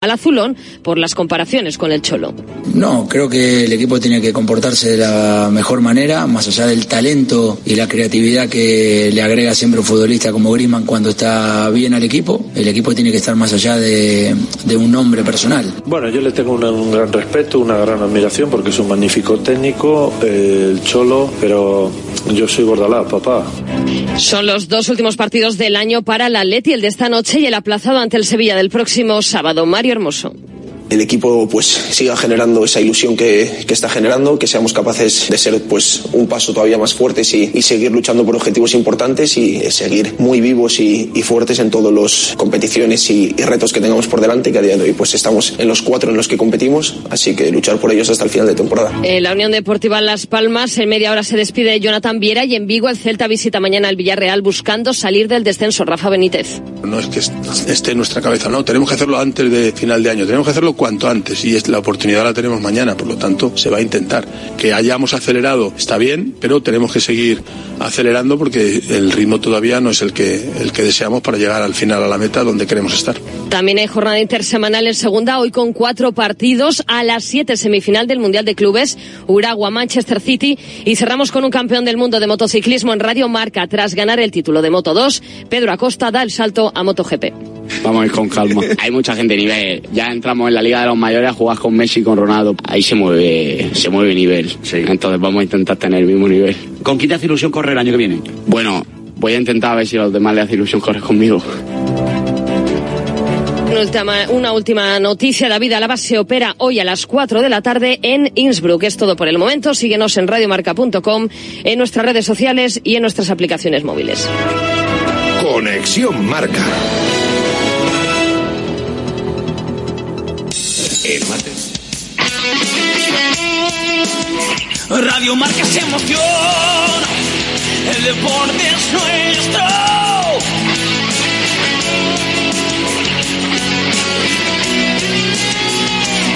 al azulón por las comparaciones con el Cholo. No, creo que el equipo tiene que comportarse de la mejor manera, más allá del talento y la creatividad que le agrega siempre un futbolista como Griezmann cuando está bien al equipo. El equipo tiene que estar más allá de, un nombre personal. Bueno, yo le tengo un gran respeto, una gran admiración porque es un magnífico técnico, eh, el Cholo, pero yo soy Bordalá, papá. Son los dos últimos partidos del año para la Leti, el de esta noche y el aplazado ante el Sevilla del próximo sábado. Mario Hermoso el equipo pues siga generando esa ilusión que, que, está generando, que seamos capaces de ser pues un paso todavía más fuertes y, y seguir luchando por objetivos importantes y seguir muy vivos y, y fuertes en todas las competiciones y, y, retos que tengamos por delante, que a día de hoy pues estamos en los cuatro en los que competimos, así que luchar por ellos hasta el final de temporada. En la Unión Deportiva Las Palmas, en media hora se despide Jonathan Viera y en Vigo el Celta visita mañana al Villarreal buscando salir del descenso. Rafa Benítez. No es que esté en nuestra cabeza, no, tenemos que hacerlo antes de final de año, tenemos que hacerlo cuanto antes y es, la oportunidad la tenemos mañana, por lo tanto se va a intentar. Que hayamos acelerado está bien, pero tenemos que seguir acelerando porque el ritmo todavía no es el que, el que deseamos para llegar al final a la meta donde queremos estar. También hay jornada intersemanal en segunda, hoy con cuatro partidos a las siete semifinal del Mundial de Clubes, Uragua, Manchester City y cerramos con un campeón del mundo de motociclismo en Radio Marca tras ganar el título de Moto 2, Pedro Acosta da el salto a MotoGP. Vamos a ir con calma. Hay mucha gente de nivel. Ya entramos en la Liga de los Mayores a jugar con Messi y con Ronaldo. Ahí se mueve, se mueve nivel. Entonces vamos a intentar tener el mismo nivel. ¿Con quién te hace ilusión correr el año que viene? Bueno, voy a intentar ver si a los demás les hace ilusión correr conmigo. Una última, una última noticia. David Alaba se opera hoy a las 4 de la tarde en Innsbruck. Es todo por el momento. Síguenos en radiomarca.com, en nuestras redes sociales y en nuestras aplicaciones móviles. Conexión Marca. El martes. Radio Marca se emoción, el deporte es nuestro.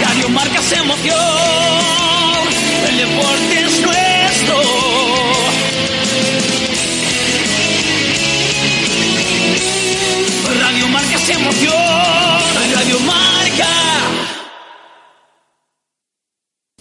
Radio Marca se emoción, el deporte es nuestro. Radio Marca se emoción, Radio Marca.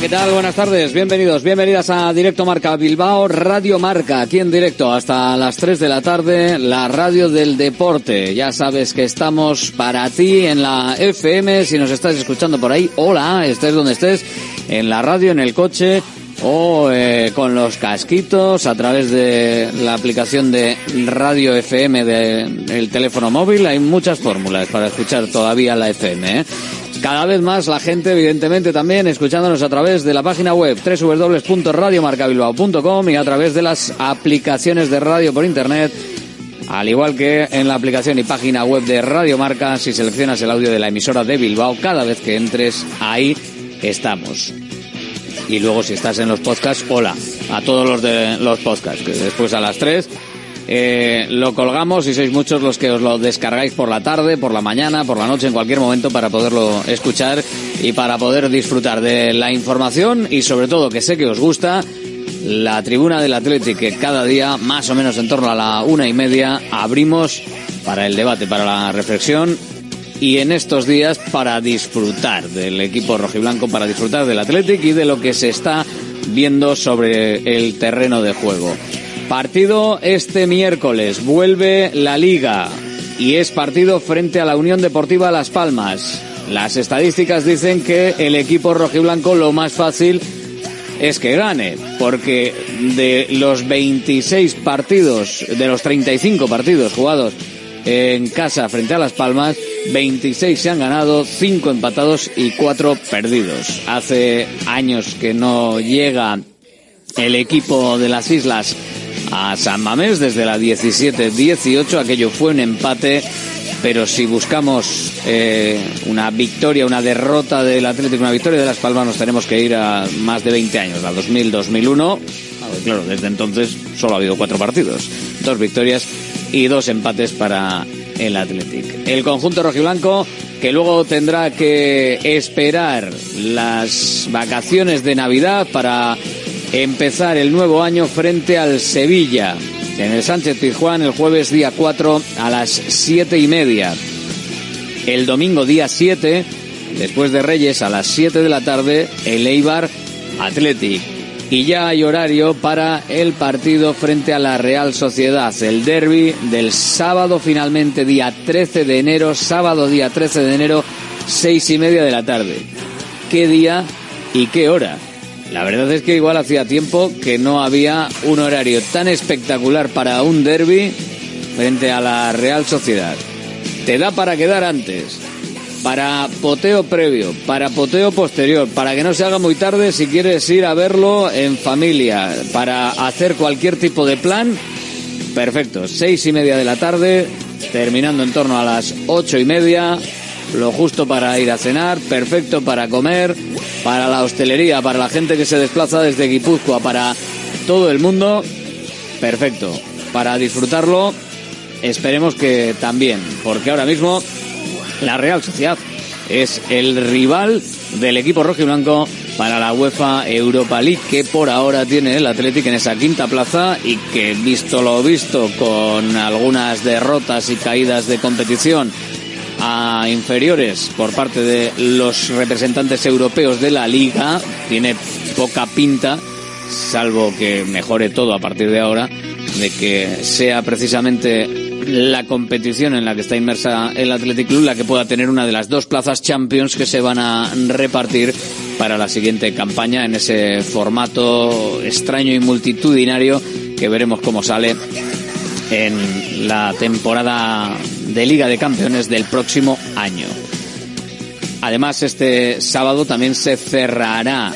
¿Qué tal? Buenas tardes, bienvenidos, bienvenidas a Directo Marca Bilbao, Radio Marca, aquí en directo hasta las 3 de la tarde, la radio del deporte. Ya sabes que estamos para ti en la FM, si nos estás escuchando por ahí, hola, estés donde estés, en la radio, en el coche o eh, con los casquitos a través de la aplicación de Radio FM del teléfono móvil. Hay muchas fórmulas para escuchar todavía la FM. ¿eh? Cada vez más la gente, evidentemente, también escuchándonos a través de la página web www.radiomarcabilbao.com y a través de las aplicaciones de radio por internet, al igual que en la aplicación y página web de Radio Marca, si seleccionas el audio de la emisora de Bilbao, cada vez que entres, ahí estamos. Y luego si estás en los podcasts, hola a todos los de los podcasts, que después a las 3 eh, lo colgamos y sois muchos los que os lo descargáis por la tarde, por la mañana, por la noche, en cualquier momento para poderlo escuchar y para poder disfrutar de la información y sobre todo que sé que os gusta la tribuna del Athletic que cada día más o menos en torno a la una y media abrimos para el debate, para la reflexión y en estos días para disfrutar del equipo rojiblanco, para disfrutar del Athletic y de lo que se está viendo sobre el terreno de juego. Partido este miércoles, vuelve la liga y es partido frente a la Unión Deportiva Las Palmas. Las estadísticas dicen que el equipo rojiblanco lo más fácil es que gane, porque de los 26 partidos, de los 35 partidos jugados en casa frente a Las Palmas, 26 se han ganado, 5 empatados y 4 perdidos. Hace años que no llega el equipo de las islas a San Mamés desde la 17-18, aquello fue un empate pero si buscamos eh, una victoria, una derrota del Atlético, una victoria de Las Palmas, nos tenemos que ir a más de 20 años, a 2000-2001. Claro, desde entonces solo ha habido cuatro partidos, dos victorias y dos empates para el Atlético. El conjunto rojiblanco que luego tendrá que esperar las vacaciones de Navidad para empezar el nuevo año frente al Sevilla en el Sánchez Pizjuán el jueves día 4 a las 7 y media. El domingo día 7, después de Reyes a las 7 de la tarde, el Eibar Athletic. Y ya hay horario para el partido frente a la Real Sociedad, el derby del sábado finalmente día 13 de enero, sábado día 13 de enero, 6 y media de la tarde. ¿Qué día y qué hora? La verdad es que igual hacía tiempo que no había un horario tan espectacular para un derby frente a la Real Sociedad. Te da para quedar antes, para poteo previo, para poteo posterior, para que no se haga muy tarde si quieres ir a verlo en familia, para hacer cualquier tipo de plan. Perfecto, seis y media de la tarde, terminando en torno a las ocho y media, lo justo para ir a cenar, perfecto para comer, para la hostelería, para la gente que se desplaza desde Guipúzcoa, para todo el mundo, perfecto. Para disfrutarlo, esperemos que también, porque ahora mismo la Real Sociedad es el rival del equipo rojo y blanco para la UEFA Europa League que por ahora tiene el Atlético en esa quinta plaza y que visto lo visto con algunas derrotas y caídas de competición a inferiores por parte de los representantes europeos de la liga. Tiene poca pinta, salvo que mejore todo a partir de ahora, de que sea precisamente la competición en la que está inmersa el Athletic Club la que pueda tener una de las dos plazas Champions que se van a repartir para la siguiente campaña en ese formato extraño y multitudinario que veremos cómo sale en la temporada de Liga de Campeones del próximo año. Además, este sábado también se cerrará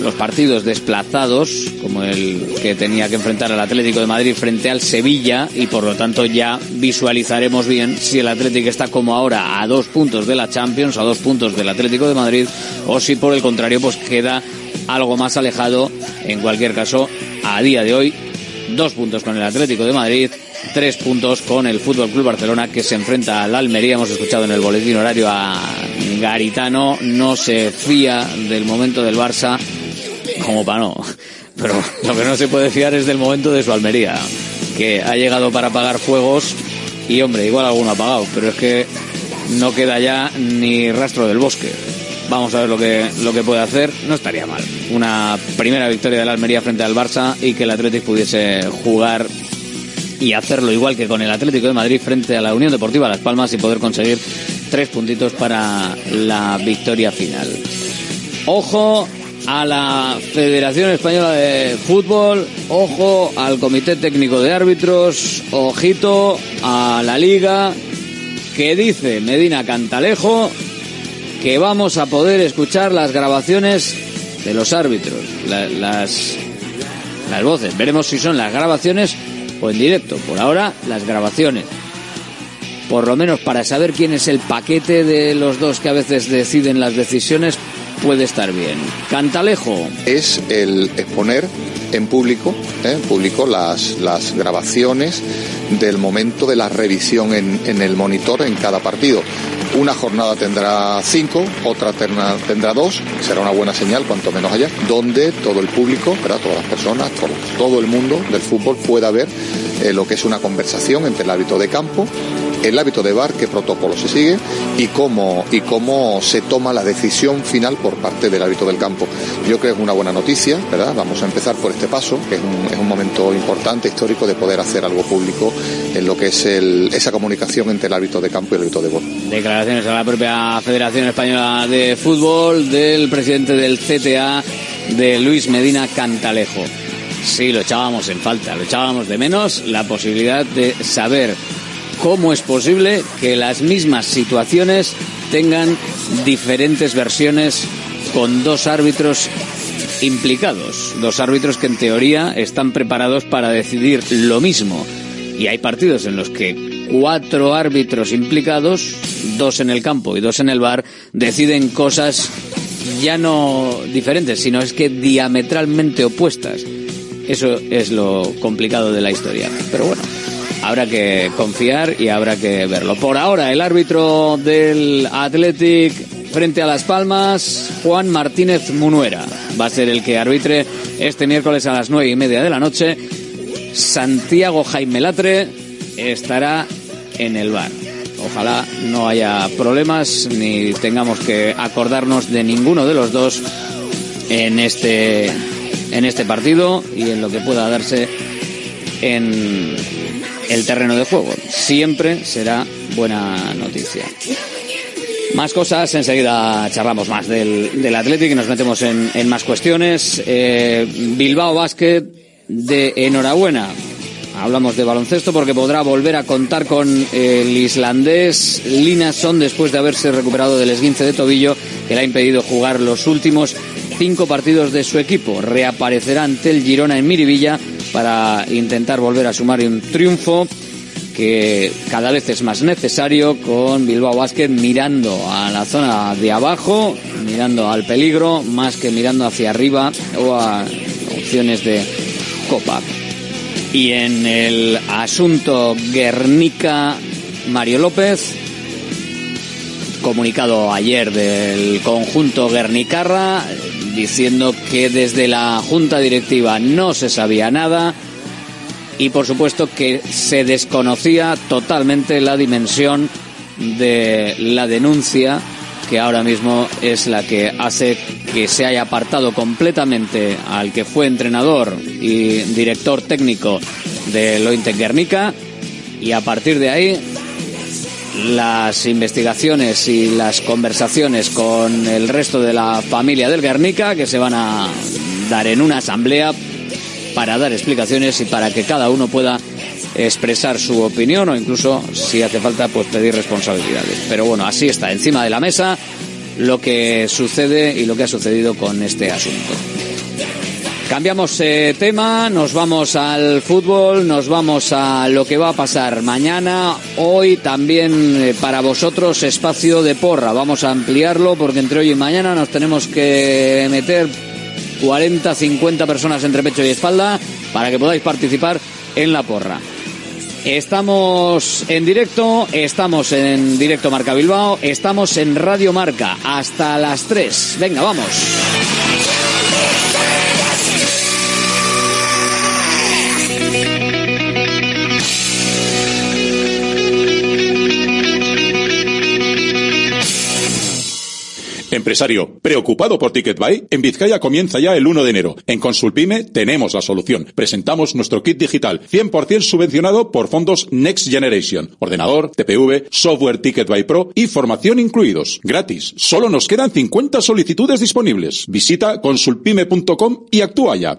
los partidos desplazados, como el que tenía que enfrentar al Atlético de Madrid frente al Sevilla, y por lo tanto ya visualizaremos bien si el Atlético está como ahora a dos puntos de la Champions, a dos puntos del Atlético de Madrid, o si por el contrario pues queda algo más alejado, en cualquier caso, a día de hoy, dos puntos con el Atlético de Madrid, tres puntos con el Fútbol Club Barcelona que se enfrenta al Almería. Hemos escuchado en el boletín horario a Garitano, no se fía del momento del Barça como para no. Pero lo que no se puede fiar es del momento de su Almería, que ha llegado para apagar fuegos y hombre, igual alguno ha apagado, pero es que no queda ya ni rastro del bosque. Vamos a ver lo que, lo que puede hacer. No estaría mal. Una primera victoria del Almería frente al Barça y que el Atlético pudiese jugar y hacerlo igual que con el Atlético de Madrid frente a la Unión Deportiva Las Palmas y poder conseguir tres puntitos para la victoria final. Ojo a la Federación Española de Fútbol, ojo al Comité Técnico de Árbitros, ojito a la Liga, que dice Medina Cantalejo que vamos a poder escuchar las grabaciones de los árbitros, las, las voces. Veremos si son las grabaciones o en directo. Por ahora, las grabaciones. Por lo menos para saber quién es el paquete de los dos que a veces deciden las decisiones, puede estar bien. Cantalejo. Es el exponer en público, ¿eh? público las, las grabaciones del momento de la revisión en, en el monitor en cada partido. Una jornada tendrá cinco, otra tendrá dos, será una buena señal, cuanto menos allá, donde todo el público, todas las personas, todo, el mundo del fútbol pueda ver eh, lo que es una conversación entre el árbitro de campo el hábito de VAR, qué protocolo se sigue y cómo, y cómo se toma la decisión final por parte del hábito del campo. Yo creo que es una buena noticia, ¿verdad? Vamos a empezar por este paso, que es un, momento importante, histórico, de poder hacer algo público en lo que es esa comunicación entre el hábito de campo y el hábito de voz. Declaraciones a la propia Federación Española de Fútbol del presidente del CTA, de Luis Medina Cantalejo. Sí, lo echábamos en falta, lo echábamos de menos la posibilidad de saber cómo es posible que las mismas situaciones tengan diferentes versiones con dos árbitros implicados, dos árbitros que en teoría están preparados para decidir lo mismo. Y hay partidos en los que cuatro árbitros implicados, dos en el campo y dos en el bar, deciden cosas ya no diferentes, sino es que diametralmente opuestas. Eso es lo complicado de la historia. Pero bueno, habrá que confiar y habrá que verlo. Por ahora, el árbitro del Athletic frente a Las Palmas, Juan Martínez Munuera. Va a ser el que arbitre este miércoles a las nueve y media de la noche. Santiago Jaime Latre estará en el bar. Ojalá no haya problemas ni tengamos que acordarnos de ninguno de los dos en este en este partido y en lo que pueda darse en el terreno de juego. Siempre será buena noticia. Más cosas, enseguida charlamos más del, del Athletic y nos metemos en, más cuestiones. Eh, Bilbao Basket de enhorabuena. Hablamos de baloncesto porque podrá volver a contar con el islandés Linason después de haberse recuperado del esguince de tobillo que le ha impedido jugar los últimos cinco partidos de su equipo. Reaparecerá ante el Girona en Miribilla para intentar volver a sumar un triunfo que cada vez es más necesario con Bilbao Basket mirando a la zona de abajo, mirando al peligro, más que mirando hacia arriba o a opciones de copa. Y en el asunto Guernica, Mario López, comunicado ayer del conjunto Guernicarra, diciendo que desde la junta directiva no se sabía nada y por supuesto que se desconocía totalmente la dimensión de la denuncia que ahora mismo es la que hace que se haya apartado completamente al que fue entrenador y director técnico de Lointe Guernica. Y a partir de ahí las investigaciones y las conversaciones con el resto de la familia del Guernica que se van a dar en una asamblea para dar explicaciones y para que cada uno pueda expresar su opinión o incluso si hace falta pues pedir responsabilidades. Pero bueno, así está encima de la mesa lo que sucede y lo que ha sucedido con este asunto. Cambiamos eh, tema, nos vamos al fútbol, nos vamos a lo que va a pasar mañana. Hoy también eh, para vosotros espacio de porra. Vamos a ampliarlo porque entre hoy y mañana nos tenemos que meter 40, 50 personas entre pecho y espalda para que podáis participar en la porra. Estamos en directo, estamos en directo Marca Bilbao, estamos en Radio Marca hasta las 3. Venga, vamos. Empresario, ¿preocupado por TicketBuy? En Vizcaya comienza ya el 1 de enero. En Consulpime tenemos la solución. Presentamos nuestro kit digital, 100% subvencionado por fondos Next Generation. Ordenador, TPV, software TicketBuy Pro y formación incluidos. Gratis. Solo nos quedan 50 solicitudes disponibles. Visita consulpime.com y actúa ya.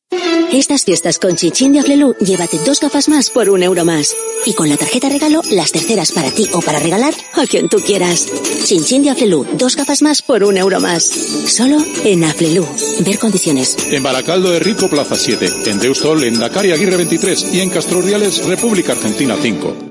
Estas fiestas con Chinchin de Aflelu, llévate dos gafas más por un euro más. Y con la tarjeta regalo, las terceras para ti o para regalar a quien tú quieras. Chinchin de Aflelu, dos gafas más por un euro más. Solo en Aflelu. Ver condiciones. En Baracaldo de Rico, Plaza 7. En Deustol, en Dakar Aguirre 23. Y en Castro Reales, República Argentina 5.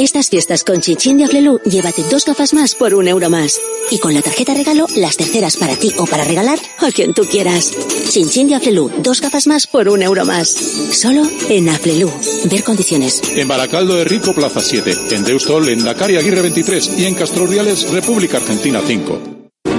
Estas fiestas con Chinchin de Aflelu, llévate dos gafas más por un euro más. Y con la tarjeta regalo, las terceras para ti o para regalar a quien tú quieras. Chinchin de Aflelu, dos gafas más por un euro más. Solo en Aflelu. Ver condiciones. En Baracaldo de Rico, Plaza 7. En Deustol, en Dakar y Aguirre 23. Y en Castro Reales, República Argentina 5.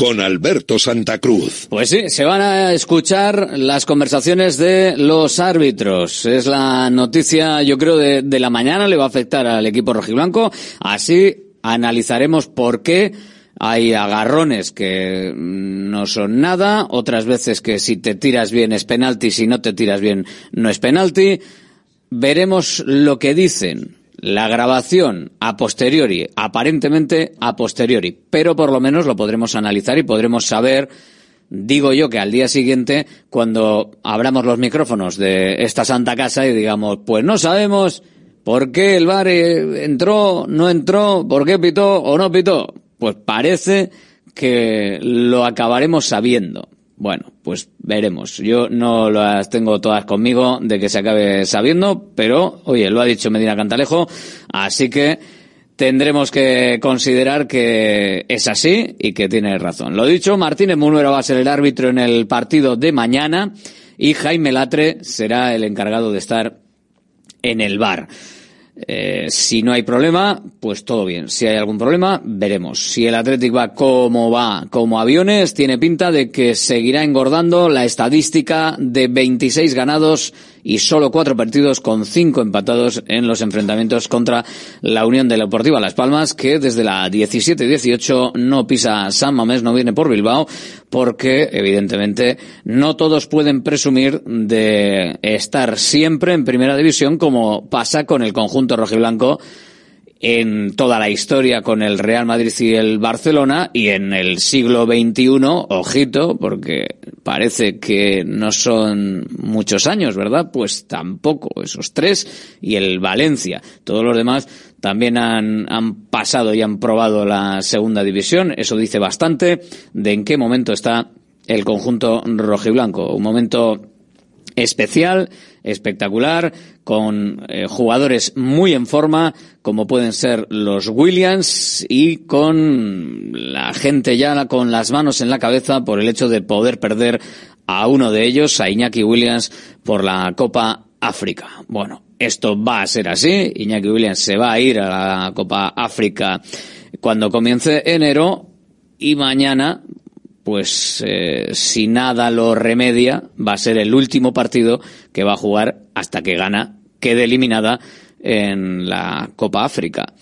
con Alberto Santa Cruz. Pues sí, se van a escuchar las conversaciones de los árbitros. Es la noticia, yo creo, de, de la mañana, le va a afectar al equipo rojiblanco. Así analizaremos por qué hay agarrones que no son nada, otras veces que si te tiras bien es penalti, si no te tiras bien no es penalti. Veremos lo que dicen la grabación a posteriori, aparentemente a posteriori, pero por lo menos lo podremos analizar y podremos saber, digo yo que al día siguiente, cuando abramos los micrófonos de esta santa casa y digamos, pues no sabemos por qué el bar eh, entró, no entró, por qué pitó o no pitó, pues parece que lo acabaremos sabiendo. Bueno, pues veremos. Yo no las tengo todas conmigo de que se acabe sabiendo, pero oye, lo ha dicho Medina Cantalejo, así que tendremos que considerar que es así y que tiene razón. Lo dicho, Martínez Munuera va a ser el árbitro en el partido de mañana y Jaime Latre será el encargado de estar en el bar. Eh, si no hay problema, pues todo bien. Si hay algún problema, veremos. Si el Athletic va como va, como aviones, tiene pinta de que seguirá engordando la estadística de 26 ganados y solo cuatro partidos con cinco empatados en los enfrentamientos contra la Unión de la Deportiva Las Palmas, que desde la 17-18 no pisa San Mamés, no viene por Bilbao, porque evidentemente no todos pueden presumir de estar siempre en primera división como pasa con el conjunto rojiblanco en toda la historia con el Real Madrid y el Barcelona y en el siglo XXI, ojito, porque parece que no son muchos años, ¿verdad? Pues tampoco, esos tres y el Valencia. Todos los demás también han, han pasado y han probado la segunda división. Eso dice bastante de en qué momento está el conjunto rojiblanco. Un momento especial, espectacular, con eh, jugadores muy en forma, como pueden ser los Williams, y con la gente ya con las manos en la cabeza por el hecho de poder perder a uno de ellos, a Iñaki Williams, por la Copa África. Bueno, esto va a ser así. Iñaki Williams se va a ir a la Copa África cuando comience enero y mañana pues eh, si nada lo remedia, va a ser el último partido que va a jugar hasta que gana, quede eliminada en la Copa África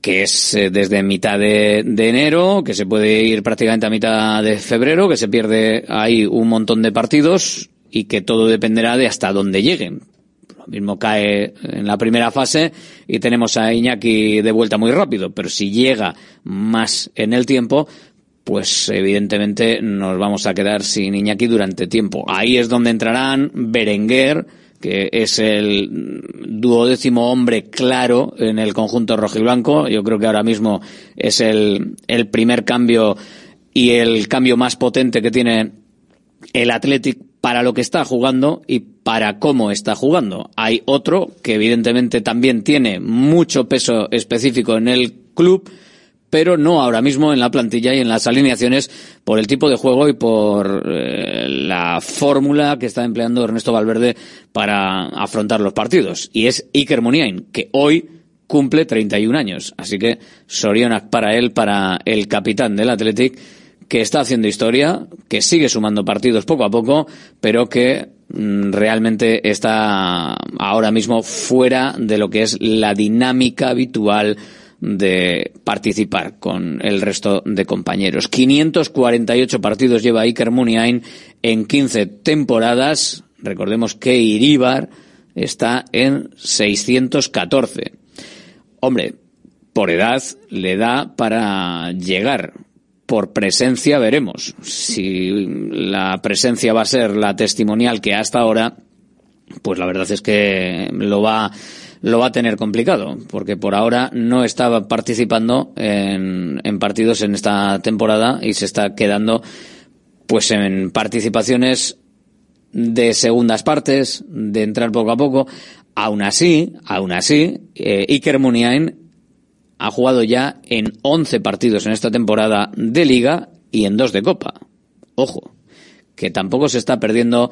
que es eh, desde mitad de, enero, que se puede ir prácticamente a mitad de febrero, que se pierde ahí un montón de partidos y que todo dependerá de hasta dónde lleguen. Lo mismo cae en la primera fase y tenemos a Iñaki de vuelta muy rápido, pero si llega más en el tiempo, pues evidentemente nos vamos a quedar sin Iñaki durante tiempo. Ahí es donde entrarán Berenguer, que es el duodécimo hombre claro en el conjunto rojiblanco. Yo creo que ahora mismo es el, el primer cambio y el cambio más potente que tiene el Athletic para lo que está jugando y para cómo está jugando. Hay otro que evidentemente también tiene mucho peso específico en el club, pero no ahora mismo en la plantilla y en las alineaciones por el tipo de juego y por eh, la fórmula que está empleando Ernesto Valverde para afrontar los partidos. Y es Iker Muniain, que hoy cumple 31 años. Así que Sorionak para él, para el capitán del Athletic, que está haciendo historia, que sigue sumando partidos poco a poco, pero que mm, realmente está ahora mismo fuera de lo que es la dinámica habitual de participar con el resto de compañeros. 548 partidos lleva Iker Muniain en 15 temporadas. Recordemos que Iríbar está en 614. Hombre, por edad le da para llegar. Por presencia veremos. Si la presencia va a ser la testimonial que hasta ahora, pues la verdad es que lo va lo va a tener complicado, porque por ahora no estaba participando en, en partidos en esta temporada y se está quedando pues en participaciones de segundas partes, de entrar poco a poco. Aún así, aún así, eh, Iker Muniain ha jugado ya en 11 partidos en esta temporada de liga y en dos de copa. Ojo, que tampoco se está perdiendo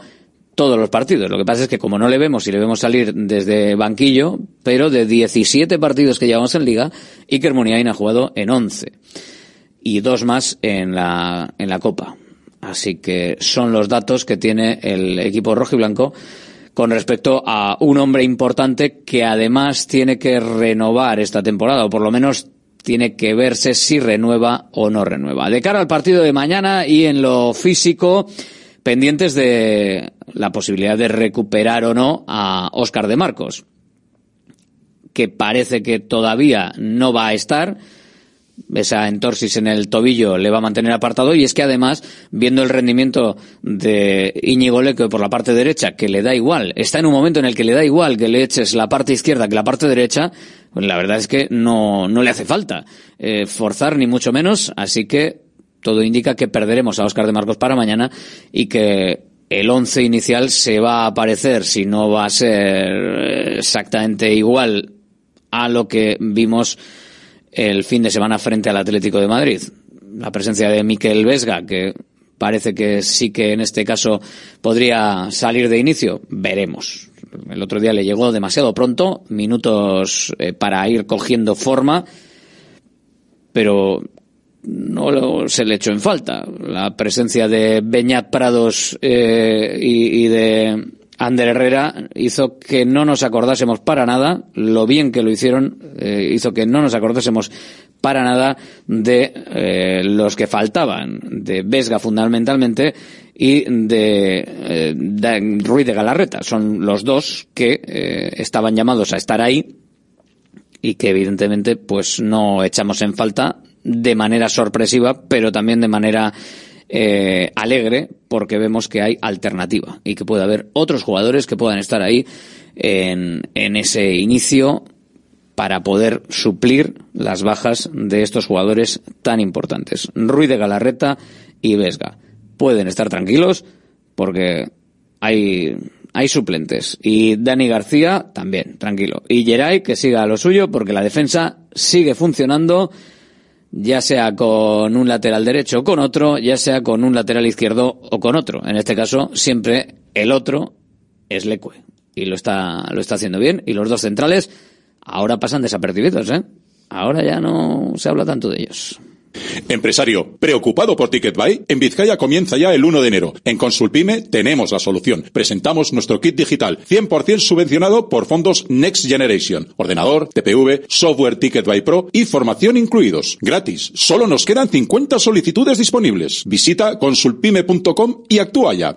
todos los partidos. Lo que pasa es que como no le vemos y le vemos salir desde banquillo, pero de 17 partidos que llevamos en liga, Iker Muniain ha jugado en 11 y dos más en la, en la Copa. Así que son los datos que tiene el equipo rojo y blanco con respecto a un hombre importante que además tiene que renovar esta temporada, o por lo menos tiene que verse si renueva o no renueva. De cara al partido de mañana y en lo físico, pendientes de la posibilidad de recuperar o no a Óscar de Marcos, que parece que todavía no va a estar. Esa entorsis en el tobillo le va a mantener apartado y es que además, viendo el rendimiento de Íñigo Leque por la parte derecha, que le da igual, está en un momento en el que le da igual que le eches la parte izquierda que la parte derecha, pues la verdad es que no, no le hace falta eh, forzar ni mucho menos, así que todo indica que perderemos a Oscar de Marcos para mañana y que el once inicial se va a aparecer, si no va a ser exactamente igual a lo que vimos el fin de semana frente al Atlético de Madrid. La presencia de Miquel Vesga, que parece que sí que en este caso podría salir de inicio, veremos. El otro día le llegó demasiado pronto, minutos eh, para ir cogiendo forma, pero no se le echó en falta. La presencia de Beñat Prados eh, y, de Ander Herrera hizo que no nos acordásemos para nada, lo bien que lo hicieron, eh, hizo que no nos acordásemos para nada de eh, los que faltaban, de Vesga fundamentalmente y de, de, Ruiz de Galarreta. Son los dos que estaban llamados a estar ahí y que evidentemente pues no echamos en falta de manera sorpresiva, pero también de manera eh, alegre, porque vemos que hay alternativa y que puede haber otros jugadores que puedan estar ahí en, ese inicio para poder suplir las bajas de estos jugadores tan importantes. Ruiz de Galarreta y Vesga. Pueden estar tranquilos porque hay, hay suplentes. Y Dani García también, tranquilo. Y Geray que siga a lo suyo porque la defensa sigue funcionando ya sea con un lateral derecho o con otro, ya sea con un lateral izquierdo o con otro. En este caso, siempre el otro es Lecue. Y lo está, lo está haciendo bien. Y los dos centrales ahora pasan desapercibidos, ¿eh? Ahora ya no se habla tanto de ellos. Empresario, ¿preocupado por TicketBuy? En Vizcaya comienza ya el 1 de enero. En Consulpime tenemos la solución. Presentamos nuestro kit digital, 100% subvencionado por fondos Next Generation. Ordenador, TPV, software TicketBuy Pro y formación incluidos. Gratis. Solo nos quedan 50 solicitudes disponibles. Visita consulpime.com y actúa ya.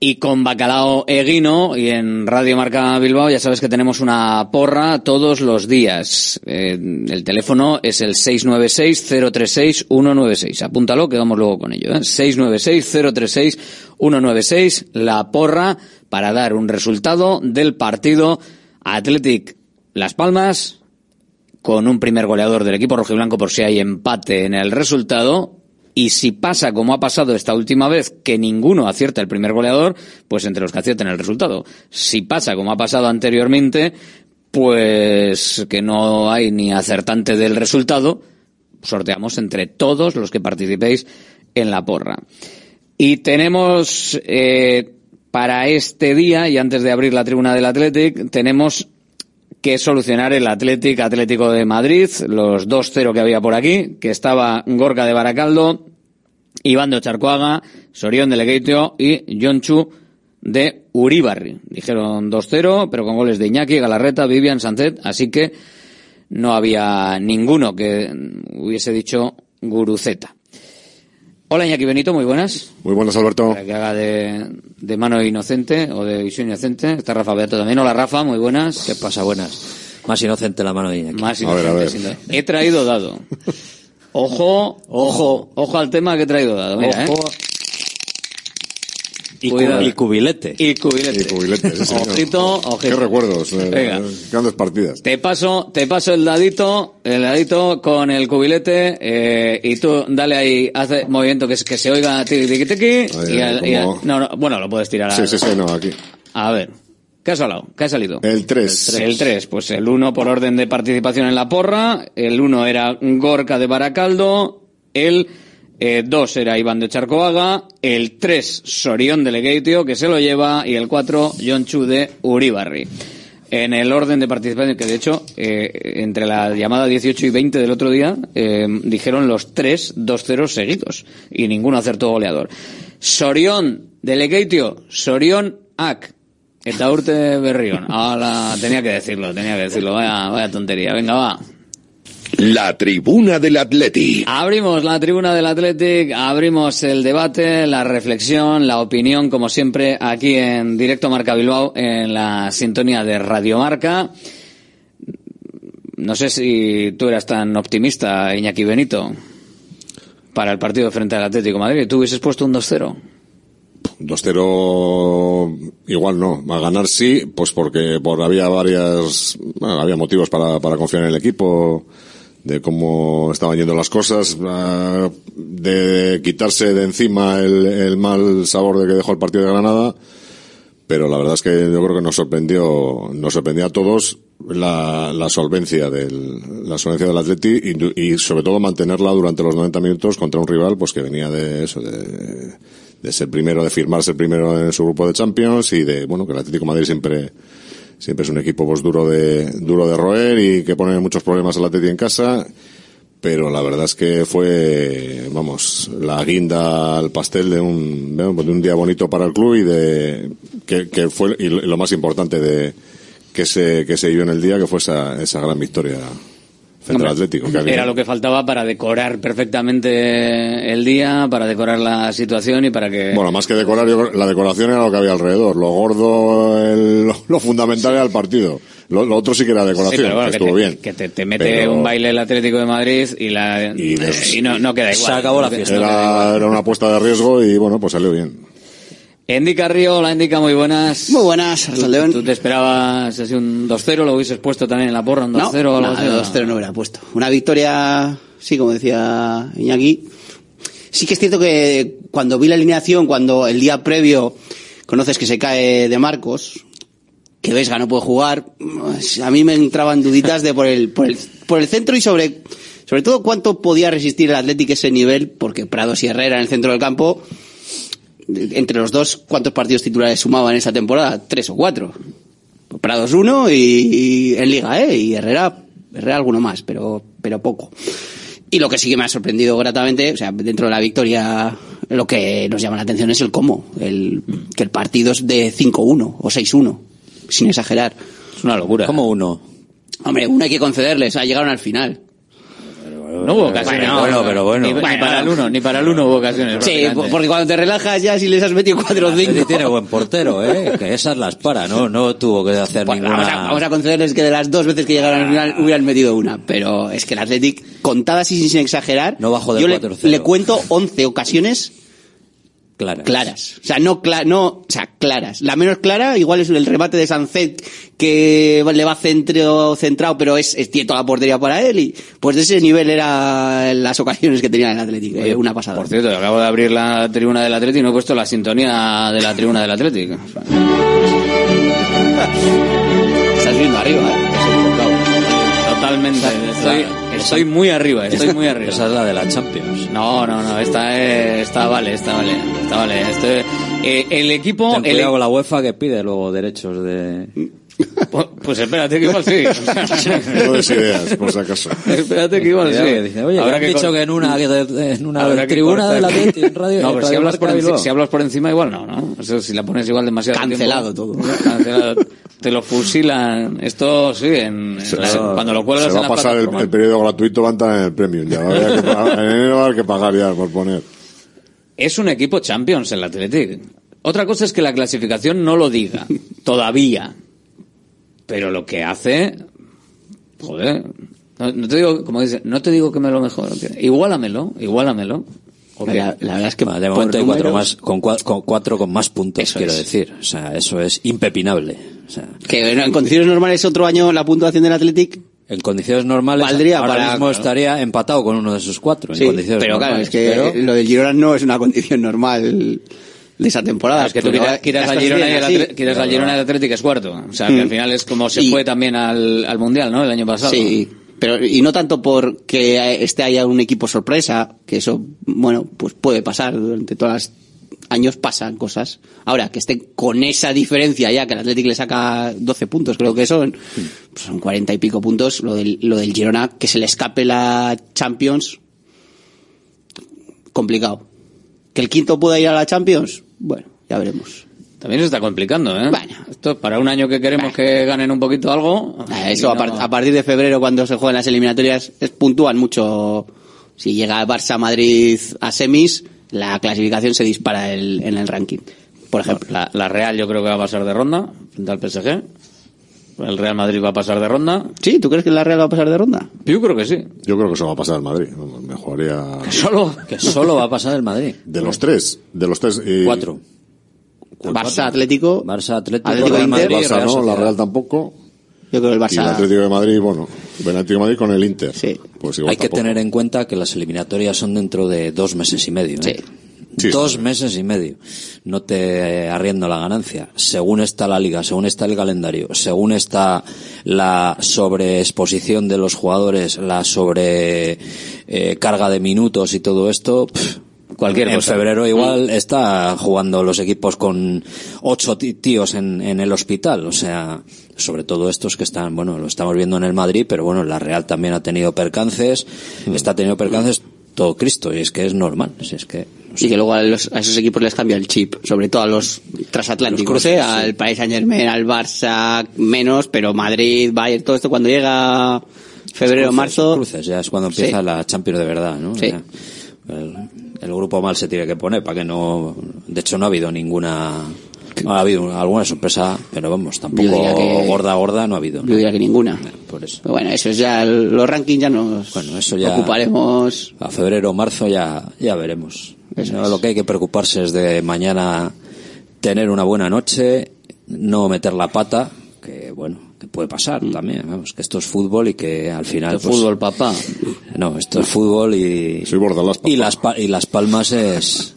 Y con Bacalao Eguino y en Radio Marca Bilbao ya sabes que tenemos una porra todos los días. Eh, el teléfono es el 696-036-196. Apúntalo que vamos luego con ello. ¿eh? 696-036-196. La porra para dar un resultado del partido Athletic Las Palmas con un primer goleador del equipo rojiblanco por si hay empate en el resultado y si pasa como ha pasado esta última vez, que ninguno acierta el primer goleador, pues entre los que acierten el resultado. Si pasa como ha pasado anteriormente, pues que no hay ni acertante del resultado, sorteamos entre todos los que participéis en la porra. Y tenemos eh, para este día, y antes de abrir la tribuna del Athletic, tenemos que solucionar el Athletic Atlético de Madrid, los 2-0 que había por aquí, que estaba Gorka de Baracaldo, Iván de Ocharcoaga, Sorión de Legueitio y Chu de Uribarri. Dijeron 2-0, pero con goles de Iñaki, Galarreta, Vivian, Sancet, así que no había ninguno que hubiese dicho Guruceta. Hola Iñaki Benito, muy buenas. Muy buenas, Alberto. Para que haga de, de, mano inocente o de visión inocente. Está Rafa Beato también. Hola Rafa, muy buenas. ¿Qué pasa? Buenas. Más inocente la mano de Iñaki. Más inocente. A ver, a ver. He traído dado. Ojo, ojo, ojo al tema que he traído dado. Mira, ojo. ¿eh? Y, y, cubilete. Y cubilete. Y cubilete, sí, Ojito, ojito. Qué recuerdos. Eh, Venga. Grandes partidas. Te paso, te paso el dadito, el dadito con el cubilete, eh, y tú dale ahí, hace movimiento que, que se oiga tiqui tiqui tiqui. Y, al, y al, no, no, bueno, lo puedes tirar a, Sí, sí, sí, no, aquí. A ver. ¿Qué ha salido? ¿Qué ha salido? El 3. El 3, pues el 1 por orden de participación en la porra, el 1 era Gorka de Baracaldo, el 2 eh, era Iván de Charcoaga, el 3 Sorión de Legeitio, que se lo lleva, y el 4 John Chu de Uribarri. En el orden de participación, que de hecho, eh, entre la llamada 18 y 20 del otro día, eh, dijeron los 3 2-0 seguidos, y ninguno acertó goleador. Sorión de Legeitio, Sorión Ac, Eta urte berrión. Ahora tenía que decirlo, tenía que decirlo. Vaya, vaya tontería. Venga, va. La tribuna del Athletic. Abrimos la tribuna del Athletic, abrimos el debate, la reflexión, la opinión, como siempre, aquí en Directo Marca Bilbao, en la sintonía de Radio Marca. No sé si tú eras tan optimista, Iñaki Benito, para el partido frente al Atlético de Madrid. ¿Tú hubieses puesto un 2-0? 2-0 igual no, a ganar sí, pues porque por había varias, bueno, había motivos para, para confiar en el equipo, de cómo estaban yendo las cosas, de quitarse de encima el, mal sabor de que dejó el partido de Granada, pero la verdad es que yo creo que nos sorprendió, nos sorprendió a todos la, la solvencia del, la solvencia del Atleti y, y sobre todo mantenerla durante los 90 minutos contra un rival pues que venía de eso, de, de ser primero, de firmarse primero en su grupo de Champions y de, bueno, que el Atlético Madrid siempre, siempre es un equipo pues duro de, duro de roer y que pone muchos problemas al Atlético en casa. pero la verdad es que fue, vamos, la guinda al pastel de un, de un día bonito para el club y de, que, que fue, y lo más importante de, que se, que se dio en el día, que fue esa, esa gran victoria Central Atlético. Que Era lo que faltaba para decorar perfectamente el día, para decorar la situación y para que... Bueno, más que decorar, yo, la decoración era lo que había alrededor. Lo gordo, el, lo, lo, fundamental era el partido. Lo, lo, otro sí que era decoración, sí, bueno, que estuvo te, bien. Que te, te mete pero... un baile el Atlético de Madrid y, la, y, y no, no, queda igual. Se acabó la fiesta. Era, era una apuesta de riesgo y bueno, pues salió bien. Endy Carrillo, hola Endica, muy buenas. Muy buenas, ¿Tú, León. ¿Tú te esperabas así un 2-0? ¿Lo hubieses puesto también en la porra, un 2-0 no, o algo no, así? 2-0 no hubiera puesto. Una victoria, sí, como decía Iñaki. Sí que es cierto que cuando vi la alineación, cuando el día previo conoces que se cae de Marcos, que Vesga no puede jugar, a mí me entraban duditas de por el, por el, por el centro y sobre, sobre todo cuánto podía resistir el Atlético ese nivel, porque Prados y Herrera en el centro del campo, entre los dos, ¿cuántos partidos titulares sumaban en esa temporada? Tres o cuatro. Prados uno y, y en Liga, ¿eh? Y Herrera, Herrera alguno más, pero, pero poco. Y lo que sí que me ha sorprendido gratamente, o sea, dentro de la victoria, lo que nos llama la atención es el cómo. El, que el partido es de 5-1 o 6-1, sin exagerar. Es una locura. ¿Cómo uno? Hombre, uno hay que concederles, o sea, llegaron al final. No hubo ocasiones. Bueno, bueno, pero bueno. Ni, bueno. ni para el uno, ni para el uno hubo ocasiones. Sí, porque cuando te relajas ya si les has metido 4 o 5. tiene buen portero, ¿eh? Que esas las para, ¿no? No tuvo que hacer Bueno, ninguna... vamos, a, vamos a concederles que de las dos veces que llegaron al final hubieran metido una. Pero es que el Athletic, contadas y sin exagerar, No bajó de yo le, 4-0. le cuento 11 ocasiones Claras. claras. O sea, no, cla no, o sea, claras. La menos clara, igual es el remate de Sancet, que le va centro, centrado, pero es, es tiene toda la portería para él. Y pues de ese nivel eran las ocasiones que tenía el Atlético. Eh, una pasada. Por cierto, acabo de abrir la tribuna del Atlético y no he puesto la sintonía de la tribuna del Atlético. Estás viendo arriba, ¿eh? Totalmente. Estoy muy arriba, estoy muy arriba. Esa es la de la Champions. No, no, no, esta es, esta vale, esta vale, esta vale. Este, eh, el equipo, Ten el, cuidado con la UEFA que pide luego derechos de... pues, pues espérate que igual sí. No des ideas, por si acaso. espérate que igual sí. dice, Oye, Habrá que dicho que en una, que en una habrá que tribuna de la. Atleti, en radio... No, pero si Radio hablas, Marca por enci- si hablas por encima igual no, ¿no? Eso, si la pones igual demasiado Cancelado tiempo, todo. Cancelado. Te lo fusilan. Esto sí, en, en la- cuando lo cuelgas Se en va la a pasar el, el periodo gratuito, va a entrar en el premium ya. Va a haber que pagar- en enero va a haber que pagar ya por poner. Es un equipo Champions el Athletic. Otra cosa es que la clasificación no lo diga, todavía. Pero lo que hace, joder, no, no te digo, como dice, no te digo que me lo mejor, igualamelo, igualamelo. La, la verdad es que de momento hay cuatro, más, con, cua- con cuatro con más puntos, quiero es. decir. O sea, eso es impepinable. O sea, Que en condiciones normales otro año la puntuación del Athletic en condiciones normales, Valdría ahora para- mismo claro. estaría empatado con uno de esos cuatro. en condiciones pero claro, es que Pero- lo del Girona no es una condición normal de esa temporada. Es que tú Pero quieras, las cosas Girona y así. Quieras Girona y Atlético es cuarto. O sea, que Mm. al final es como se Y- fue también al, al Mundial, ¿no? El año pasado. Sí, pero y no tanto porque esté haya un equipo sorpresa, que eso, bueno, pues puede pasar durante todos los años pasan cosas. Ahora, que esté con esa diferencia ya, que el Atlético le saca 12 puntos, creo que son, pues son 40 y pico puntos, lo del, lo del Girona, que se le escape la Champions, complicado. Que el quinto pueda ir a la Champions, bueno, ya veremos. También se está complicando, ¿eh? Bueno. Esto para un año que queremos que ganen un poquito algo. Ah, Eso a, par- partir de febrero, cuando se juegan las eliminatorias, es- puntúan mucho. Si llega Barça-Madrid a semis, la clasificación se dispara el- en el ranking. Por ejemplo. La, la Real yo creo que va a pasar de ronda frente al PSG. El Real Madrid va a pasar de ronda. ¿Sí? ¿Tú crees que la Real va a pasar de ronda? Yo creo que sí. Yo creo que eso va a pasar al Madrid. Me jugaría. Solo. Que solo va a pasar el Madrid. De los tres. De los tres. y- Cuatro. Barça, Atlético. Barça, Atlético, Atlético Real Inter. Madrid Barça Real no, la. Real tampoco. Yo creo que el Y el Barça. Atlético de Madrid, bueno. El Atlético de Madrid con el Inter. Sí. Pues igual Hay que tener en cuenta que las eliminatorias son dentro de dos meses y medio. ¿eh? Sí. Sí, dos sí. meses y medio. No te arriendo la ganancia. Según está la liga, según está el calendario, según está la sobreexposición de los jugadores, la sobre eh, carga de minutos y todo esto, pff, Cualquier en cosa. febrero igual está jugando los equipos con ocho tíos en, en el hospital, o sea, sobre todo estos que están, bueno, lo estamos viendo en el Madrid, pero bueno, la Real también ha tenido percances, está teniendo percances todo Cristo, y es que es normal, si es que Y que luego a, los- a esos equipos les cambia el chip, sobre todo a los transatlánticos, Los ¿eh? sí. al Paris Saint Germain, al Barça, menos, pero Madrid, Bayern, todo esto cuando llega febrero, cruces, marzo. cruces, ya es cuando empieza Sí. la Champions de verdad, ¿no? Sí. El grupo mal se tiene que poner para que no, de hecho no ha habido ninguna, ha habido alguna sorpresa, pero vamos, tampoco que- gorda gorda no ha habido. Yo diría que ninguna. Por eso. Pero bueno, eso es ya, los rankings ya nos Bueno, eso ya ocuparemos. a febrero o marzo ya ya veremos. No, Lo que hay que preocuparse es de mañana tener una buena noche, no meter la pata, que bueno, que puede pasar también, vamos, que esto es fútbol y que al final Esto es pues, fútbol, papá. No, esto es fútbol y Soy papá. y las y las Palmas es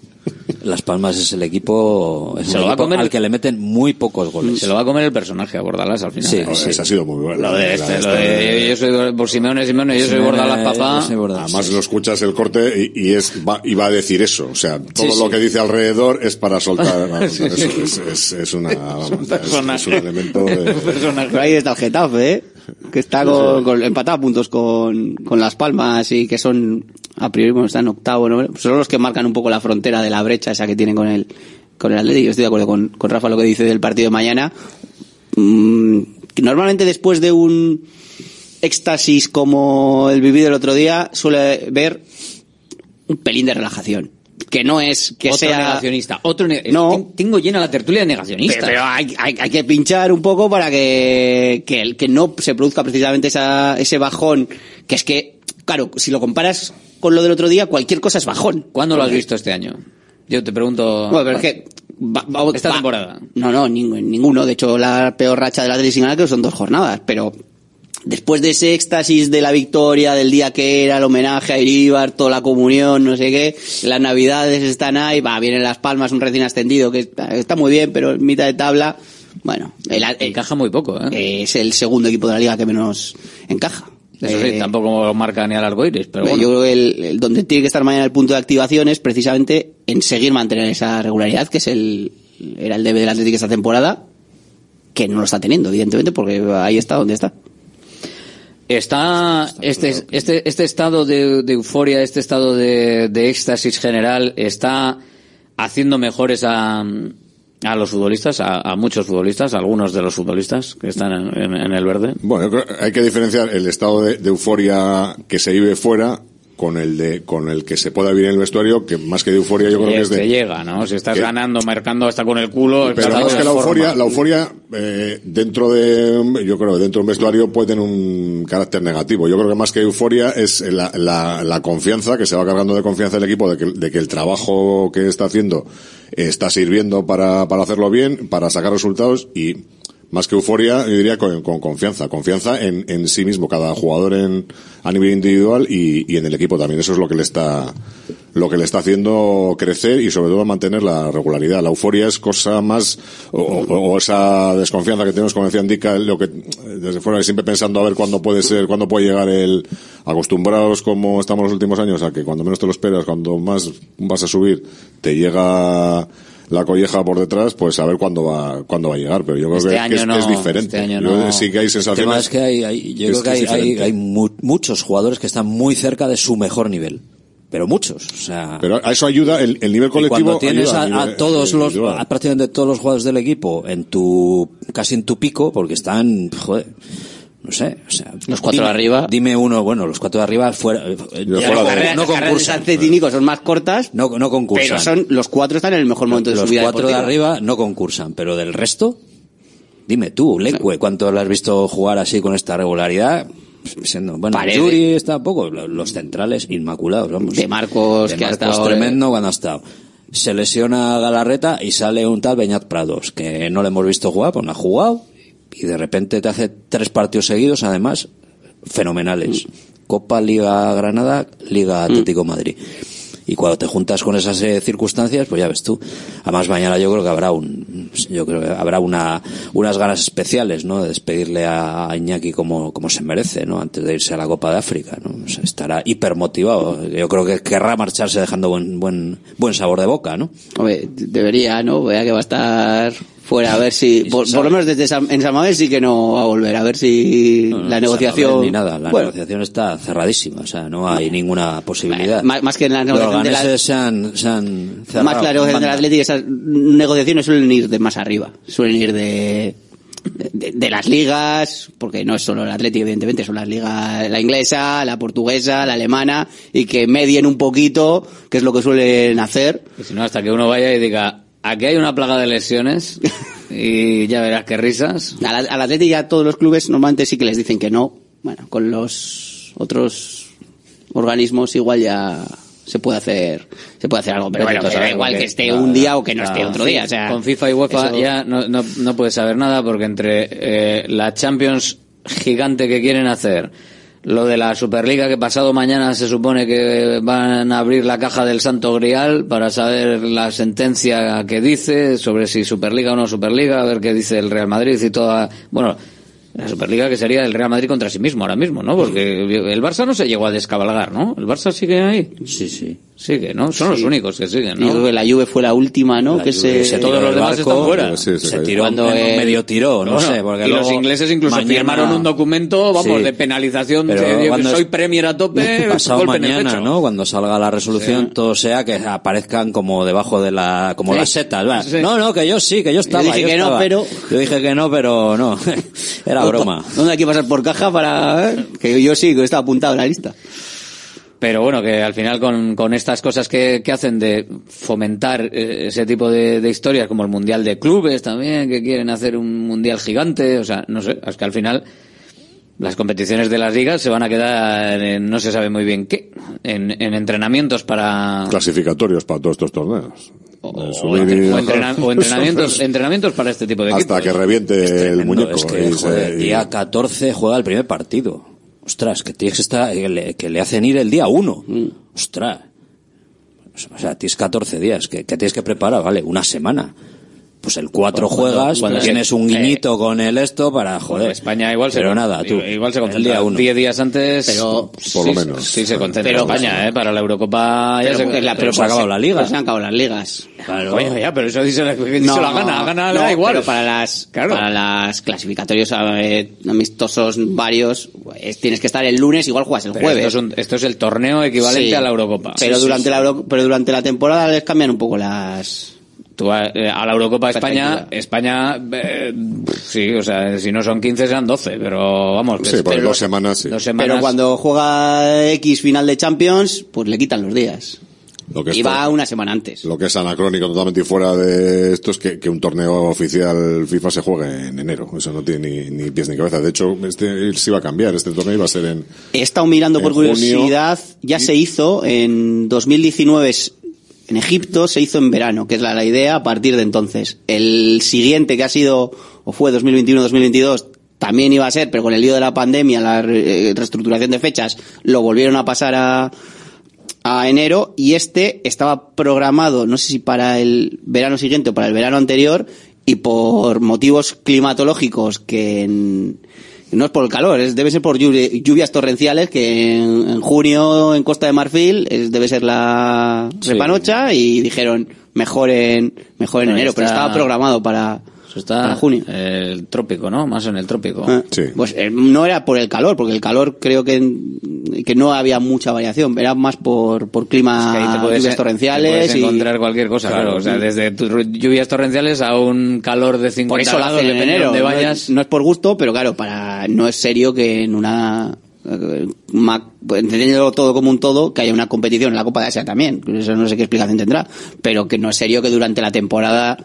las Palmas es el equipo, es Se el lo va a equipo comer- al que le meten muy pocos goles. Se lo va a comer el personaje a Bordalas al final. Sí, ¿eh? sí. Ese ha sido muy bueno. Lo de La este, lo de yo soy por Simeone, Simeone, yo soy Bordalas, papá. Yo soy Bordalas. Además lo escuchas el corte y, y es va, y va a decir eso, o sea, todo Sí, lo que dice alrededor es para soltar, eso, es, es, es una vamos, es, personaje. es un elemento de, Pero ahí está el Getafe, ¿eh? que está con, con- empatado a puntos con, con Las Palmas y que son, a priori, bueno, están octavo, ¿no? Son los que marcan un poco la frontera de la brecha esa que tienen con el, con el Atlético. Yo estoy de acuerdo con, con Rafa lo que dice del partido de mañana. Mm, normalmente después de un éxtasis como el vivido el otro día, suele ver un pelín de relajación. Que no es que otro sea... negacionista. Otro ne- No. Ten- Tengo llena la tertulia de negacionistas. Pero, pero hay, hay- hay que pinchar un poco para que, que, que no se produzca precisamente esa, ese bajón. Que es que, claro, si lo comparas con lo del otro día, cualquier cosa es bajón. ¿Cuándo lo has visto este año? Yo te pregunto. Bueno, pero es que. va- va- Esta va- temporada. No, no, ninguno. De hecho, la peor racha de la Atlético sin ganar creo que son dos jornadas. Pero después de ese éxtasis de la victoria, del día que era, el homenaje a Iríbar, toda la comunión, no sé qué, las navidades están ahí, va, vienen las palmas, un recién ascendido que está, está muy bien, pero en mitad de tabla, bueno, el- el- Encaja muy poco, ¿eh? es el segundo equipo de la liga que menos encaja. Eso sí, Eh, tampoco lo marca ni al arco iris, pero bueno. Yo creo que el, el- donde tiene que estar mañana el punto de activación es precisamente en seguir mantener esa regularidad, que es el era el debe del Atlético esta temporada, que no lo está teniendo, evidentemente, porque ahí está donde está. Está este, este, este estado de, de euforia, este estado de, de éxtasis general, está haciendo mejores a, a los futbolistas, a, muchos futbolistas, a algunos de los futbolistas que están en, en- en el verde. Bueno, yo creo hay que diferenciar el estado de euforia que se vive fuera con el de con el que se pueda vivir en el vestuario, que más que de euforia yo creo que es Se de llega, ¿no? Si estás que- ganando, marcando hasta con el culo. pero estás es que la euforia, la euforia eh, dentro de, yo creo dentro de un vestuario puede tener un carácter negativo. Yo creo que más que euforia es la, la, la confianza, que se va cargando de confianza el equipo, de que, de que el trabajo que está haciendo está sirviendo para, para hacerlo bien, para sacar resultados y más que euforia, yo diría con, con confianza. Confianza en, en sí mismo, cada jugador en, a nivel individual y, y en el equipo también. Eso es lo que le está, lo que le está haciendo crecer y sobre todo mantener la regularidad. La euforia es cosa más, o, o- o esa desconfianza que tenemos, como decía Indica, lo que, desde fuera, siempre pensando a ver cuándo puede ser, cuándo puede llegar el, acostumbrados como estamos los últimos años a que cuando menos te lo esperas, cuando más vas a subir, te llega la colleja por detrás, pues a ver cuándo va, cuándo va a llegar. Pero yo creo Este que, año es, no, que es diferente. este año Yo no. sí que hay El tema sensaciones. es que hay, hay- yo es creo que que hay, mu- muchos jugadores que están muy cerca de su mejor nivel. Pero muchos, o sea... Pero a eso ayuda el, el nivel Y colectivo. cuando tienes ayuda a, a todos los, a prácticamente todos los jugadores del equipo en tu, casi en tu pico, porque están, joder, no sé, o sea. Los cuatro dime- de arriba. Dime uno, bueno, los cuatro de arriba fuera, eh, fuera no, de- Las carreras- no las de concursan. San Cetínico son más cortas, No, no concursan. pero son, los cuatro están en el mejor momento de los su vida cuatro de arriba no concursan, pero del resto, dime tú, Leque, ¿cuánto lo has visto jugar así con esta regularidad? Siendo, bueno, Paredes. Yuri está poco, lo- los centrales inmaculados, vamos. De Marcos, De que ha estado, tremendo cuando ha estado. Se lesiona Galarreta y sale un tal Beñat Prados, que no le hemos visto jugar, pues no ha jugado, y de repente te hace tres partidos seguidos, además, fenomenales. Copa, Liga Granada, Liga Atlético Madrid. Y cuando te juntas con esas eh, circunstancias, pues ya ves tú. Además, mañana yo creo que habrá un, yo creo que habrá una, unas ganas especiales, ¿no? De despedirle a Iñaki como, como se merece, ¿no? Antes de irse a la Copa de África, ¿no? O sea, estará hipermotivado. Yo creo que querrá marcharse dejando buen, buen, buen sabor de boca, ¿no? Hombre, debería, ¿no? Vea que va a estar fuera, a ver si, por, por lo menos desde San- en San Mamés sí que no va a volver, a ver si la No, negociación... ni nada, la Bueno, negociación está cerradísima, o sea, no hay ninguna posibilidad. más, más que en la Los negociación de la, se han, se han cerrado. más negociación del banda. Atlético, esas negociaciones suelen ir de más arriba, suelen ir de, de, de las ligas, porque no es solo el Atlético, evidentemente, son las ligas, la inglesa, la portuguesa, la alemana, y que medien un poquito, que es lo que suelen hacer. Si no, hasta que uno vaya y diga, aquí hay una plaga de lesiones y ya verás qué risas. Al, al Atlético ya todos los clubes normalmente sí que les dicen que no. Bueno, con los otros organismos igual ya se puede hacer se puede hacer algo, pero bueno, que da igual que esté un día o que no esté otro sí, día. O sea, con FIFA y UEFA eso- ya no, no, no puedes saber nada porque entre eh, la Champions gigante que quieren hacer, lo de la Superliga que pasado mañana se supone que van a abrir la caja del Santo Grial para saber la sentencia que dice sobre si Superliga o no Superliga, a ver qué dice el Real Madrid y toda... Bueno, la Superliga que sería el Real Madrid contra sí mismo ahora mismo, ¿no? Porque el Barça no se llegó a descabalgar, ¿no? ¿El Barça sigue ahí? Sí, sí. Sigue, ¿no? Son los Sí. únicos que siguen, Yo ¿no? que la Juve fue la última, ¿no? La que Juve se, se Todos tiró los demás barco, están fuera. Sí, se se tiró, Cuando en- el- medio tiró, no Bueno, sé, porque y los luego ingleses incluso mañana- firmaron un documento, vamos, Sí. de penalización, Pero de, cuando soy es- premier a tope, pasado golpe en el mañana, pecho. ¿no? Cuando salga la resolución, Sí. todo sea que aparezcan como debajo de la, como Sí. las setas. No, no, que yo sí, que yo estaba. dije yo que no, estaba. pero- Yo dije que no, pero no. Era broma. ¿Dónde hay que pasar por caja para ver? Que yo sí, que estaba apuntado en la lista. Pero bueno, que al final con, con estas cosas que, que hacen de fomentar eh, ese tipo de, de historias, como el Mundial de Clubes también, que quieren hacer un Mundial gigante, o sea, no sé, es que al final las competiciones de las ligas se van a quedar en no se sabe muy bien qué, en, en entrenamientos para... Clasificatorios para todos estos torneos. O, entrena- entrenamientos, entrenamientos para este tipo de Hasta equipos. que reviente el Tremendo, muñeco. Es que, joder, y- día 14 juega el primer partido. Ostras, que tienes que estar, que le, que le hacen ir el día 1. Ostras. O sea, tienes 14 días, que, que tienes que preparar, vale, una semana. Pues el 4 Cuando- juegas, cuando tienes se- un eh, guiñito con el esto para joder. España igual se Pero nada, tú. igual se el concentra día 1. 10 días antes Pero- sí, Por lo menos. sí se concentra Pero- España eh para la Eurocopa ya Pero, se, la- pero se ha acabado la liga. pues se han acabado las ligas. Claro. Coño, ya pero eso dice la, dice No, la gana gana no, da igual Pero para las, Claro. para las clasificatorios eh, amistosos varios, pues, tienes que estar el lunes, igual juegas el Pero jueves. esto es, un- esto es el torneo equivalente Sí. a la Eurocopa Pero durante la Euro- pero durante la temporada les cambian un poco las Tú a, eh, a la Eurocopa España. España eh, sí o sea si no son 15 serán 12 pero vamos que Sí, por dos semanas, sí. dos semanas Pero cuando juega X final de Champions, pues le quitan los días. Lo que Y está- va una semana antes. Lo que es anacrónico totalmente y fuera de esto es que, que un torneo oficial FIFA se juegue en enero. Eso no tiene ni, ni pies ni cabeza. De hecho, este se iba a cambiar. Este torneo iba a ser en... He estado mirando por junio. curiosidad, ya se hizo en 2019 es- en Egipto, se hizo en verano, que es la, idea a partir de entonces. El siguiente que ha sido, o fue 2021-2022, también iba a ser, pero con el lío de la pandemia, la eh, reestructuración de fechas, lo volvieron a pasar a, a enero y este estaba programado, no sé si para el verano siguiente o para el verano anterior, y por motivos climatológicos que en- no es por el calor, es, debe ser por lluvi- lluvias torrenciales que en, en junio en Costa de Marfil es- debe ser la Sí. repanocha y dijeron mejor en mejor en enero, pero estaba programado para, eso está para junio. el trópico no más en el trópico Ah, Pues eh, no era por el calor, porque el calor creo que, que no había mucha variación, era más por, por clima, que ahí te puedes, lluvias te torrenciales puedes y encontrar cualquier cosa, claro. Claro. O sea, desde lluvias torrenciales a un calor de 50 por eso grados, de enero. No es, no es por gusto, pero claro, para no es serio que en una eh, pues, entendiéndolo todo como un todo, que haya una competición en la Copa de Asia también. Eso no sé qué explicación tendrá, pero que no es serio que durante la temporada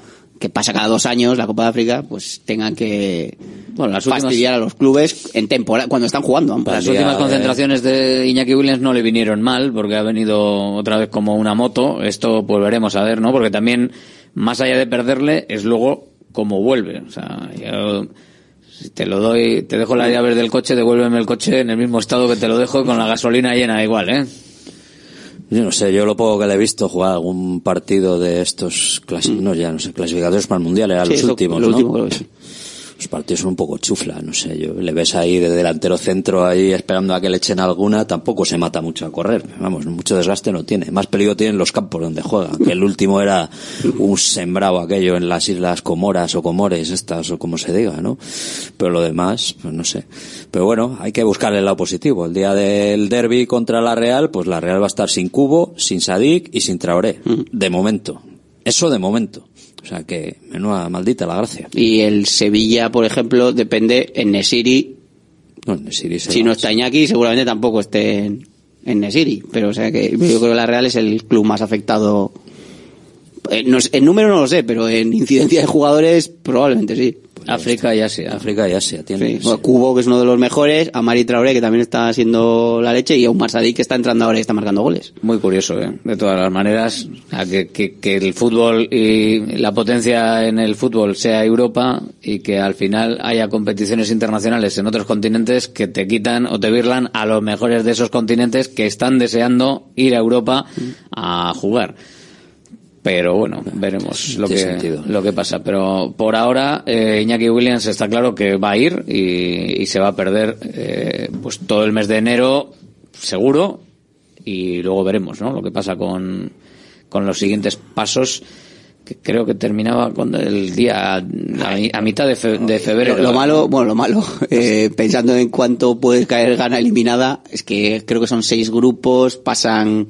que pasa cada dos años la Copa de África, pues tengan que Bueno, las últimas- fastidiar a los clubes en temporada cuando están jugando. ambos. Las últimas concentraciones de Iñaki Williams no le vinieron mal porque ha venido otra vez como una moto. Esto pues veremos a ver, ¿no? Porque también, más allá de perderle, es luego cómo vuelve. O sea, yo, si te lo doy, te dejo las llaves del coche, devuélveme el coche en el mismo estado que te lo dejo con la gasolina llena igual, ¿eh? Yo no sé, yo lo poco que le he visto jugar algún partido de estos clasi- no, ya no sé, clasificadores para el mundial, eran Mm. Sí, los últimos, lo ¿no? último. Los partidos son un poco chufla, no sé, yo le ves ahí de delantero centro ahí esperando a que le echen alguna, tampoco se mata mucho a correr, vamos, mucho desgaste no tiene. Más peligro tienen los campos donde juega, que el último era un sembrado aquello en las islas Comoras o Comores estas o como se diga, ¿no? Pero lo demás, pues no sé. Pero bueno, hay que buscar el lado positivo. El día del derby contra la Real, pues la Real va a estar sin Cubo, sin Sadik y sin Traoré. De momento. Eso de momento. O sea que, menuda maldita la gracia. Y el Sevilla, por ejemplo, depende en Nesiri. No, Nesiri se si no está Iñaki, seguramente tampoco esté en, en Nesiri. Pero o sea que yo creo que la Real es el club más afectado. Eh, no sé- en número no lo sé, pero en incidencia de jugadores probablemente sí. África y Asia. África y Asia tiene. Sí. Bueno, Cubo, que es uno de los mejores, a Mari Traoré, que también está siendo la leche, y a un Marsadí que está entrando ahora y está marcando goles. Muy curioso, ¿eh? de todas las maneras, que, que, que el fútbol y la potencia en el fútbol sea Europa y que al final haya competiciones internacionales en otros continentes que te quitan o te virlan a los mejores de esos continentes que están deseando ir a Europa a jugar. Pero bueno, veremos lo que, sentido. lo que pasa. Pero por ahora, eh, Iñaki Williams está claro que va a ir y, y se va a perder eh, pues todo el mes de enero, seguro, y luego veremos ¿no? lo que pasa con, con los siguientes pasos que creo que terminaba con el día a, a mitad de, fe- de febrero. Lo, lo malo, bueno, lo malo, eh, pensando en cuánto puede caer gana eliminada, es que creo que son seis grupos, pasan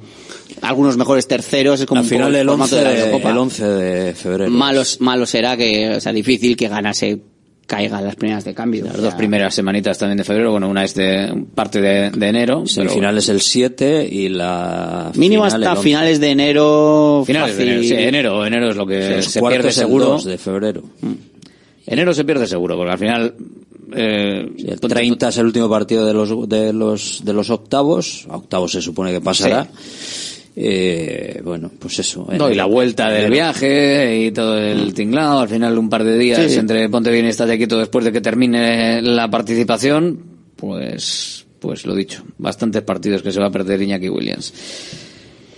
algunos mejores terceros, es como Al un poco final el formato 11 de la de, el 11 de febrero. Malos, malo será que, o sea, difícil que ganase caiga las primeras de cambio. Las dos primeras semanitas también de febrero, bueno, una es de parte de, de enero. El final es el 7 y la Mínimo final el hasta 11. finales de enero. Finales de enero, sí, enero, enero es lo que se pierde el seguro. 2 de febrero. Enero se pierde seguro, porque al final... Eh, El 30 es el último partido de los de los de los octavos. A octavos se supone que pasará. Eh, bueno, pues eso. No, y la vuelta del viaje y todo el tinglado, al final un par de días Sí, sí. entre ponte bien y estate quieto después de que termine la participación, pues, pues lo dicho, bastantes partidos que se va a perder Iñaki Williams.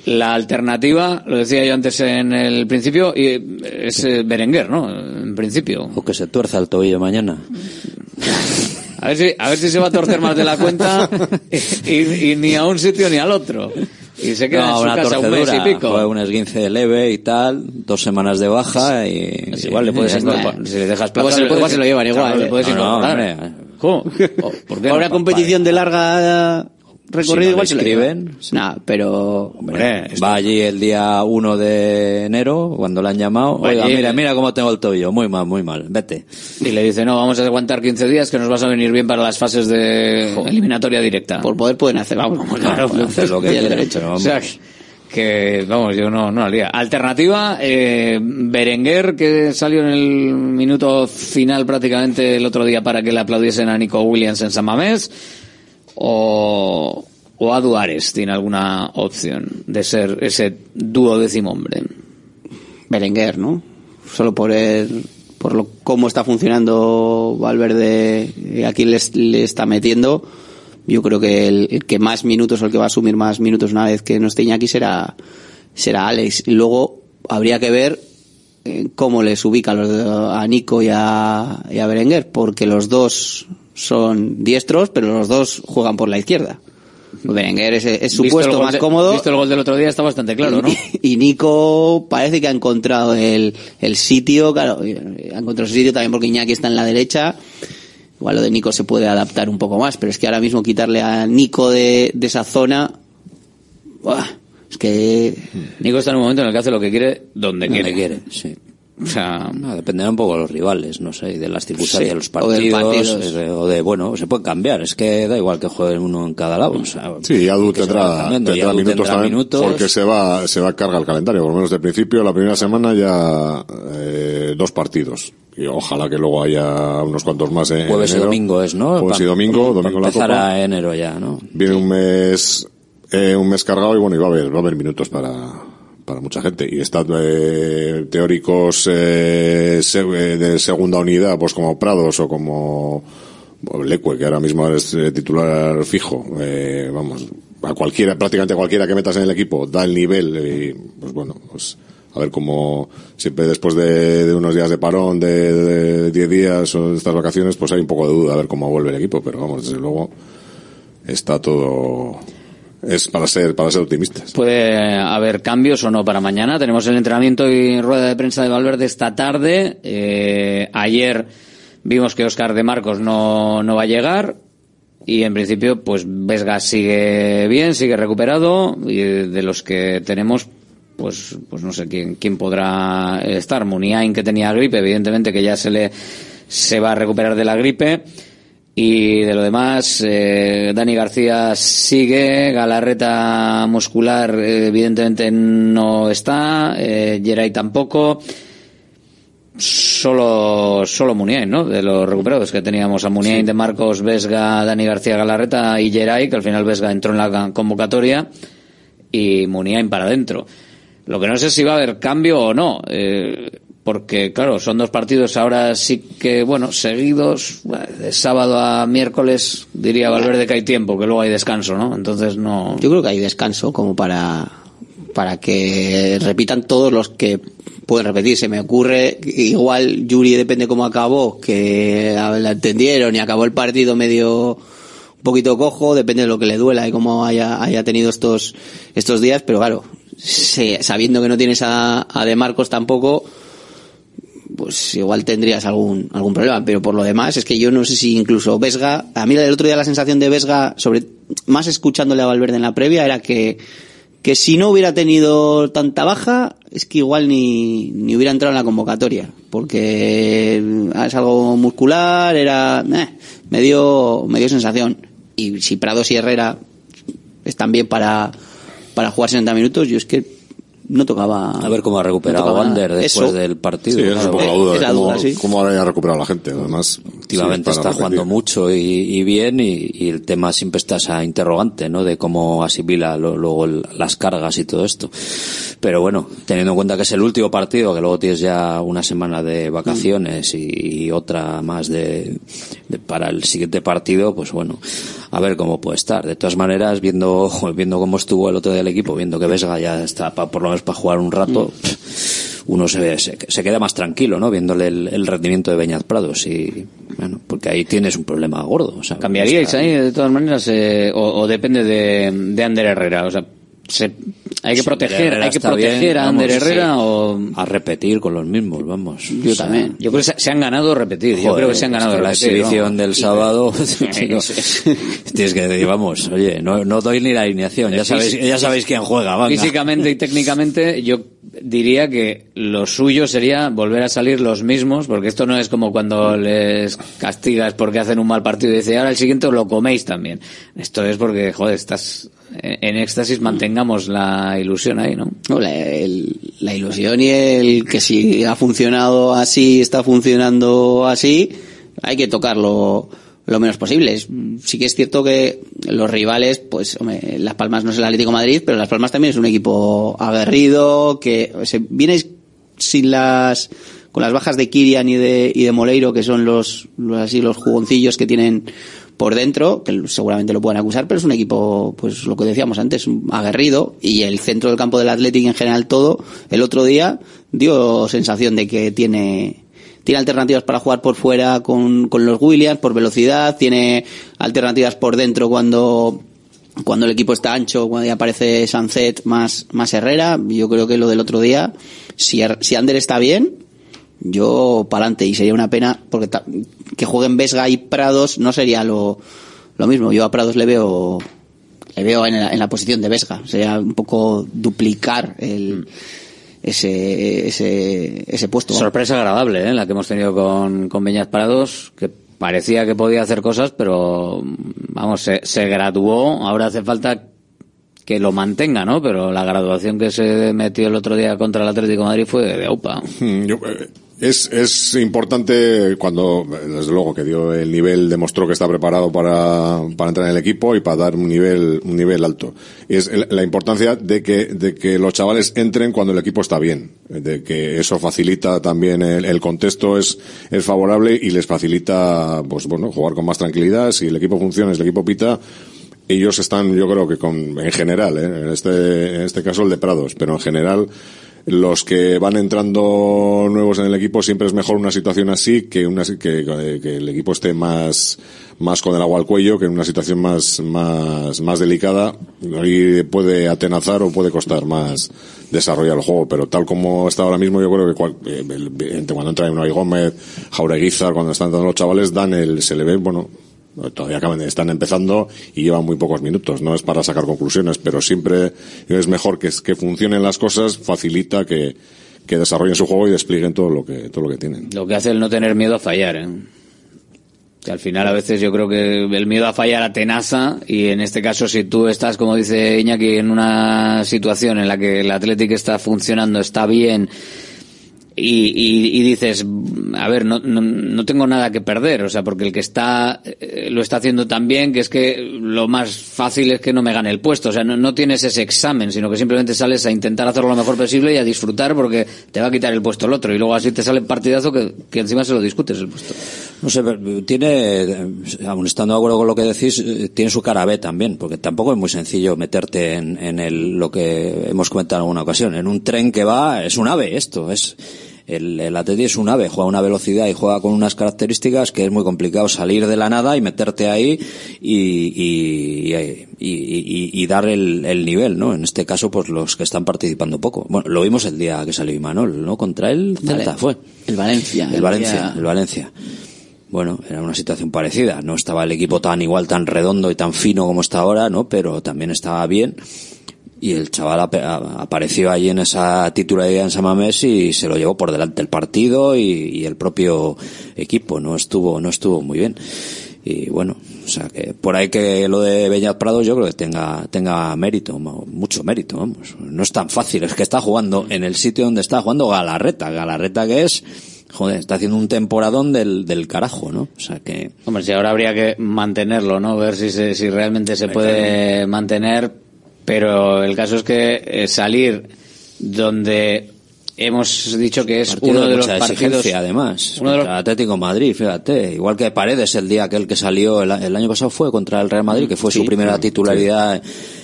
La alternativa, lo decía yo antes en el principio, y es eh, Berenguer, ¿no? En principio. O que se tuerza el tobillo mañana. A ver si, a ver si se va a torcer más de la cuenta y, y ni a un sitio ni al otro. Y se queda No, en su una casa un mes y torcedura, pico. fue un esguince leve y tal, dos semanas de baja y... Pues igual le puedes incorporar. Si le dejas plaza, se- se lo llevan igual, claro, le puedes No, no, incorporar. hombre. ¿Cómo? ¿O ¿Por qué Para una no? competición de larga recorrido Si no igual se escriben. Nah, pero... Hombre, va allí el día 1 de enero, cuando le han llamado. Oiga, mira, mira cómo tengo el tobillo. Muy mal, muy mal. Vete. Y le dice, no, vamos a aguantar 15 días que nos vas a venir bien para las fases de eliminatoria directa. Por poder pueden hacer, vamos, vamos, Claro, pueden hacer lo que quieran, derecho. O sea, que, vamos, yo no, no la. Alternativa, eh, Berenguer, que salió en el minuto final prácticamente el otro día para que le aplaudiesen a Nico Williams en San Mamés, o, o a Duares, tiene alguna opción de ser ese dúo décimo hombre. Berenguer, ¿no? Solo por el, por lo cómo está funcionando Valverde, a quién le, le está metiendo, yo creo que el, que más minutos o el que va a asumir más minutos una vez que no esté Iñaki será, será Alex. Y luego habría que ver eh, cómo les ubica a, a Nico y a, y a Berenguer, porque los dos son diestros, pero los dos juegan por la izquierda. Berenguer es, es su puesto más de- cómodo. Visto el gol del otro día está bastante claro, ¿no? Y Nico parece que ha encontrado el, el sitio, claro, eh, ha encontrado su sitio también porque Iñaki está en la derecha. Igual lo de Nico se puede adaptar un poco más, pero es que ahora mismo quitarle a Nico de, de esa zona, ¡buah! es que Nico está en un momento en el que hace lo que quiere, donde Donde quiere. quiere, sí. O sea, No, dependerá un poco de los rivales, no sé, y de las circunstancias Sí, de los o partidos, eh, o de, bueno, se puede cambiar, es que da igual que juegue uno en cada lado. O sea, Sí, Adu tendrá, tendrá minutos tendrá también, minutos. porque se va, se va a cargar el calendario, por lo menos de principio, la primera semana ya eh, dos partidos. Y ojalá que luego haya unos cuantos más en Jueves y domingo es, ¿no? Jueves y domingo, pa domingo la empezar Copa. enero ya, ¿no? Viene un mes, eh, un mes cargado y bueno, y va a haber, va a haber minutos para, para mucha gente. Y están eh, teóricos eh, eh, de segunda unidad, pues como Prados o como Lecue, que ahora mismo es eh, titular fijo. Eh, vamos, a cualquiera, prácticamente cualquiera que metas en el equipo, da el nivel y, pues bueno, pues a ver cómo siempre después de, de unos días de parón de 10 días o de estas vacaciones, pues hay un poco de duda a ver cómo vuelve el equipo, pero vamos, desde luego está todo es para ser para ser optimistas. Puede haber cambios o no para mañana. Tenemos el entrenamiento y rueda de prensa de Valverde esta tarde. Eh, ayer vimos que Oscar de Marcos no, no va a llegar. Y en principio, pues Vesga sigue bien, sigue recuperado. Y de los que tenemos, pues, pues no sé quién, quién podrá estar. Muniain, que tenía gripe, evidentemente que ya se le se va a recuperar de la gripe. Y de lo demás, eh, Dani García sigue, Galarreta muscular eh, evidentemente no está, eh, Geray tampoco. Solo, solo Muniain, ¿no? De los recuperados que teníamos a Muniain, de Marcos, Vesga, Dani García, Galarreta y Geray, que al final Vesga entró en la convocatoria y Muniain para adentro. Lo que no sé si va a haber cambio o no. Eh, porque claro, son dos partidos ahora sí que, bueno, seguidos, de sábado a miércoles, diría Valverde que hay tiempo, que luego hay descanso, ¿no? Entonces no. Yo creo que hay descanso como para, para que repitan todos los que pueden repetir. Se me ocurre, igual Yuri depende cómo acabó, que la entendieron y acabó el partido medio un poquito cojo, depende de lo que le duela y cómo haya, haya tenido estos, estos días, pero claro, sabiendo que no tienes a, a De Marcos tampoco, pues igual tendrías algún, algún problema. Pero por lo demás, es que yo no sé si incluso Vesga, a mí el otro día la sensación de Vesga, sobre, más escuchándole a Valverde en la previa, era que, que si no hubiera tenido tanta baja, es que igual ni, ni hubiera entrado en la convocatoria. Porque es algo muscular, era, eh, me dio, sensación. Y si Prados y Herrera están bien para, para jugar 60 minutos, yo es que no tocaba. A ver cómo ha recuperado Ander después del partido. Sí, es un poco la duda. de cómo, cómo ha recuperado la gente, además. Últimamente está jugando mucho y, bien y, el tema siempre está esa interrogante, ¿no? De cómo asimila luego las cargas y todo esto. Pero bueno, teniendo en cuenta que es el último partido, que luego tienes ya una semana de vacaciones y, otra más de, para el siguiente partido, pues bueno, a ver cómo puede estar. De todas maneras, viendo, viendo cómo estuvo el otro día el equipo, viendo que Vesga ya está por lo menos para jugar un rato, mm. Uno se, se, queda más tranquilo, ¿no? Viéndole el, rendimiento de Beñat Prados y, bueno, porque ahí tienes un problema gordo. O sea, ¿Cambiaríais ahí de todas maneras eh, o, depende de, de Ander Herrera? O sea, hay que proteger, hay que proteger a Ander Herrera o a repetir con los mismos, vamos. Yo también. Yo creo que se, han ganado repetir. yo creo que se han ganado la exhibición del sábado. tienes que decir, vamos, oye, no, no doy ni la alineación. Ya sabéis, ya sabéis quién juega. Físicamente y técnicamente, yo diría que lo suyo sería volver a salir los mismos, porque esto no es como cuando les castigas porque hacen un mal partido y dices, ahora el siguiente lo coméis también. Esto es porque, joder, estás en éxtasis, mantengamos la ilusión ahí, ¿no? la, ilusión y el que si ha funcionado así, está funcionando así, hay que tocarlo lo menos posible. Sí que es cierto que los rivales, pues, hombre, Las Palmas no es el Atlético Madrid, pero Las Palmas también es un equipo aguerrido, que se viene sin las, con las bajas de Kirian y de, y de Moleiro, que son los, los así, los jugoncillos que tienen por dentro, que seguramente lo pueden acusar, pero es un equipo, pues lo que decíamos antes, aguerrido, y el centro del campo del Atlético en general todo, el otro día dio sensación de que tiene, tiene alternativas para jugar por fuera con, con los Williams, por velocidad, tiene alternativas por dentro cuando cuando el equipo está ancho, cuando ya aparece Sanzet más, más Herrera, yo creo que lo del otro día, si, si Ander está bien, yo para adelante y sería una pena porque que jueguen Vesga y Prados no sería lo, lo mismo. Yo a Prados le veo le veo en la, en la posición de Vesga, sería un poco duplicar el ese, ese, ese puesto. Sorpresa agradable, ¿eh? la que hemos tenido con, con Beñat Prados, que parecía que podía hacer cosas, pero vamos, se, se graduó, ahora hace falta que lo mantenga, ¿no? Pero la graduación que se metió el otro día contra el Atlético de Madrid fue de AUPA. Hmm, eh, es, es importante cuando, desde luego, que dio el nivel, demostró que está preparado para, para entrar en el equipo y para dar un nivel, un nivel alto. Es la importancia de que, de que los chavales entren cuando el equipo está bien, de que eso facilita también el, el contexto es, es favorable y les facilita, pues bueno, jugar con más tranquilidad. Si el equipo funciona, si el equipo pita, ellos están, yo creo que con, en general, ¿eh? en este, en este caso el de Prados, pero en general, los que van entrando nuevos en el equipo siempre es mejor una situación así que una que, que el equipo esté más más con el agua al cuello que en una situación más más más delicada. Ahí puede atenazar o puede costar más desarrollar el juego pero tal como está ahora mismo yo creo que cual, eh, el, cuando entra Unai Gómez Jaureguizar cuando están entrando los chavales dan el se le ve bueno todavía acaban, están empezando y llevan muy pocos minutos. No es para sacar conclusiones, pero siempre es mejor que, que funcionen las cosas, facilita que, que desarrollen su juego y desplieguen todo lo que, todo lo que tienen. Lo que hace el no tener miedo a fallar, ¿eh? Que al final a veces yo creo que el miedo a fallar atenaza y en este caso si tú estás, como dice Iñaki, en una situación en la que el Atlético está funcionando, está bien, y, y, dices, a ver, no, no, no, tengo nada que perder, o sea, porque el que está eh, lo está haciendo tan bien que es que lo más fácil es que no me gane el puesto, o sea, no, no tienes ese examen, sino que simplemente sales a intentar hacerlo lo mejor posible y a disfrutar porque te va a quitar el puesto el otro. Y luego así te sale partidazo que, que encima se lo discutes el puesto. No sé, tiene, aun estando de acuerdo con lo que decís, eh, tiene su cara B también, porque tampoco es muy sencillo meterte en, en el, lo que hemos comentado en alguna ocasión, en un tren que va, es un ave esto, es, el, el Atleti es un ave, juega a una velocidad y juega con unas características que es muy complicado salir de la nada y meterte ahí y, y, y, y dar el, el, nivel, ¿no? En este caso, pues los que están participando poco. Bueno, lo vimos el día que salió Imanol, ¿no? Contra el Celta, fue. El Valencia. El, Valencia, el Valencia. Bueno, era una situación parecida. No estaba el equipo tan igual, tan redondo y tan fino como está ahora, ¿no? Pero también estaba bien y el chaval apareció allí en esa titularidad en Samamés y se lo llevó por delante el partido y, el propio equipo. No estuvo no estuvo muy bien. Y bueno o sea que por ahí que lo de Beñat Prado yo creo que tenga tenga mérito mucho mérito vamos. No es tan fácil es que está jugando en el sitio donde está jugando Galarreta. Galarreta que es joder, está haciendo un temporadón del, del carajo, ¿no? O sea que... Hombre, si ahora habría que mantenerlo, ¿no? Ver si, se, si realmente se puede mantener, pero el caso es que eh, salir donde hemos dicho que es uno de, los partidos además uno de los... Atlético Madrid fíjate. Igual que Paredes el día aquel que salió el, año pasado fue contra el Real Madrid que fue su primera titularidad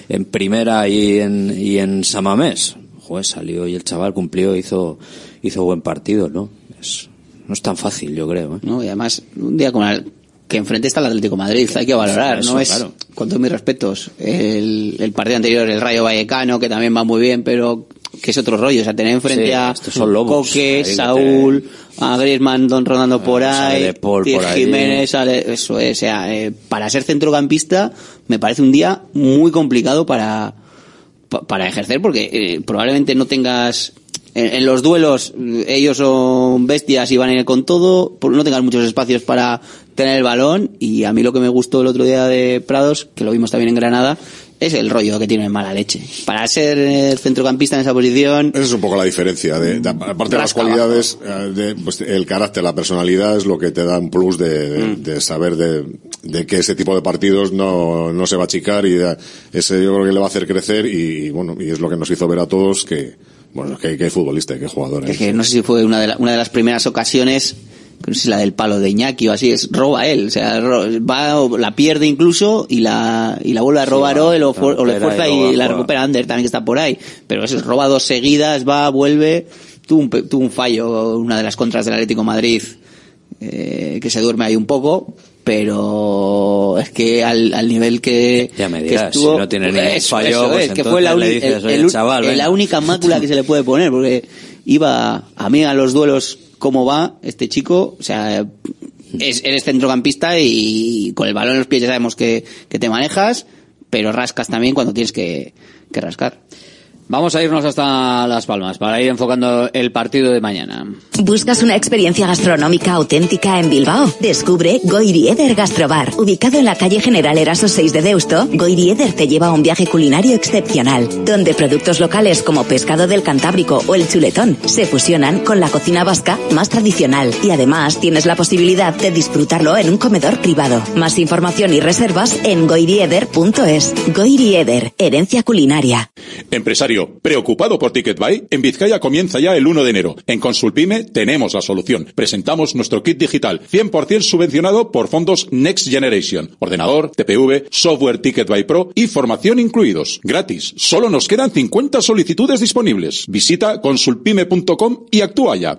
en primera y en y en Samamés. Joder, salió y el chaval cumplió hizo hizo buen partido no es, no es tan fácil yo creo ¿eh? no y además un día con el que enfrente está el Atlético Madrid, hay que valorar, no es, con todos mis respetos, el, el, partido anterior, el Rayo Vallecano, que también va muy bien, pero que es otro rollo, o sea, tener enfrente a son Coque, Saúl, a Griezmann don rodando por ahí, por Jiménez, eso es, o sea, eh, para ser centrocampista me parece un día muy complicado para, para ejercer, porque eh, probablemente no tengas en, los duelos ellos son bestias y van a ir con todo, no tengas muchos espacios para tener el balón y a mí lo que me gustó el otro día de Prados, que lo vimos también en Granada, es el rollo que tiene mala leche. Para ser centrocampista en esa posición. Esa es un poco la diferencia. De, aparte de las cualidades, eh, de, pues, el carácter, la personalidad es lo que te da un plus de, de, mm. saber de, que ese tipo de partidos no, no se va a achicar y ese yo creo que le va a hacer crecer y, bueno, y es lo que nos hizo ver a todos que, bueno, que, que futbolista, que jugador. Es que no sé si fue una de, una de las primeras ocasiones si la del palo de Iñaki o así, es roba él, o sea, va, la pierde incluso y la, y la vuelve a robar sí, él o, o, le fuerza y, y la recupera Ander también que está por ahí. Pero eso es roba dos seguidas, va, vuelve, tuvo un, tuvo un fallo, una de las contras del Atlético Madrid, eh, que se duerme ahí un poco, pero es que al, al nivel que, ya me dirás, que estuvo, si no tiene ningún eso, fallo, eso pues es, que fue la, el, el, chaval, la única mácula que se le puede poner, porque iba a mí a los duelos cómo va este chico, o sea, es, eres centrocampista y con el balón en los pies ya sabemos que, que te manejas, pero rascas también cuando tienes que, que rascar. Vamos a irnos hasta Las Palmas para ir enfocando el partido de mañana. ¿Buscas una experiencia gastronómica auténtica en Bilbao? Descubre Goirieder Gastrobar. Ubicado en la calle General Eraso 6 de Deusto, Goirieder te lleva a un viaje culinario excepcional, donde productos locales como pescado del Cantábrico o el chuletón se fusionan con la cocina vasca más tradicional y además tienes la posibilidad de disfrutarlo en un comedor privado. Más información y reservas en goirieder.es. Goirieder, herencia culinaria. Empresario ello, ¿preocupado por TicketBuy? En Vizcaya comienza ya el 1 de enero. En Consulpime tenemos la solución. Presentamos nuestro kit digital, 100% subvencionado por fondos Next Generation. Ordenador, TPV, software TicketBuy Pro y formación incluidos. Gratis. Solo nos quedan 50 solicitudes disponibles. Visita consulpime.com y actúa ya.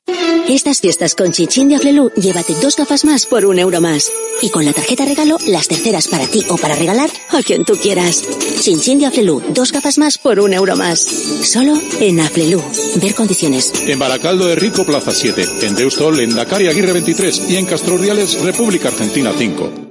Estas fiestas con Chinchín de Aflelu, llévate dos gafas más por un euro más. Y con la tarjeta regalo, las terceras para ti o para regalar a quien tú quieras. Chinchín de Aflelu, dos gafas más por un euro más. Solo en Aflelu. Ver condiciones. En Baracaldo de Rico, Plaza 7. En Deustol, en Dakar Aguirre 23. Y en Castroriales, República Argentina 5.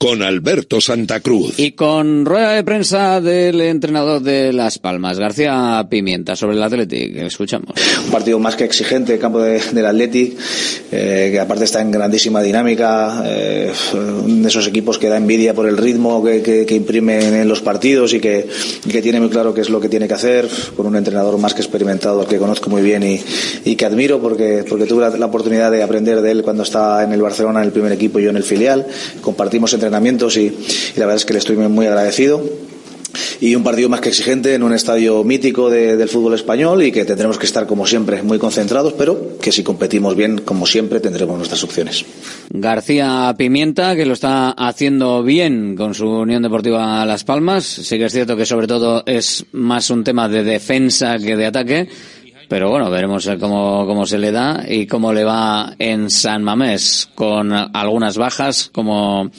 con Alberto Santa Cruz. Y con rueda de prensa del entrenador de Las Palmas, García Pimienta, sobre el Athletic. Escuchamos. Un partido más que exigente, el campo de, del Athletic, eh, que aparte está en grandísima dinámica, eh, de esos equipos que da envidia por el ritmo que, que, que imprimen en los partidos y que, y que, tiene muy claro qué es lo que tiene que hacer, con un entrenador más que experimentado, que conozco muy bien y, y que admiro porque, porque tuve la, la, oportunidad de aprender de él cuando estaba en el Barcelona en el primer equipo y yo en el filial. Compartimos entre entrenamientos y, la verdad es que le estoy muy agradecido. Y un partido más que exigente en un estadio mítico de, del fútbol español y que tendremos que estar como siempre muy concentrados pero que si competimos bien como siempre tendremos nuestras opciones. García Pimienta que lo está haciendo bien con su Unión Deportiva Las Palmas. Sí que es cierto que sobre todo es más un tema de defensa que de ataque pero bueno, veremos cómo, cómo se le da y cómo le va en San Mamés, con algunas bajas, como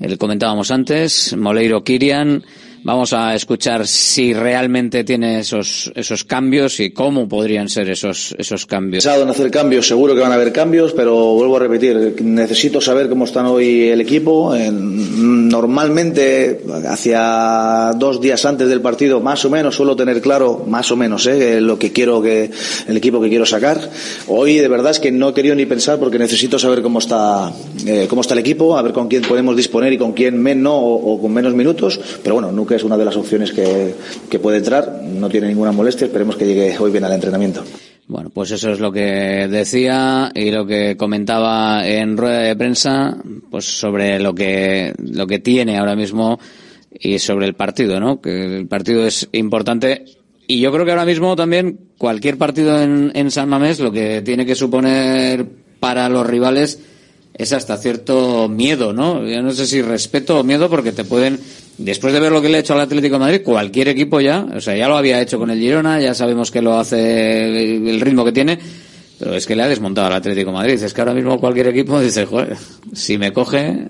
el comentábamos antes, Moleiro Kirian. Vamos a escuchar si realmente tiene esos, esos cambios y cómo podrían ser esos, esos cambios. En hacer cambios, seguro que van a haber cambios, pero vuelvo a repetir, necesito saber cómo están hoy el equipo. Normalmente, hacia dos días antes del partido, más o menos, suelo tener claro, más o menos, ¿eh? lo que quiero que, el equipo que quiero sacar. Hoy, de verdad, es que no he querido ni pensar porque necesito saber cómo está, eh, cómo está el equipo, a ver con quién podemos disponer y con quién menos o, o con menos minutos, pero bueno, nunca que es una de las opciones que, que, puede entrar. No tiene ninguna molestia. Esperemos que llegue hoy bien al entrenamiento. Bueno, pues eso es lo que decía y lo que comentaba en rueda de prensa, pues sobre lo que, lo que tiene ahora mismo y sobre el partido, ¿no? Que el partido es importante y yo creo que ahora mismo también cualquier partido en, en San Mamés lo que tiene que suponer para los rivales es hasta cierto miedo, ¿no? Yo no sé si respeto o miedo porque te pueden después de ver lo que le ha hecho al Atlético Madrid, cualquier equipo ya, o sea, ya lo había hecho con el Girona, ya sabemos que lo hace el ritmo que tiene, pero es que le ha desmontado al Atlético Madrid. Es que ahora mismo cualquier equipo dice, joder, si me coge,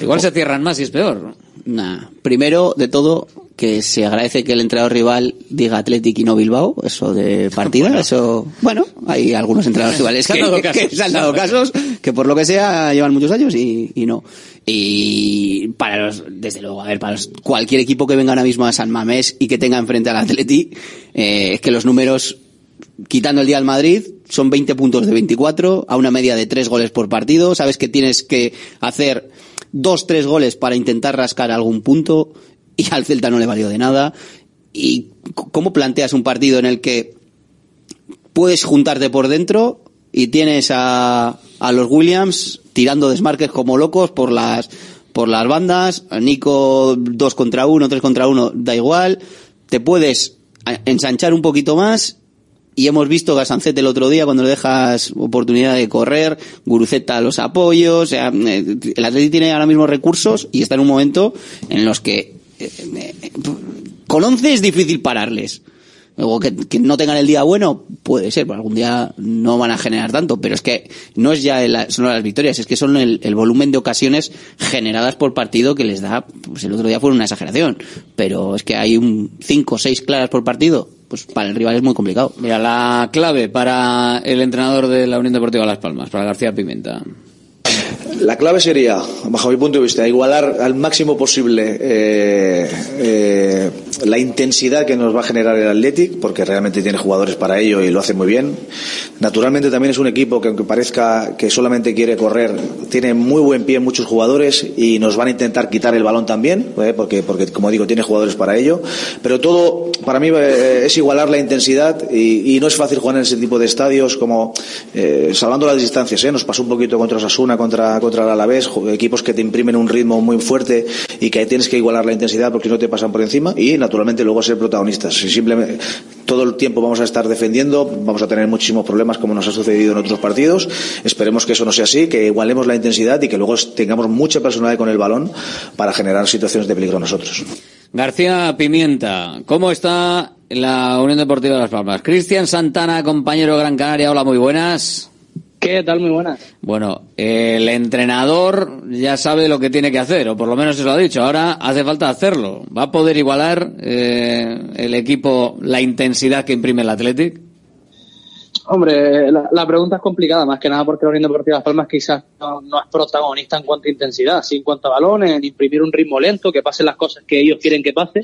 igual se cierran más y es peor. Nah. Primero de todo, que se agradece que el entrenador rival diga Atlético y no Bilbao, eso de partida, bueno. eso, bueno, hay algunos entrenadores rivales que, que, que, se han dado casos, que por lo que sea llevan muchos años y, y no. Y para los, desde luego, a ver, para los, cualquier equipo que venga ahora mismo a San Mamés y que tenga enfrente al Atleti, eh, es que los números, quitando el día al Madrid, son 20 puntos de 24, a una media de 3 goles por partido, sabes que tienes que hacer dos, tres goles para intentar rascar algún punto, y al Celta no le valió de nada. ¿Y cómo planteas un partido en el que puedes juntarte por dentro y tienes a, a los Williams tirando desmarques como locos por las por las bandas, Nico dos contra uno, tres contra uno, da igual, te puedes ensanchar un poquito más y hemos visto Gasancete el otro día cuando le dejas oportunidad de correr, Guruceta los apoyos, o sea, eh, el Atleti tiene ahora mismo recursos y está en un momento en los que eh, eh, con 11 es difícil pararles. O que, no tengan el día bueno, puede ser, algún día no van a generar tanto, pero es que no es ya el, las victorias, es que son el, el, volumen de ocasiones generadas por partido que les da, pues el otro día fue una exageración, pero es que hay un 5 o 6 claras por partido, pues para el rival es muy complicado. Mira, la clave para el entrenador de la Unión Deportiva Las Palmas, para García Pimenta. La clave sería, bajo mi punto de vista, igualar al máximo posible eh, eh, la intensidad que nos va a generar el Athletic, porque realmente tiene jugadores para ello y lo hace muy bien. Naturalmente también es un equipo que aunque parezca que solamente quiere correr, tiene muy buen pie muchos jugadores y nos van a intentar quitar el balón también, ¿eh? porque, porque como digo, tiene jugadores para ello. Pero todo, para mí, es igualar la intensidad y, y, no es fácil jugar en ese tipo de estadios como, salvando las distancias, nos pasó un poquito contra Osasuna, contra contra el Alavés, equipos que te imprimen un ritmo muy fuerte y que tienes que igualar la intensidad porque no te pasan por encima y naturalmente luego ser protagonistas. Si simplemente todo el tiempo vamos a estar defendiendo, vamos a tener muchísimos problemas como nos ha sucedido en otros partidos. Esperemos que eso no sea así, que igualemos la intensidad y que luego tengamos mucha personalidad con el balón para generar situaciones de peligro nosotros. García Pimienta, ¿cómo está la Unión Deportiva de Las Palmas? Cristian Santana, compañero Gran Canaria, hola, muy buenas. ¿Qué tal? Muy buenas. Bueno, el entrenador ya sabe lo que tiene que hacer, o por lo menos se lo ha dicho. Ahora hace falta hacerlo. ¿Va a poder igualar eh, el equipo la intensidad que imprime el Athletic? Hombre, la, la, pregunta es complicada, más que nada porque la Unión Deportiva Las Palmas quizás no, no, es protagonista en cuanto a intensidad, sí en cuanto a balones, en imprimir un ritmo lento, que pasen las cosas que ellos quieren que pase,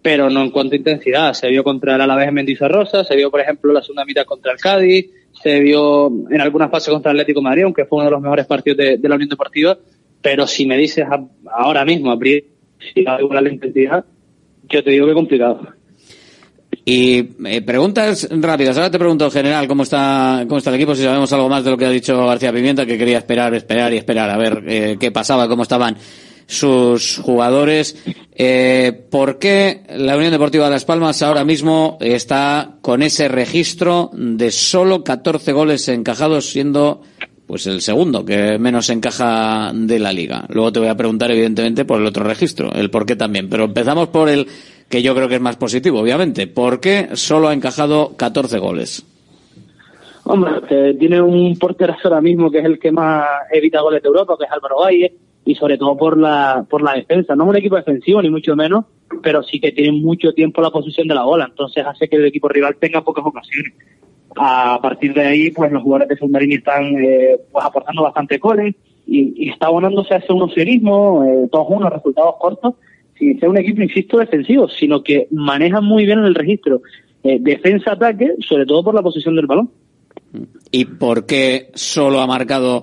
pero no en cuanto a intensidad. Se vio contra el Alavés en Mendizorrosa, se vio, por ejemplo, la segunda mitad contra el Cádiz, se vio en algunas fases contra Atlético de Madrid, aunque fue uno de los mejores partidos de, la Unión Deportiva, pero si me dices ahora mismo, a priori, si va a igualar la intensidad, yo te digo que complicado. Y eh, preguntas rápidas. Ahora te pregunto en general cómo está, cómo está el equipo, si sabemos algo más de lo que ha dicho García Pimienta, que quería esperar, esperar y esperar a ver eh, qué pasaba, cómo estaban sus jugadores. Eh, ¿Por qué la Unión Deportiva de Las Palmas ahora mismo está con ese registro de solo 14 goles encajados, siendo pues el segundo que menos encaja de la liga? Luego te voy a preguntar, evidentemente, por el otro registro, el por qué también. Pero empezamos por el que yo creo que es más positivo, obviamente. ¿Por qué solo ha encajado 14 goles? Hombre, eh, tiene un porterazo ahora mismo que es el que más evita goles de Europa, que es Álvaro Valle y sobre todo por la por la defensa. No es un equipo defensivo, ni mucho menos, pero sí que tiene mucho tiempo la posición de la bola, entonces hace que el equipo rival tenga pocas ocasiones. A partir de ahí, pues los jugadores de Submarini están eh, pues aportando bastante goles y, está abonándose a ese unocerismo, eh, todos unos resultados cortos, sin ser un equipo, insisto, defensivo, sino que maneja muy bien el registro eh, defensa-ataque, sobre todo por la posición del balón. ¿Y por qué solo ha marcado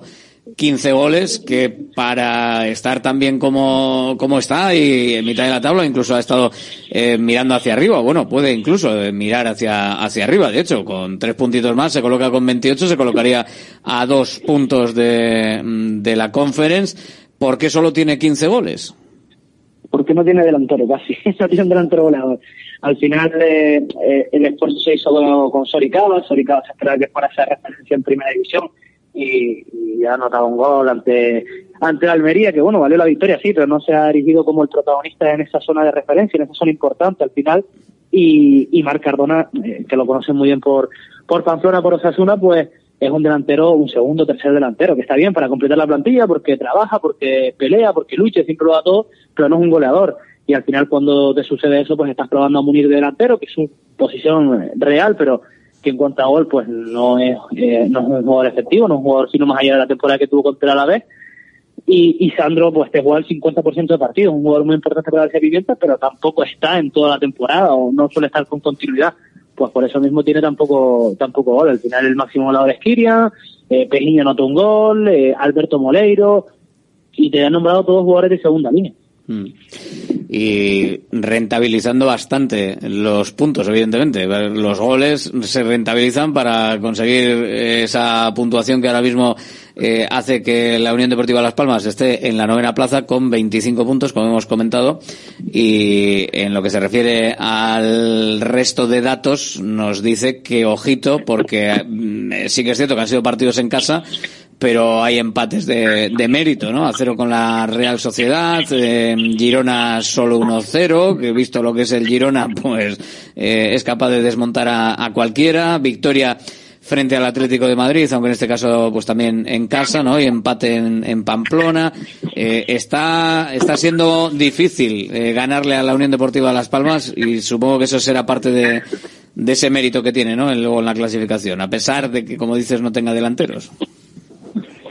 15 goles que para estar tan bien como, como está y en mitad de la tabla incluso ha estado eh, mirando hacia arriba. Bueno, puede incluso eh, mirar hacia, hacia arriba. De hecho, con tres puntitos más se coloca con 28, se colocaría a dos puntos de, de la conference. ¿Por qué solo tiene 15 goles? Porque no tiene delantero casi. no tiene delantero goleador. Al final eh, eh, el esfuerzo se hizo con Soricaba. Soricaba se esperaba que fuera esa referencia en primera división y, y, ha anotado un gol ante ante Almería, que bueno, valió la victoria, sí, pero no se ha erigido como el protagonista en esa zona de referencia, en esa zona importante al final. Y, y Marc Cardona, eh, que lo conocen muy bien por, por Pamplona, por Osasuna, pues es un delantero, un segundo, tercer delantero, que está bien para completar la plantilla, porque trabaja, porque pelea, porque lucha, siempre lo da todo, pero no es un goleador. Y al final cuando te sucede eso, pues estás probando a Munir de delantero, que es su posición real, pero que en cuanto a gol, pues no es, eh, no es un jugador efectivo, no es un jugador sino más allá de la temporada que tuvo contra la vez. Y, y Sandro, pues te juega el 50% de partidos, un jugador muy importante para el Pimienta, pero tampoco está en toda la temporada o no suele estar con continuidad. Pues por eso mismo tiene tampoco, tampoco gol. Al final el máximo goleador es Kiria, eh, Pejiño un gol, eh, Alberto Moleiro, y te han nombrado todos jugadores de segunda línea. Mm. Y rentabilizando bastante los puntos, evidentemente. Los goles se rentabilizan para conseguir esa puntuación que ahora mismo eh, hace que la Unión Deportiva Las Palmas esté en la novena plaza con 25 puntos, como hemos comentado. Y en lo que se refiere al resto de datos, nos dice que ojito, porque mm, sí que es cierto que han sido partidos en casa, pero hay empates de, de mérito, ¿no? A cero con la Real Sociedad, eh, Girona solo 1-0, que visto lo que es el Girona, pues eh, es capaz de desmontar a, a cualquiera. Victoria frente al Atlético de Madrid, aunque en este caso pues también en casa, ¿no? Y empate en, Pamplona. Eh, está, está siendo difícil eh, ganarle a la Unión Deportiva Las Palmas y supongo que eso será parte de, de ese mérito que tiene, ¿no? Luego en la clasificación, a pesar de que, como dices, no tenga delanteros.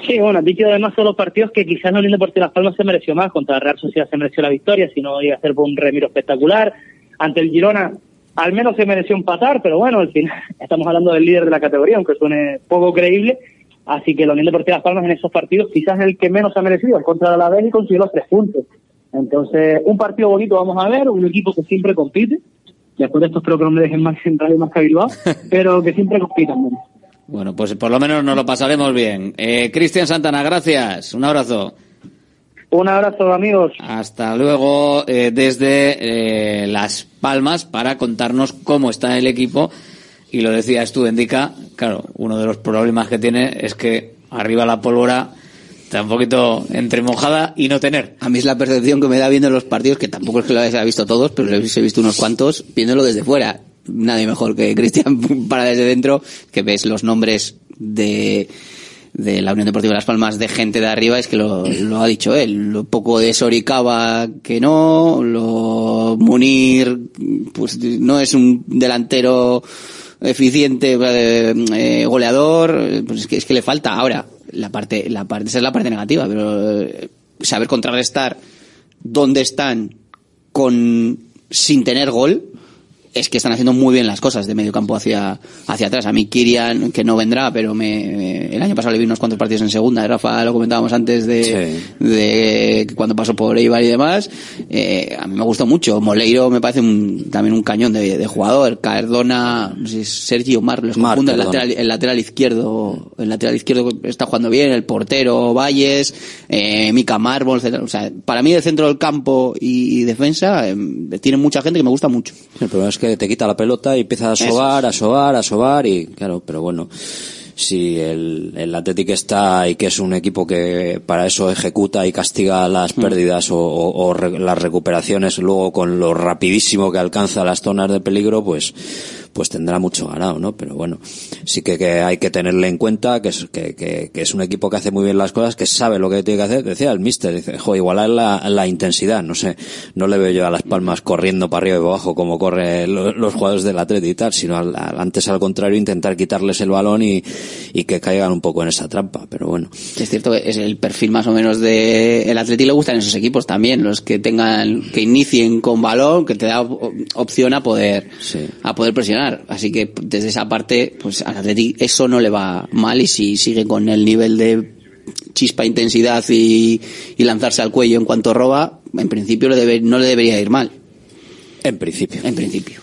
Sí, bueno, dicho además son los partidos que quizás no Unión Deportiva Las Palmas se mereció más, contra la Real Sociedad se mereció la victoria, si no iba a ser por un remiro espectacular. Ante el Girona al menos se mereció empatar, pero bueno, al final estamos hablando del líder de la categoría, aunque suene poco creíble. Así que la Unión Deportiva Las Palmas en esos partidos quizás es el que menos ha merecido, el contra la vez y consiguió los tres puntos. Entonces, un partido bonito vamos a ver, un equipo que siempre compite. Después de estos creo que no me dejen más central y más que Bilbao, pero que siempre compitan. Bueno. Bueno, pues por lo menos nos lo pasaremos bien. Eh, Cristian Santana, gracias. Un abrazo. Un abrazo, amigos. Hasta luego eh, desde eh, Las Palmas para contarnos cómo está el equipo. Y lo decías tú, Indica, claro, uno de los problemas que tiene es que arriba la pólvora está un poquito entre mojada y no tener. A mí es la percepción que me da viendo los partidos, que tampoco es que lo haya visto todos, pero los he visto unos cuantos, viéndolo desde fuera. Nadie mejor que Cristian para desde dentro, que ves los nombres de de la Unión Deportiva Las Palmas de gente de arriba es que lo, lo ha dicho él. Lo poco de Soricaba que no, lo Munir, pues no es un delantero eficiente, eh, goleador, pues es que, es que le falta. Ahora, la parte, la parte, esa es la parte negativa, pero eh, saber contrarrestar dónde están con, sin tener gol, es que están haciendo muy bien las cosas de medio campo hacia, hacia atrás. A mí Kirian, que no vendrá, pero me, el año pasado le vi unos cuantos partidos en segunda, Rafa lo comentábamos antes de, de cuando pasó por Eibar y demás, eh, a mí me gustó mucho. Moleiro me parece un, también un cañón de, de jugador. Cardona, no sé Sergio Mar, los Mar, el lateral, el lateral izquierdo, el lateral izquierdo está jugando bien, el portero Valles, eh, Mika Mármol, etcétera. O sea, para mí el centro del campo y, y defensa eh, tiene mucha gente que me gusta mucho. El problema es que te quita la pelota y empieza a sobar, a sobar, a sobar y claro, pero bueno, si el, el Athletic está y que es un equipo que para eso ejecuta y castiga las pérdidas o, o- o re- las recuperaciones luego con lo rapidísimo que alcanza las zonas de peligro, pues pues tendrá mucho ganado, ¿no? Pero bueno, sí que, que hay que tenerle en cuenta que es, que, que- que es un equipo que hace muy bien las cosas, que sabe lo que tiene que hacer. Decía el mister, dice, jo, igualar la, la intensidad, no sé, no le veo yo a las palmas corriendo para arriba y para abajo como corren lo- los jugadores del Atleti y tal, sino al- al- antes al contrario intentar quitarles el balón y, y que caigan un poco en esa trampa, pero bueno. Es cierto que es el perfil más o menos de el Atleti le gustan esos equipos también, los que tengan que inicien con balón, que te da op- opción a poder a poder presionar. Así que desde esa parte, pues al Atleti eso no le va mal y si sigue con el nivel de chispa, intensidad y, y lanzarse al cuello en cuanto roba, en principio le debe- no le debería ir mal. En principio. En principio.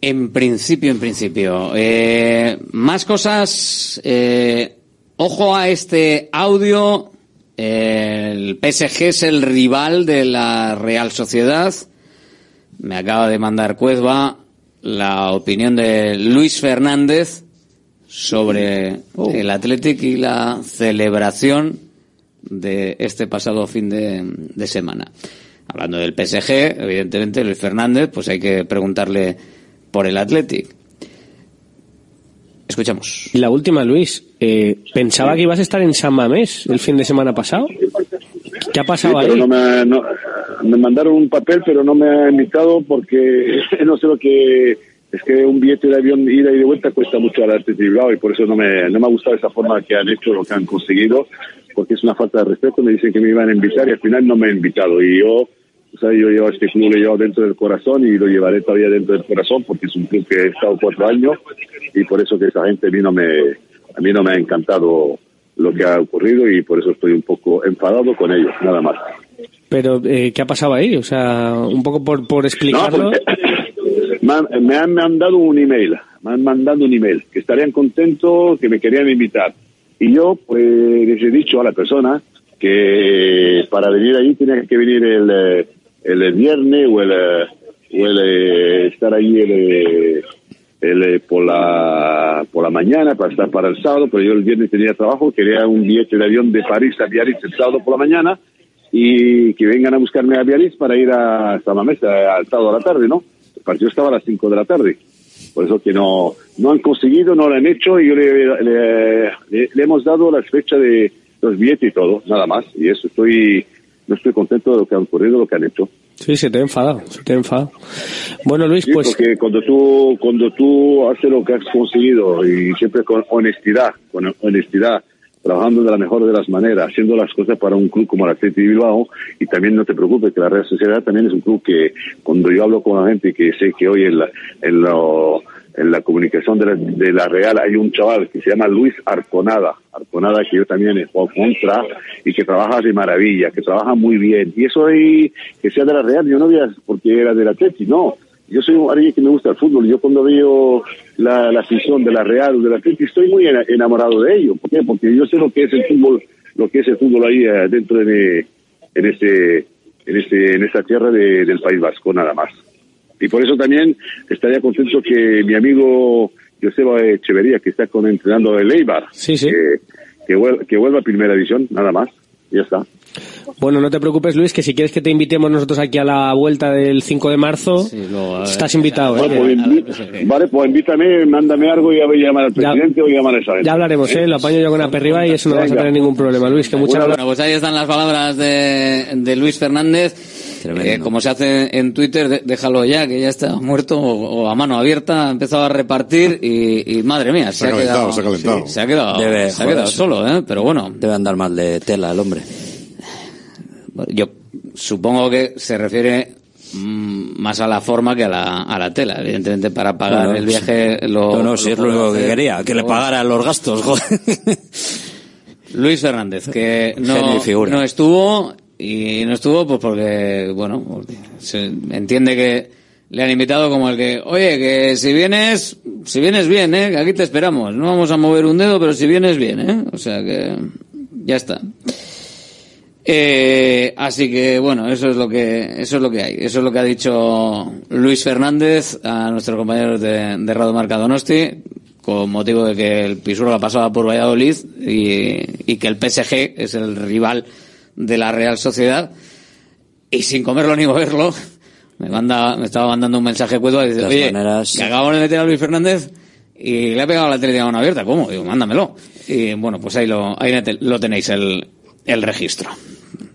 En principio, en principio. Eh, más cosas. eh, ojo a este audio. El PSG es el rival de la Real Sociedad. Me acaba de mandar Cuezba la opinión de Luis Fernández sobre el Athletic y la celebración de este pasado fin de, de semana. Hablando del PSG, evidentemente Luis Fernández, pues hay que preguntarle por el Athletic. Escuchamos. La última, Luis. eh, pensaba que ibas a estar en San Mamés el fin de semana pasado. ¿Qué ha pasado Sí, ahí? no me, no- me mandaron un papel, pero no me ha invitado porque no sé lo que es que un billete de avión ida y de vuelta cuesta mucho al arte y por eso no me, no me ha gustado esa forma que han hecho, lo que han conseguido, porque es una falta de respeto. Me dicen que me iban a invitar y al final no me han invitado. Y yo, o sea, yo llevo este club, lo llevo dentro del corazón y lo llevaré todavía dentro del corazón porque es un club que he estado cuatro años y por eso que esa gente a mí no me, a mí no me ha encantado lo que ha ocurrido y por eso estoy un poco enfadado con ellos, nada más. Pero, eh, ¿qué ha pasado ahí? O sea, un poco por, por No, explicarlo. porque me han, me han mandado un email, me han mandado un email, que estarían contentos, que me querían invitar. Y yo, pues, les he dicho a la persona que para venir ahí tenía que venir el, eh, el viernes o el, eh, o el eh, estar ahí el, eh, el, por la por la mañana para estar para el sábado, pero yo el viernes tenía trabajo, quería un billete de avión de París a Biarritz el sábado por la mañana y que vengan a buscarme a Biarritz para ir a Samamés al sábado a la tarde, ¿no? El partido estaba a las 5 de la tarde. Por eso que no, no han conseguido, no lo han hecho y yo le, le- le- le hemos dado la fecha de los billetes y todo, nada más. Y eso, estoy, no estoy contento de lo que ha ocurrido, lo que han hecho. Sí, se te ha enfadado, se te ha enfadado. Bueno, Luis, Sí, pues porque cuando tú, cuando tú haces lo que has conseguido y siempre con honestidad, con honestidad, trabajando de la mejor de las maneras, haciendo las cosas para un club como el Atleti de Bilbao, y también no te preocupes que la Real Sociedad también es un club que cuando yo hablo con la gente que sé que hoy en la, en la comunicación de la, de la Real hay un chaval que se llama Luis Arconada, Arconada que yo también he jugado contra y que trabaja de maravilla, que trabaja muy bien. Y eso ahí, que sea de la Real, yo no veas porque era del Atleti, no. Yo soy alguien que me gusta el fútbol. Yo cuando veo la, la afición de la Real o del Atleti estoy muy ena- enamorado de ello. ¿Por qué? Porque yo sé lo que es el fútbol, lo que es el fútbol ahí eh, dentro de en este, en este, en esta tierra de- del País Vasco, nada más. Y por eso también estaría contento que mi amigo Joseba Echeverría, que está con entrenando el Eibar, Que, que, vuel- que vuelva a primera división, nada más. Ya está. Bueno, no te preocupes, Luis, que si quieres que te invitemos nosotros aquí a la vuelta del 5 de marzo, estás invitado. Vale, ¿eh? pues, invi- vale, pues invítame, mándame algo y ya voy a llamar al presidente o voy a llamar a esa gente. Ya hablaremos, ¿eh? Lo apaño yo con la perriba y eso no vas a tener ningún problema, Luis. Que muchas Bueno, gracias. pues ahí están las palabras de, de Luis Fernández. Eh, como se hace en Twitter, déjalo ya, que ya está muerto o, o a mano abierta, ha empezado a repartir y, y madre mía, se, Se ha quedado, se ha calentado. sí, se ha quedado, Debe, se ha quedado solo, ¿eh? pero bueno. Debe andar mal de tela el hombre. Yo supongo que se refiere mm, más a la forma que a la, a la tela, evidentemente para pagar Claro, el viaje lo, No, no, si es lo único que quería, que le pagara los gastos, joder. Luis Fernández, que no, no estuvo y no estuvo pues porque, bueno, se entiende que le han invitado como el que, oye, que si vienes, si vienes bien, ¿eh? que aquí te esperamos, no vamos a mover un dedo, pero si vienes bien, ¿eh? o sea que ya está. Eh, así que bueno, eso es lo que eso es lo que hay, eso es lo que ha dicho Luis Fernández a nuestros compañeros de, de Radio Marca Donosti con motivo de que el Pisuerga pasaba por Valladolid y, y que el PSG es el rival de la Real Sociedad y sin comerlo ni moverlo me manda me estaba mandando un mensaje cueto y dice oye maneras- que acabamos de meter a Luis Fernández y le ha pegado la tele de mano abierta ¿cómo? digo mándamelo y bueno pues ahí lo ahí lo tenéis el el registro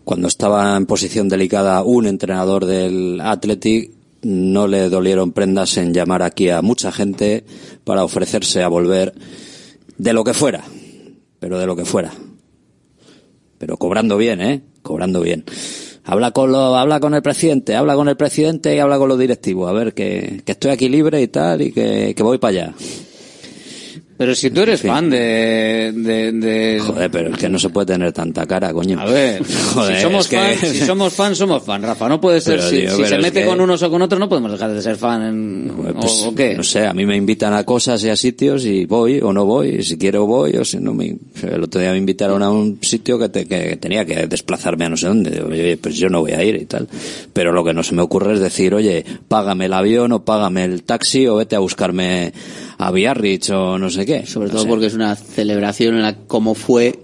Cuando estaba en posición delicada un entrenador del Athletic, no le dolieron prendas en llamar aquí a mucha gente para ofrecerse a volver de lo que fuera, pero de lo que fuera. Pero cobrando bien, ¿eh? Cobrando bien. Habla con lo, habla con el presidente, habla con el presidente y habla con los directivos. A ver, que, que estoy aquí libre y tal y que, que voy para allá. Pero si tú eres fan de, de, de- Joder, pero es que no se puede tener tanta cara, coño. A ver, Joder, si somos es que- fan, si somos fan, somos fan, Rafa. No puede ser, Pero, si, tío, si pero se mete que- con unos o con otros, no podemos dejar de ser fan. en- o- Pues, o, qué? No sé, a mí me invitan a cosas y a sitios y voy o no voy, y si quiero voy o si no me... El otro día me invitaron a un sitio que, te- que tenía que desplazarme a no sé dónde. Oye, pues yo no voy a ir y tal. Pero lo que no se me ocurre es decir, oye, págame el avión o págame el taxi o vete a buscarme a Biarritz o no sé qué. Sobre todo porque es una celebración en la como fue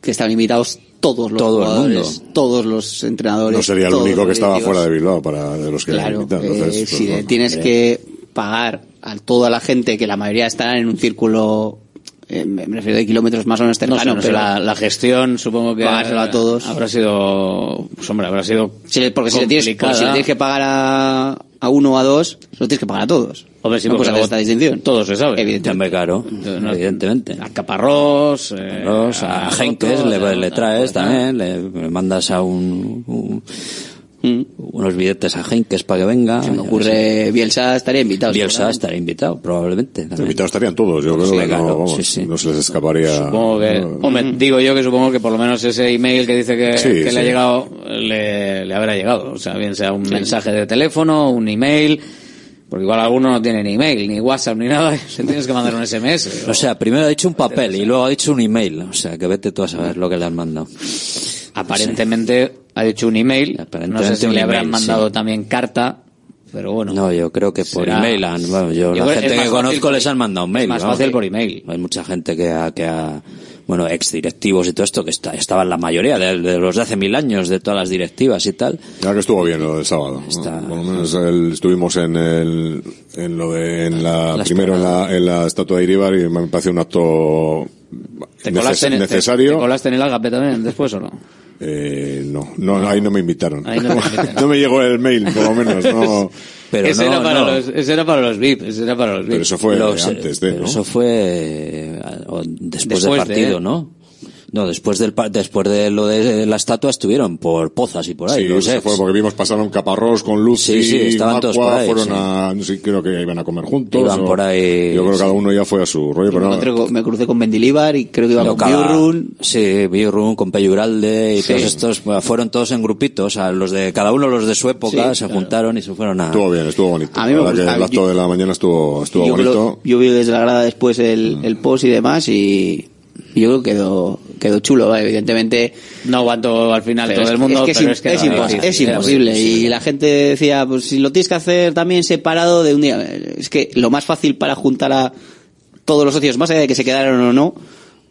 que estaban invitados todos los Todo el jugadores, todos los entrenadores. No sería el único que estaba fuera de Bilbao para de los que Claro, invitan. eh, pues, si le bueno, tienes hombre. que pagar a toda la gente, que la mayoría estarán en un círculo, eh, me refiero de kilómetros más o menos No cercano, no sé, pero la, la gestión supongo que Pagárselo a todos. habrá sido, pues hombre, habrá sido si le- porque si le, tienes, porque si le tienes que pagar a, a uno o a dos, se lo tienes que pagar a todos. Hombre, sí, no porque puedes hacer luego esta distinción. Todo se sabe. Evidentemente. No- evidentemente. A Caparrós, eh, a a Henkes le, traes a- también, le, le mandas a un, un- unos billetes a Henkes para que venga. Se me ocurre, Bielsa estaría invitado. Bielsa estaría invitado, probablemente. Invitados estarían todos, yo Sí, creo que claro, no, vamos, sí, sí. no se les escaparía. Supongo que, no, hombre, digo yo que supongo que por lo menos ese email que dice que, Sí, que le ha llegado, le, le habrá llegado. O sea, bien sea un mensaje de teléfono, un email, Porque igual alguno no tiene ni email, ni WhatsApp, ni nada, le tienes que mandar un SMS. O sea, primero ha dicho un papel y luego ha dicho un email. O sea, que vete tú a saber lo que le han mandado. Aparentemente ha dicho un email. No sé si le habrán email, mandado sí. también carta, pero bueno. No, yo creo que por Será- email han, bueno, yo, Yo la gente que conozco por- les han mandado un mail. más fácil por email. Hay mucha gente que ha, que ha bueno, ex directivos y todo esto, que está, estaban la mayoría de, de los de hace mil años, de todas las directivas y tal. Ya que estuvo bien lo del sábado. Por lo menos el- estuvimos en el, en lo de, en la, La primero en la, en la estatua de Iribar y me pareció un acto ¿Te neces- colaste, en, te- necesario. te colaste en el Agape también después o no? Eh, no, no, ahí no me invitaron. Ahí no invitaron. No me llegó el mail, por lo menos, no. ese, era para Los, ese era para los VIP, ese era para los VIP. Pero eso fue Los- antes de, pero ¿no? Eso fue eh, después, Después del de- partido, ¿no? No, después del pa- después de lo de la estatua estuvieron por pozas y por ahí. Sí, se ex. fue porque vimos pasaron Caparrós con Luz Sí, sí, y estaban todos por ahí, fueron sí. a, no sé, creo que iban a comer juntos. Iban o- por ahí, Yo creo que cada uno ya fue a su rollo, pero me, con- me crucé con Mendilibar y creo que iba Lo con cada- Biurrun. Sí, Biurrun con Peyuralde y Sí. todos estos bueno, fueron todos en grupitos, a los de cada uno los de su época Sí, se claro. juntaron y se fueron a Estuvo bien, estuvo bonito. A mí me que el acto yo- de la mañana estuvo, estuvo yo, bonito. creo- yo vi desde la grada después el, el post y demás y y yo creo que quedó, quedó chulo, evidentemente. No aguantó al final todo es el mundo, es que es, pero im- es es es imposible. Y la gente decía, pues si lo tienes que hacer también separado de un día. Es que lo más fácil para juntar a todos los socios, más allá de que se quedaron o no,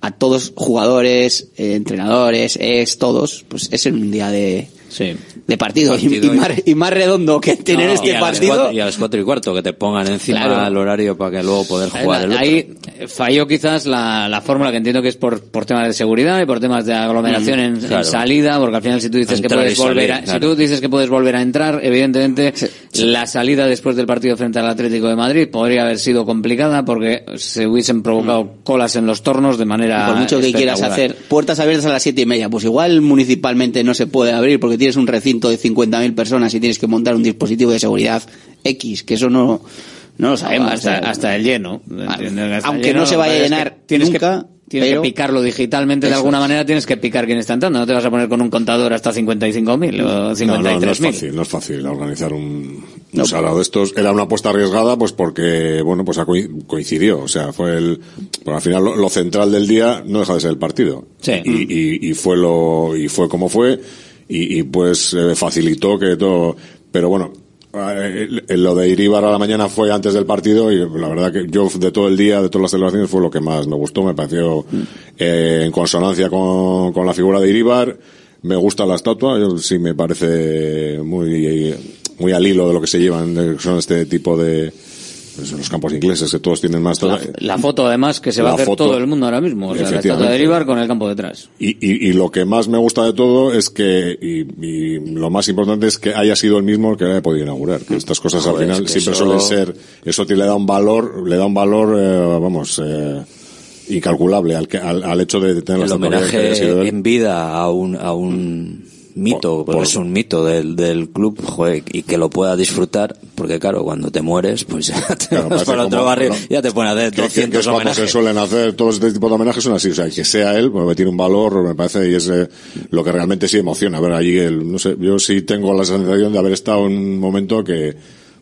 a todos jugadores, eh, entrenadores, ex, todos, pues es en un día de, de partido, y- Partido y, y- más, y más redondo que tener No, este partido. cuatro- y a las cuatro y cuarto que te pongan encima Claro. el horario para que luego poder jugar el otro. Ahí falló quizás la, la fórmula que entiendo que es por, por temas de seguridad y por temas de aglomeración Mm, en, salida, porque al final si tú dices que puedes salir, volver a, claro. si tú dices que puedes volver a entrar, evidentemente la salida después del partido frente al Atlético de Madrid podría haber sido complicada porque se hubiesen provocado colas en los tornos de manera por mucho que quieras hacer puertas abiertas a las siete y media, pues igual municipalmente no se puede abrir porque tienes un recinto de 50.000 personas y tienes que montar un dispositivo de seguridad X, que eso no, no lo sabemos. hasta, o sea, hasta el lleno. aunque el no se vaya a llenar tienes nunca, que, tienes pero- que picarlo digitalmente de alguna manera, tienes que picar quién está entrando. No te vas a poner con un contador hasta 55.000 o No, no, no es 53.000. fácil, no es fácil organizar un, un sarao de estos. Era una apuesta arriesgada, pues porque, bueno, pues coincidió. O sea, fue el, pues al final lo, lo central del día no deja de ser el partido. Sí. Y, y, y fue lo, y fue como fue, y, y pues eh, facilitó que todo, pero bueno, eh, lo de Iribar a la mañana fue antes del partido y la verdad que yo de todo el día, de todas las celebraciones fue lo que más me gustó, me pareció eh, en consonancia con, con la figura de Iribar. Me gusta la estatua, yo, sí me parece muy, muy al hilo de lo que se llevan, son este tipo de, pues, los campos ingleses que todos tienen más. La, la foto además que se va a hacer foto, todo el mundo ahora mismo. O sea, la estatua de Ibar con el campo detrás. Y, y, y lo que más me gusta de todo es que, y, y lo más importante es que haya sido el mismo el que haya podido inaugurar. Que estas cosas al Joder, final es que siempre eso- suelen ser, eso te le da un valor, le da un valor, eh, vamos, eh, incalculable al, que, al, al hecho de tener el estatua que haya homenaje en vida a un, a un mito, porque es un mito del, del club, joder, y que lo pueda disfrutar, porque claro, cuando te mueres, pues ya te Claro, vas para otro como- barrio, ¿no? ya te a hacer Que- que- que 200 es cuando se homenajes. suelen hacer todos este tipo de homenajes son así, o sea, que sea él, pues tiene un valor, me parece, y es eh, lo que realmente sí emociona. A ver, allí, el, no sé, yo sí tengo la sensación de haber estado en un momento que,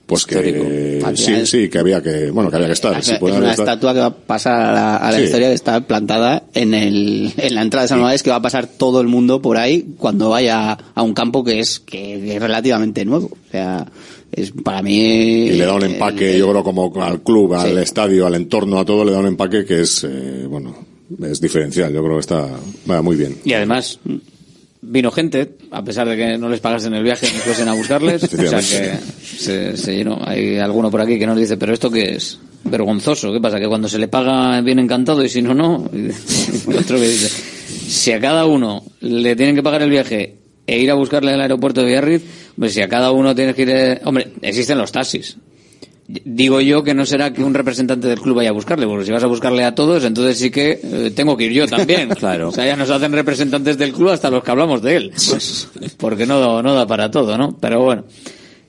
pues que, sí, sí, que había que, bueno, que había que estar. Es sí, puede una estar. estatua que va a pasar a la, a la Sí. historia que está plantada en, el, en la entrada de San Mamés, que va a pasar todo el mundo por ahí cuando vaya a un campo que es, que es relativamente nuevo. O sea, es para mí... Y le da un empaque, yo creo, como al club, al estadio, al entorno, a todo, le da un empaque que es, eh, bueno, es diferencial. Yo creo que está, va muy bien. Y además, vino gente, a pesar de que no les pagasen el viaje ni fuesen a buscarles. o sea que se, se llenó. Hay alguno por aquí que nos dice, pero esto qué es vergonzoso. ¿Qué pasa? Que cuando se le paga viene encantado y si no, no. Y otro que dice, si a cada uno le tienen que pagar el viaje e ir a buscarle al aeropuerto de Biarritz, pues si a cada uno tienes que ir... eh, Hombre, existen los taxis. Digo yo que no será que un representante del club vaya a buscarle, porque si vas a buscarle a todos, entonces sí que eh, tengo que ir yo también. claro. O sea, ya nos hacen representantes del club hasta los que hablamos de él. Porque no, no da para todo, ¿no? Pero bueno.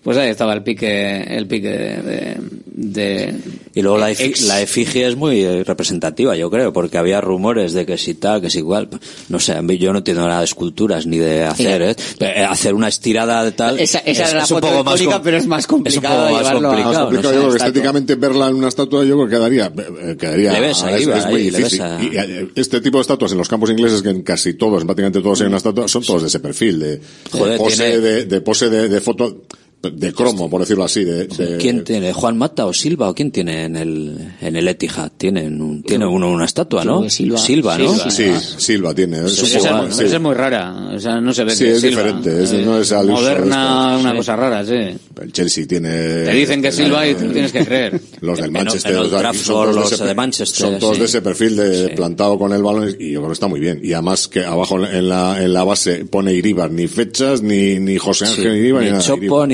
Pues ahí estaba el pique, el pique de, de- de- Y luego la, efi- Ex- la efigie es muy eh, representativa, yo creo, porque había rumores de que si tal, que si igual. No sé, yo no entiendo nada de esculturas ni de hacer, ¿eh? Eh, Hacer una estirada de tal. Esa, esa es, era la es un foto poco más icónica, pero es más es un complicado poco más complicado. Más no complicado, sé. yo creo que estéticamente verla en una estatua yo creo que quedaría, eh, quedaría Le ves ahí, es, es ahí, muy le ves difícil. a- Y, eh, este tipo de estatuas en los campos ingleses que en casi todos, en prácticamente todos hay una estatua, son todos de ese perfil, de, Joder, de pose, tiene- de, de pose de, de foto, de cromo, por decirlo así, de, de- ¿Quién tiene? ¿Juan Mata o Silva? ¿O quién tiene en el, en el Etihad? Tienen un, tiene uno una estatua, ¿no? que Silva. ¿no? Sí, Silva tiene. Es Esa es, muy- sí. esa es muy rara, o sea, no se ve Sí, es Silva. diferente, es- no es Moderna, esto. una Sí. cosa rara, sí. El Chelsea tiene. Te dicen que Silva y tú tienes que creer. Los del En- Manchester. en o sea, Trafford, son todos los ese- de Manchester, Son todos sí. de ese perfil de plantado con el balón y yo creo que está muy bien. Y además que abajo en la, en la base pone Iribar, ni fechas, ni, ni José Sí, Ángel Iribar, ni ni, nada. Chopo, Iribar, o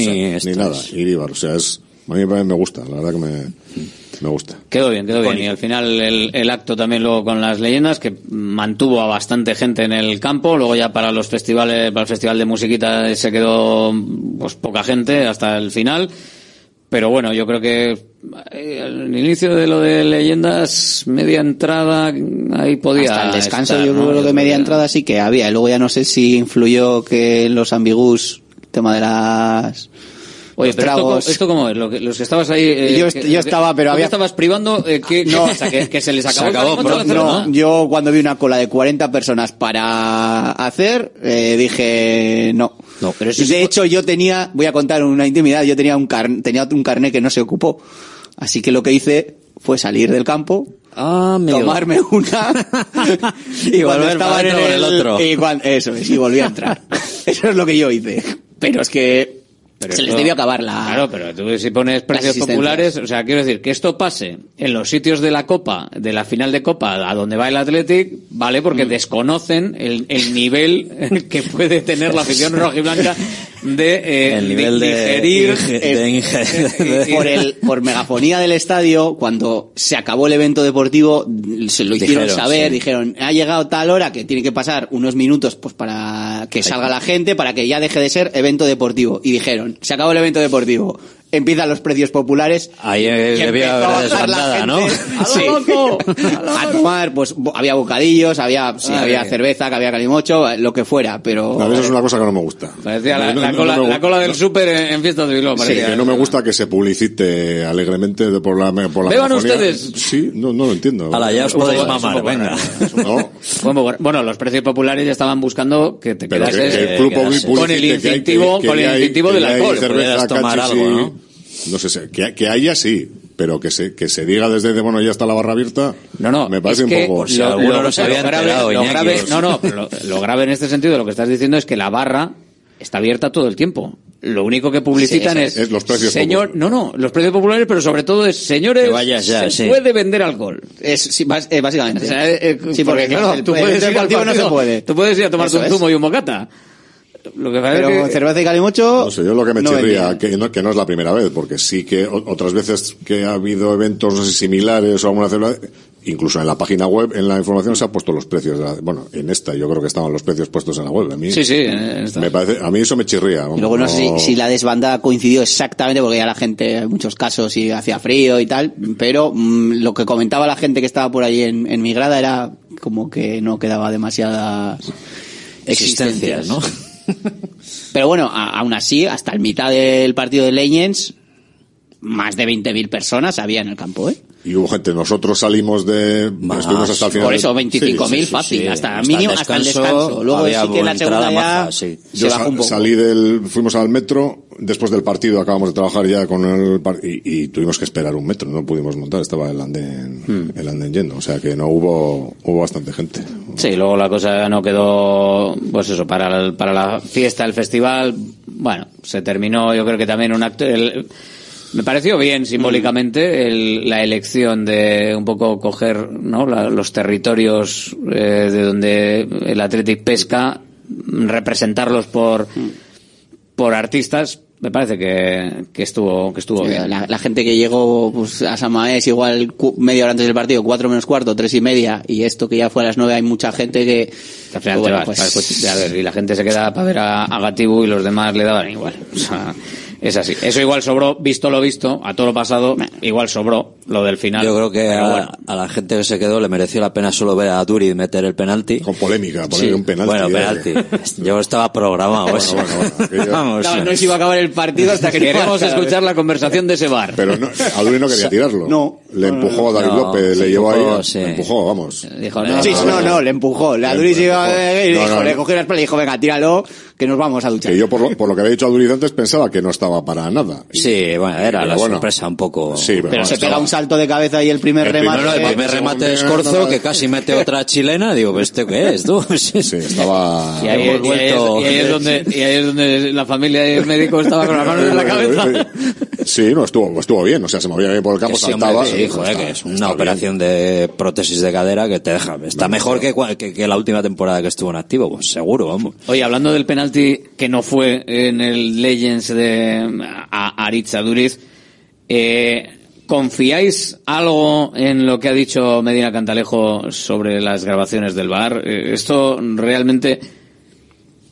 ni nada. Iribar, o sea, es, a mí me me gusta, la verdad que me, me gusta. Quedó bien, quedó bien. Y al final el, el acto también luego con las leyendas, que mantuvo a bastante gente en el campo. Luego ya para los festivales, para el festival de musiquita se quedó pues poca gente hasta el final. Pero bueno, yo creo que eh, al inicio de lo de leyendas, media entrada, ahí podía. Hasta el descanso, estar, yo ¿no? creo que media entrada sí que había. Y luego ya no sé si influyó que en los ambigus, tema de las. Oye, pero esto, cómo es, Lo que- los que estabas ahí... eh, Yo que- est- yo estaba, pero ¿tú había- estabas privando? eh, ¿qué, qué No. pasa? ¿Que, que se les acabó, Se acabó hacerlo? No, yo cuando vi una cola de 40 personas para hacer, eh, dije no. No, pero eso de hecho, yo tenía, voy a contar una intimidad, yo tenía un, car, tenía un carnet que no se ocupó. Así que lo que hice fue salir del campo, Ah, tomarme una y, Y volver estaba en el, otro. y eso es, y volví a entrar. eso es lo que yo hice. Pero es que Pero se les debió acabar la... Claro, pero tú si pones precios populares, o sea, quiero decir, que esto pase en los sitios de la Copa, de la final de Copa, a donde va el Athletic, vale, Mm. porque desconocen el, el nivel que puede tener la afición rojiblanca de, eh, El nivel de digerir de por el por megafonía del estadio cuando se acabó el evento deportivo se lo hicieron Dijeron, saber sí. dijeron ha llegado tal hora que tiene que pasar unos minutos pues para que salga la gente para que ya deje de ser evento deportivo y dijeron se acabó el evento deportivo empiezan los precios populares Ahí eh, y debió empezó a haber desbandada, ¿no? gente. Sí. a tomar pues había bocadillos había sí, había cerveza que había calimocho lo que fuera pero A mí eso es una cosa que no me gusta. Parecía la, la cola, no me la cola del súper en, en fiestas de Bilbao. Sí, parecía. que no me gusta que se publicite alegremente de- por la, por la Beban ustedes. Sí, no, no lo entiendo. Ya os podéis mamar, venga. No, Bueno, bueno, los precios populares ya estaban buscando que te pero que, quedases que el eh, club con el que hay- incentivo, que- con que el hay- incentivo que del hay alcohol. cerveza, tomar algo, ¿no? No sé, que, que haya sí, pero que se, que se diga desde, de, bueno, ya está la barra abierta, No, no, me parece es un que poco... por si alguno no se había grave, enterado, lo grave- no, no, pero lo, lo grave en este sentido, lo que estás diciendo es que la barra está abierta todo el tiempo. Lo único que publicitan Sí, es, es los precios señor, no, no, los precios populares, pero sobre todo es, señores, ya, se sí. puede vender alcohol. es sí, eh, básicamente O sea, eh, eh, Sí, porque, claro, tú el- el puedes ir al deportivo no partido, se puede. Tú puedes ir a tomarte Eso un es. zumo y un bocata. Lo que pasa pero es que, cerveza y calimocho No sé, yo lo que me no chirría, que no, que no es la primera vez, porque sí que otras veces que ha habido eventos no sé, similares o alguna célula, incluso en la página web, en la información se han puesto los precios. de la- bueno, en esta yo creo que estaban los precios puestos en la web. A mí, Sí, sí, en esta. me parece, a mí eso me chirría. Y luego no sé si, si la desbandada coincidió exactamente porque ya la gente, en muchos casos, y hacía frío y tal, pero mm, lo que comentaba la gente que estaba por ahí en, en mi grada era como que no quedaba demasiadas Existencias, ¿no? Pero bueno, aún así, hasta el mitad del partido de Legends, más de 20.000 personas había en el campo, ¿eh? Y hubo gente, nosotros salimos de, Más. estuvimos hasta el final. Por eso, Sí, 25.000 sí, sí, fácil, hasta, hasta mínimo, el hasta el descanso. Luego sí que la segunda ya sí. se Yo un poco. salí del, fuimos al metro, después del partido acabamos de trabajar ya con el y, y tuvimos que esperar un metro, no pudimos montar, estaba el andén, Hmm. el andén lleno, o sea que no hubo, hubo bastante gente. Sí, luego la cosa no quedó, pues eso, para, el- para la fiesta, el festival, bueno, se terminó, yo creo que también un acto, el- me pareció bien simbólicamente el- la elección de un poco coger, ¿no? La- los territorios eh, de donde el Athletic pesca, representarlos por, por artistas, me parece que, que estuvo, que estuvo Sí, bien. la, la gente que llegó pues, a San Mamés igual media hora antes del partido, cuatro menos cuarto, tres y media, y esto que ya fue a las nueve, hay mucha gente que... Al final pues, te vas, pues, pues, a ver, y la gente se queda para ver a, a Gatibu y los demás le daban igual. O sea, Es así. Eso igual sobró, visto lo visto, a todo lo pasado, igual sobró lo del final. Yo creo que a, bueno. a la gente que se quedó le mereció la pena solo ver a Duri meter el penalti. Con polémica, poner un penalti. Bueno, eh. penalti. Yo estaba programado eso. Vamos. Claro, no se iba a acabar el partido hasta que queremos escuchar la conversación de ese bar. Pero no, a Duri no quería tirarlo. No. Le empujó a David No, López, le sí, llevó empujó, ahí. sí. Le empujó, vamos. Dijo, no, Sí, no, le empujó. La Le Duri se iba y No, dijo, le cogió la espalda y dijo, venga, tíralo, que nos vamos a duchar. Que yo, por lo, por lo que había dicho a Duriz antes, pensaba que no estaba para nada. Y- Sí, bueno, era la bueno. sorpresa un poco. Sí, pero, Pero bueno, se pega estaba- un salto de cabeza y el primer El remate. El primer remate de Escorzo que casi mete otra chilena, digo, ¿pero ¿este qué es, tú? Sí, estaba... Y ahí, y ahí es, y ahí es donde, y ahí es donde la familia y el médico estaba con las manos en la cabeza. Sí, no, estuvo, estuvo bien. O sea, se movía bien por el campo, Que sí, hombre, saltaba. sí, joder, está- que es una bien. operación de prótesis de cadera que te deja. Está mejor que, cua- que, que la última temporada que estuvo en activo, pues seguro, vamos. Oye, hablando del penalti que no fue en el Legends de a- Aritz Aduriz, eh, ¿confiáis algo en lo que ha dicho Medina Cantalejo sobre las grabaciones del bar? ¿Esto realmente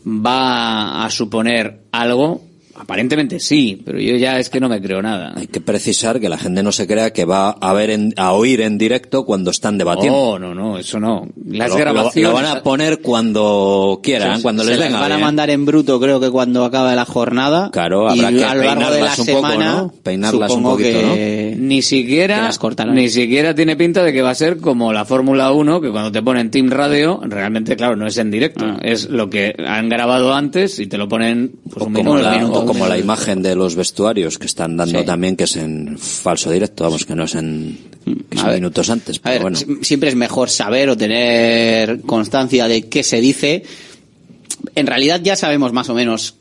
va a suponer algo? Aparentemente sí, pero yo ya es que no me creo nada. Hay que precisar que la gente no se crea que va a ver en- a oír en directo cuando están debatiendo. Oh, no, no, eso no. Las lo, lo- grabaciones... lo van a poner cuando quieran, Se- cuando se les venga van a mandar en bruto, creo que cuando acabe la jornada. Claro, y habrá que a lo largo de la un poco, semana, ¿no? Peinarlas un poquito, que... Ni que siquiera, cortarán. ni siquiera tiene pinta de que va a ser como la Fórmula 1, que cuando te ponen Team Radio, realmente, claro, no es en directo. Ah. Es lo que han grabado antes y te lo ponen pues, un minuto, o como la imagen de los vestuarios que están dando Sí. también, que es en falso directo, vamos, que no es en que A son ver, minutos antes. A Pero ver, bueno. si- siempre es mejor saber o tener constancia de qué se dice. En realidad ya sabemos más o menos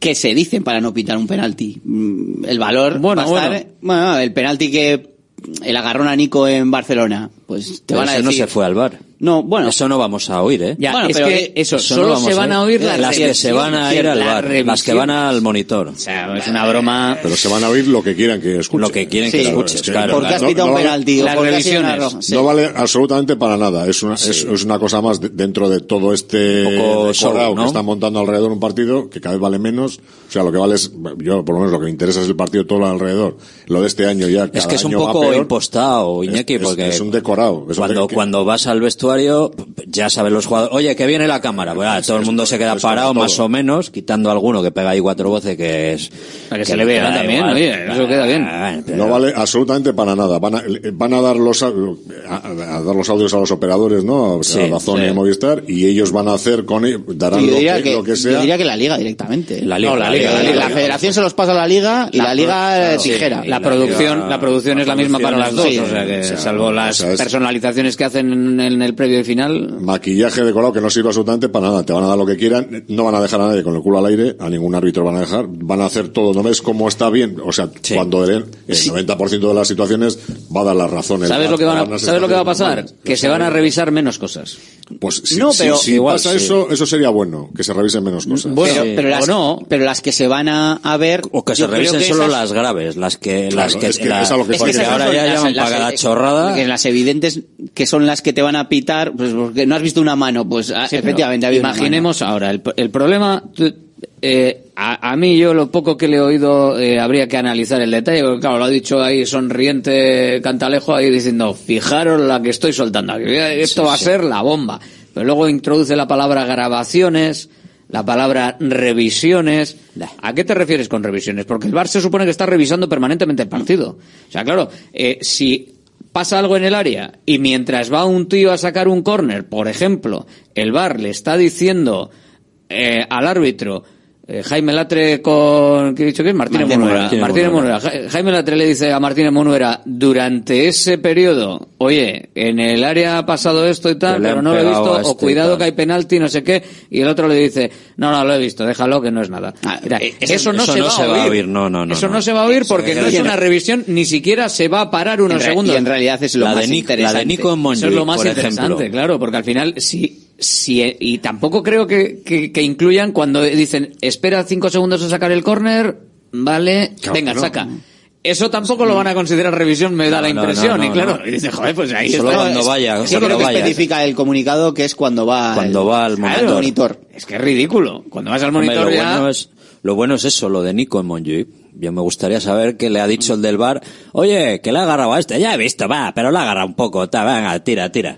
qué se dice para no pitar un penalti. Mm, El valor Bueno, va a estar- bueno. bueno, el penalti que el agarrón a Nico en Barcelona, pues te Pero van a ese decir no se fue al bar. No, bueno, Eso no vamos a oír, ¿eh? Ya, Bueno, es pero, que eh, eso, Eso no solo vamos se a van a oír. oír las las que se van a ir al bar, las que van al monitor. O sea, es una broma. Pero se van a oír lo que quieran que escuchen. Lo que quieren Sí, que escuches, es claro. porque has no- pitado no un vale- penalti o las porque has sido una revisiones. roja. Sí. No vale absolutamente para nada. Es una, es, es una cosa más de- dentro de todo este ¿no? que están montando alrededor un partido que cada vez vale menos. O sea, lo que vale es, yo por lo menos lo que me interesa es el partido todo alrededor. Lo de este año ya. Es cada que es un poco impostado, Iñaki, Es- es- porque es un decorado. Es cuando vas al vestuario, ya saben los jugadores, oye, que viene la cámara. Bueno, todo el mundo se queda parado, más o menos, quitando alguno que pega ahí cuatro voces, que es... Para que se le vea también, igual. oye, eso queda bien. Ah, pero- No vale absolutamente para nada. Van a, van a dar los a, a- dar los audios a los operadores, ¿no? Sí, a Dazón sí. y a Movistar y ellos van a hacer con ellos, darán yo, lo que, que, lo que yo sea. diría que la liga directamente. La liga, No, la la liga, liga, la La, liga. federación se los pasa a la liga y la, liga Sí, tijera. La la producción, liga- la producción es la misma para las dos, Sí, o sea que o sea, salvo o las sea, es- personalizaciones que hacen en, en el previo y final. Maquillaje decorado que no sirve absolutamente para nada. Te van a dar lo que quieran. No van a dejar a nadie con el culo al aire. A ningún árbitro van a dejar. Van a hacer todo. ¿No ves cómo está bien? O sea, Sí. cuando den el 90% de las situaciones va a dar las razones. ¿Sabes lo que, van a- ¿Sabes lo que va a pasar? normales. Que se van a revisar menos cosas. Pues si, No, pero- si igual, pasa sí. eso, eso sería bueno. Que se revisen menos cosas. Bueno, pero, pero o las, no. pero las que se van a, a ver O que se revisen que solo esas- las graves, las que, Claro, las que, es que la- es a lo que es falta. que esas ahora ya las- llaman las- para la las- chorrada. que las evidentes que son las que te van a pitar, pues porque no has visto una mano, pues ah, Sí, efectivamente una Imaginemos ahora, el, el problema, eh, a, a mí yo lo poco que le he oído eh, habría que analizar el detalle, porque claro, lo ha dicho ahí sonriente Cantalejo ahí diciendo, fijaros la que estoy soltando aquí, esto va a ser la bomba. Pero luego introduce la palabra grabaciones, la palabra revisiones. ¿A qué te refieres con revisiones? Porque el VAR se supone que está revisando permanentemente el partido. O sea, claro, eh, si pasa algo en el área y mientras va un tío a sacar un córner, por ejemplo, el VAR le está diciendo eh, al árbitro, eh, Jaime Latre con, ¿qué he dicho que es? Martínez Martínez Monuera. Monuera. Martínez Monuera. Ja- Jaime Latre le dice a Martínez Monuera, durante ese periodo, oye, en el área ha pasado esto y tal, pero no lo he visto, o este cuidado que hay penalti, no sé qué, y el otro le dice, no, no, lo he visto, déjalo que no es nada. Mira, eh, eso, no, eso se, no va se a va a oír. oír, no, no, no, Eso no, se va a oír porque no es una revisión, ni siquiera se va a parar unos En segundos. y en realidad es lo La más de interesante. la de Nico en Eso es lo más interesante, ejemplo. claro, porque al final, si, si, y tampoco creo que, que, que incluyan cuando dicen, espera cinco segundos a sacar el córner, vale, Claro venga, no. saca. Eso tampoco lo van a considerar revisión, me da la No, impresión, no, y claro, y dice, joder, pues ahí Solo está. cuando vaya, cuando lo que vaya. especifica el comunicado, que es cuando va Cuando va al monitor. Es que es ridículo. Cuando vas al Hombre, monitor lo ya... bueno es Lo bueno es eso, lo de Nico en Montjuic. Yo me gustaría saber qué le ha dicho el del bar. Oye, que le ha agarrado a este. Ya he visto, va, pero le ha agarrado un poco. Ta, venga, tira, tira.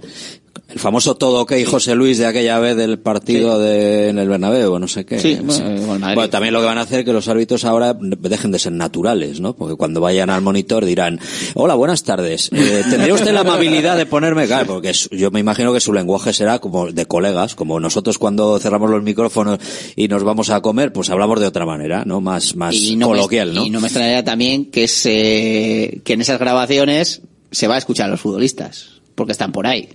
El famoso todo ok José Luis de aquella vez del partido de, en el Bernabéu, no sé qué. Sí, bueno, Bueno, también lo que van a hacer es que los árbitros ahora dejen de ser naturales, ¿no? Porque cuando vayan al monitor dirán, hola, buenas tardes, eh, ¿tendría usted la amabilidad de ponerme, claro, porque yo me imagino que su lenguaje será como de colegas, como nosotros cuando cerramos los micrófonos y nos vamos a comer, pues hablamos de otra manera, ¿no? Más, más y no coloquial, ¿no? Y no me extrañaría también que se, que en esas grabaciones se va a escuchar a los futbolistas, porque están por ahí.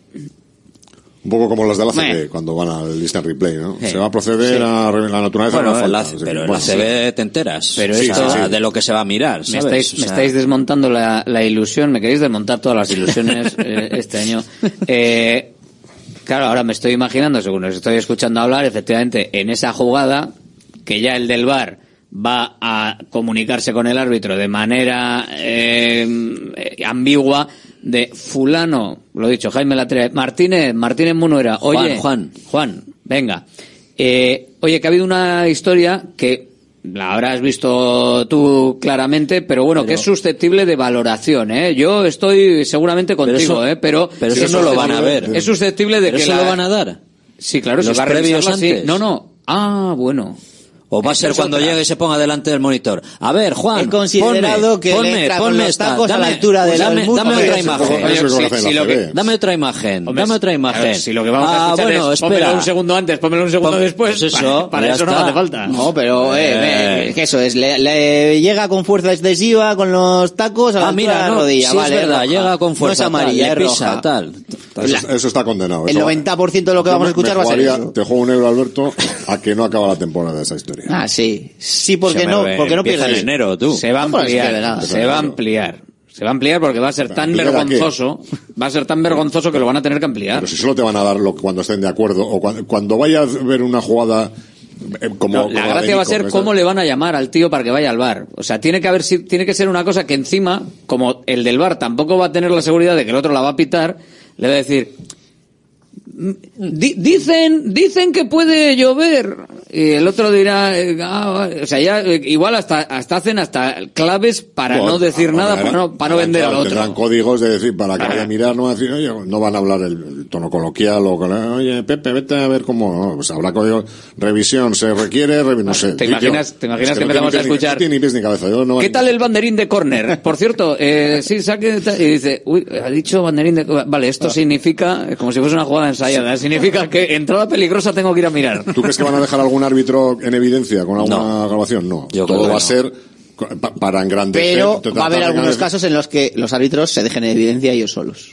Un poco como las de la. CB, cuando van al instant replay, ¿no? Sí. Se va a proceder Sí. a la naturaleza Bueno, de la en la- falta. Así que, pero en la CB te enteras. Pero Sí, esto- sí, sí. de lo que se va a mirar, Me ¿sabes? estáis, O me estáis desmontando la, la ilusión, me queréis desmontar todas las ilusiones eh, este año. Eh, claro, ahora me estoy imaginando, según os estoy escuchando hablar, efectivamente, en esa jugada, que ya el del bar va a comunicarse con el árbitro de manera eh, eh, ambigua de fulano, lo he dicho, Jaime Latre, Martínez, Martínez Munuera, oye, Juan. Juan, venga. Eh, oye, que ha habido una historia que la habrás visto tú claramente, pero bueno, que es susceptible de valoración, ¿eh? Yo estoy seguramente contigo, eso- ¿eh? Pero, pero eso es no lo van a ver. Es susceptible de ¿Pero que eso la- lo van a dar? Sí, claro, ¿Los va a antes? No, no. Ah, bueno. O va a ser cuando otra. llegue y se ponga delante del monitor. A ver, Juan. He considerado ponme, que le ponme, con ponme los esta. tacos a la Dame- altura del dame, dame otra imagen. lo que-. Dame otra imagen. Hombre, dame otra ver, imagen. si lo que vamos a ah, escuchar bueno, es pónmelo espera. un segundo antes, pónmelo un segundo Pon- después. pues eso, para eso no hace falta. No, pero eh, Eh. eh, que eso es, le, le llega con fuerza excesiva con los tacos a la Ah, altura mira, de la rodilla, sí vale, es verdad, roja. llega con No fuerza. es amarilla, tal, le es pisa, roja. tal. Eso, eso está condenado. El eso- 90% de lo que vamos a escuchar va a ser. Te juego un euro, Alberto, a que no acaba la temporada de esa historia. Ah, sí. Sí, porque no, porque no pierdes. en enero, tú. Se va a ampliar, se va a ampliar. Se va a ampliar porque va a ser tan ¿ampliar a qué? vergonzoso, va a ser tan vergonzoso que lo van a tener que ampliar. Pero si solo te van a dar lo que cuando estén de acuerdo o cuando, cuando vayas a ver una jugada eh, como, No, la gracia va a ser cómo le van a llamar al tío para que vaya al bar. O sea, tiene que haber si- tiene que ser una cosa que encima, como el del bar tampoco va a tener la seguridad de que el otro la va a pitar, le va a decir "Di- dicen dicen que puede llover y el otro dirá eh, ah, vale". o sea ya eh, igual hasta hasta hacen hasta claves para Bueno, no decir ah, nada para no, para no vender al otro Tendrán códigos de decir, para que vaya a mirar, no decir, oye, no van a hablar el, el tono coloquial o oye, Pepe, vete a ver cómo, no, pues habrá código, revisión, se requiere, revi- no sé. ¿Te Yo- imaginas- te imaginas es que empezamos a ni- escuchar- ni pies ni cabeza. Yo ¿Qué tal el banderín de córner? Por cierto, eh, sí, saque y dice, uy, ha dicho banderín de. Vale, esto significa, eh, como si fuese una jugada ensayada, significa que entrada peligrosa tengo que ir a mirar. ¿Tú crees que van a dejar algún árbitro en evidencia con alguna No. grabación? No. Yo Todo va a no. ser para engrandecer. Pero va a haber algunos casos en los que los árbitros se dejen en evidencia ellos solos.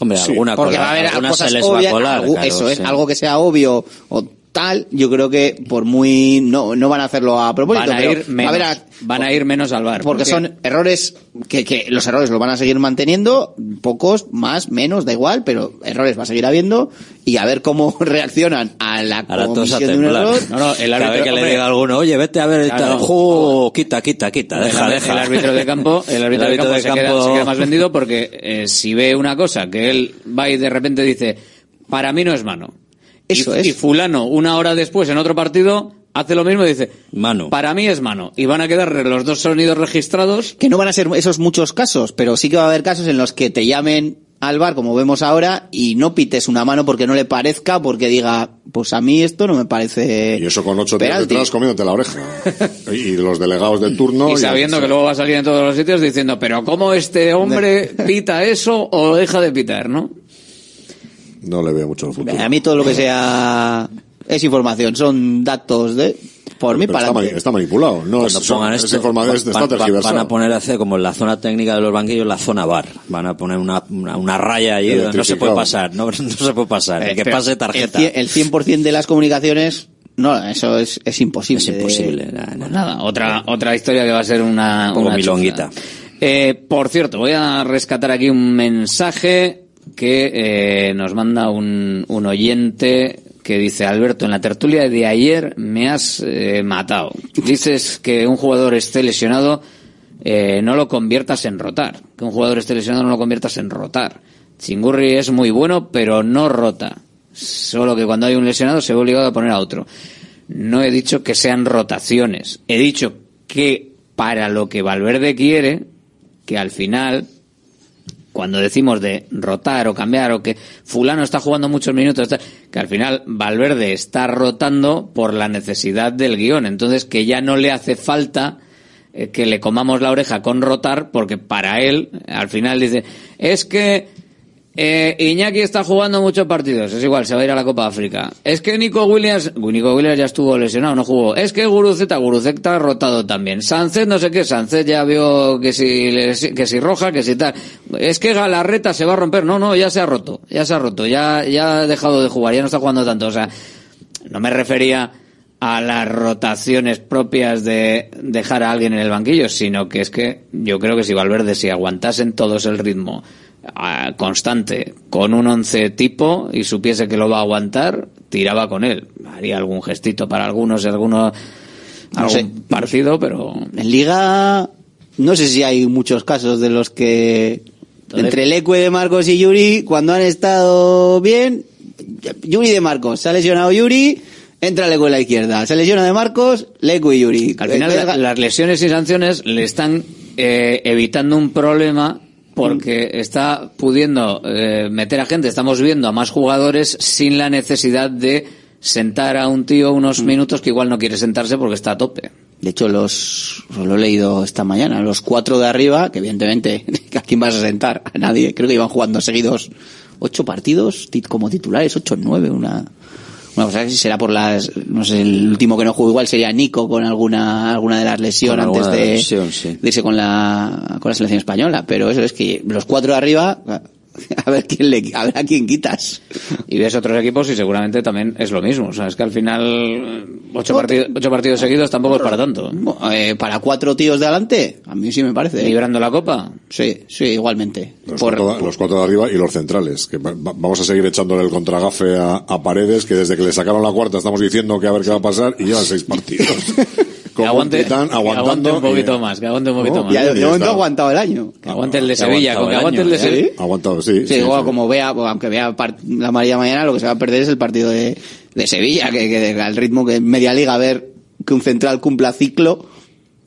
Hombre, Sí, alguna Porque cola- va a haber alguna cosas se les obvias, va a colar. algo- claro, eso es, sí. algo que sea obvio o tal, yo creo que por muy no no van a hacerlo a propósito, Van a pero ir a menos, haber a- van a ir menos al bar. porque son errores que, que los errores los van a seguir manteniendo, pocos, más, menos, da igual, pero errores va a seguir habiendo y a ver cómo reaccionan a la Ahora comisión de un error. No, no, el árbitro, que le diga a alguno, oye, vete a ver y Claro. quita, quita, quita, deja, el, deja. el árbitro de campo, el árbitro, El de campo, de se, queda, campo- se queda más vendido porque eh, si ve una cosa que él va y de repente dice, para mí no es mano. Eso y, es. y fulano, una hora después, en otro partido, hace lo mismo y dice, Mano. para mí es mano. Y van a quedar los dos sonidos registrados. que no van a ser esos muchos casos, pero sí que va a haber casos en los que te llamen al bar, como vemos ahora, y no pites una mano porque no le parezca, porque diga, pues a mí esto no me parece. Y eso con ocho días penalti. detrás comiéndote la oreja. y los delegados de turno. Y sabiendo que luego va a salir en todos los sitios diciendo, pero ¿cómo este hombre pita eso o deja de pitar, no? No le veo mucho el futuro. A mí todo lo que sea es información, son datos de por mí para está, está manipulado. No Cuando es, son- pongan es esto, información, va- está van- van- tergiversado. van a poner a hacer como en la zona técnica de los banquillos la zona bar. Van a poner una, una, una raya ahí donde no se puede pasar, no, no se puede pasar. El que pase tarjeta. El, cien- el 100% de las comunicaciones, no, eso es, es imposible. Es imposible. de- nada, nada. Nada, otra, otra historia que va a ser una, Pongo una milonguita. Eh, por cierto, voy a rescatar aquí un mensaje que eh, nos manda un, un oyente que dice, Alberto, en la tertulia de ayer me has eh, matado. Dices que un jugador esté lesionado, eh, no lo conviertas en rotar. Que un jugador esté lesionado no lo conviertas en rotar. Chingurri es muy bueno, pero no rota. Solo que cuando hay un lesionado se ve obligado a poner a otro. No he dicho que sean rotaciones. He dicho que para lo que Valverde quiere, que al final, cuando decimos de rotar o cambiar o que fulano está jugando muchos minutos, que al final Valverde está rotando por la necesidad del guion. Entonces que ya no le hace falta eh, que le comamos la oreja con rotar porque para él, al final dice, es que eh, Iñaki está jugando muchos partidos, es igual, se va a ir a la Copa África. Es que Nico Williams, Nico Williams ya estuvo lesionado, no jugó. Es que Guruceta, Guruceta ha rotado también. Sánchez, no sé qué, Sánchez ya vio que si, que si roja, que si tal. Es que Galarreta se va a romper, no, no, ya se ha roto, ya se ha roto, ya, ya ha dejado de jugar, ya no está jugando tanto, o sea, no me refería a las rotaciones propias de dejar a alguien en el banquillo, sino que es que yo creo que si Valverde, si aguantasen todos el ritmo, constante con un once tipo y supiese que lo va a aguantar, tiraba con él. Haría algún gestito para algunos, algunos algún partido, pero en liga no sé si hay muchos casos de los que entre Leque de Marcos y Yuri cuando han estado bien, Yuri de Marcos, se ha lesionado Yuri, entra Leque en la izquierda, se lesiona de Marcos, Leque y Yuri. Al final las lesiones y sanciones le están eh, evitando un problema porque está pudiendo eh, meter a gente, estamos viendo a más jugadores sin la necesidad de sentar a un tío unos mm. minutos que igual no quiere sentarse porque está a tope. De hecho, los, lo he leído esta mañana, los cuatro de arriba, que evidentemente, ¿a quién vas a sentar? A nadie. Creo que iban jugando seguidos ocho partidos como titulares, ocho nueve, una, bueno, pues si será por las, no sé, el último que no jugó igual sería Nico con alguna, alguna de las lesiones antes de, irse con la, con la selección española. Pero eso es que los cuatro de arriba, a ver quién le, a ver a quién quitas. Y ves otros equipos y seguramente también es lo mismo. O sea, es que al final ocho, partidos, ocho partidos seguidos tampoco es para tanto. Eh, para cuatro tíos de adelante, a mí sí me parece. ¿Librando la copa? Sí, sí, igualmente. Los, cuatro, los cuatro de arriba y los centrales. Que vamos a seguir echándole el contragafe a, a Paredes, que desde que le sacaron la cuarta estamos diciendo que a ver qué va a pasar y llevan seis partidos. que aguante, aguantando, un poquito más, que aguante un poquito más. Ya, de momento ha aguantado el año. Que aguante el de Sevilla, con que aguante el de Sevilla. Aguantado, sí. Sí, como vea, aunque vea la María mañana, lo que se va a perder es el partido de, de Sevilla, que, que al ritmo que media liga a ver que un central cumpla ciclo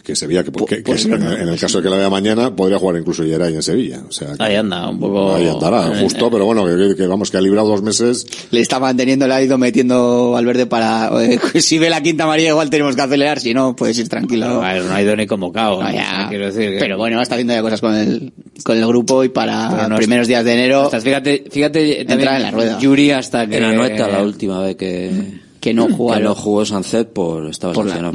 que Sevilla, que, que, pues en, el caso de que la vea mañana, podría jugar incluso Yeray en Sevilla. O sea, ahí anda, un poco. Ahí andará, justo, pero bueno, que, vamos, que ha librado dos meses. Le está manteniendo, le ha ido metiendo al verde para. Eh, si ve la quinta amarilla, igual tenemos que acelerar, si no, puedes ir tranquilo. No, ha ido ni convocado. quiero decir Pero bueno, está haciendo ya cosas con el, con el grupo y para los primeros días de enero. fíjate, fíjate, también en la rueda. Yuri hasta que. Era Noeta la última vez que. Que no jugó. Que no jugó Sancet por. Estaba por la,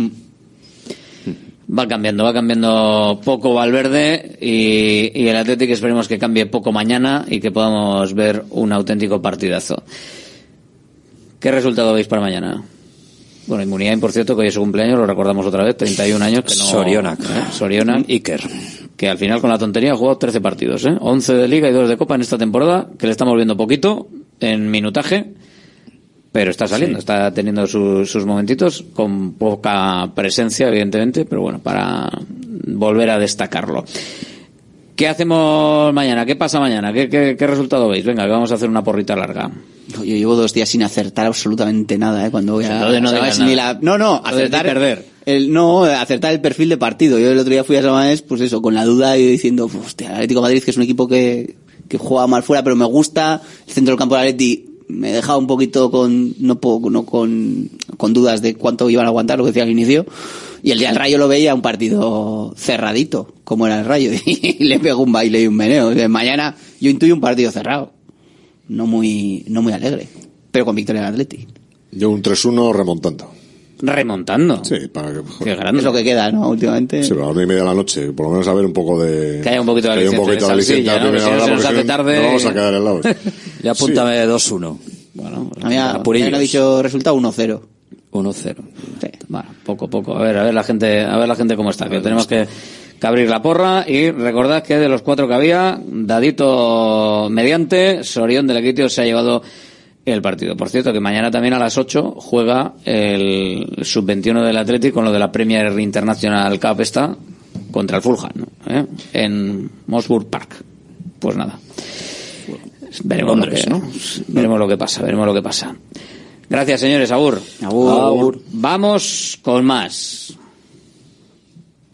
Va cambiando, va cambiando poco Valverde y, y el Atlético esperemos que cambie poco mañana y que podamos ver un auténtico partidazo. ¿Qué resultado veis para mañana? Bueno, Inmunidad, por cierto, que hoy es su cumpleaños, lo recordamos otra vez, 31 años. Que no, Sorionak. ¿eh? Sorionak. Iker. Que al final con la tontería ha jugado 13 partidos, ¿eh? 11 de Liga y 2 de Copa en esta temporada, que le estamos viendo poquito en minutaje pero está saliendo, está teniendo sus momentitos con poca presencia, evidentemente, pero bueno, para volver a destacarlo. ¿Qué hacemos mañana? ¿Qué pasa mañana? ¿Qué, qué, resultado veis? Venga, vamos a hacer una porrita larga. yo llevo dos días sin acertar absolutamente nada, ¿eh? Cuando voy a... no, no, no, acertar... perder. El, no, acertar el perfil de partido. Yo el otro día fui a Samanés, pues eso, con la duda y diciendo, hostia, Atlético Madrid, que es un equipo que, que juega mal fuera, pero me gusta. El centro del campo de Atleti me he dejado un poquito con, no, no con, con dudas de cuánto iban a aguantar, lo que decía al inicio. Y el día del Rayo lo veía un partido cerradito, como era el Rayo, y le pegó un baile y un meneo. Mañana yo intuyo un partido cerrado, no muy, no muy alegre, pero con victoria del Atleti. Yo un 3-1 remontando. Remontando. Sí, para que. Qué grande. Es lo que queda, ¿no? Últimamente. Sí, pero a las y media de la noche, por lo menos a ver un poco de. Que haya un poquito de aliciente. un poquito de aliciente a primera hora, porque si tarde... no vamos a quedar helados. ya apúntame sí. 2-1. Bueno, a mí ha dicho resultado 1-0. 1-0. Sí. Bueno, poco, poco. A ver, a ver la gente, a ver la gente cómo está. Que tenemos que, que abrir la porra y recordad que de los cuatro que había, Dadito mediante, Sorión del Equitio se ha llevado el partido. Por cierto, que mañana también a las 8 juega el sub-21 del Atlético con lo de la Premier International Cup esta contra el Fulham, ¿Eh? en Mossburg Park. Pues nada. Veremos, lo que, veremos lo que pasa, veremos lo que pasa. Gracias, señores. Agur. Agur. Vamos con más.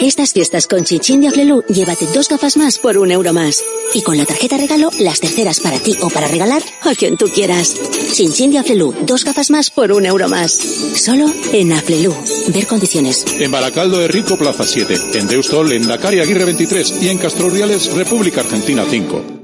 Estas fiestas con Chinchín de Aflelu, llévate dos gafas más por un euro más. Y con la tarjeta regalo, las terceras para ti o para regalar a quien tú quieras. Chinchín de Aflelu, dos gafas más por un euro más. Solo en Aflelu. Ver condiciones. En Baracaldo de Rico Plaza 7, en Deustol, en Dakar y Aguirre 23 y en Castro Reales, República Argentina 5.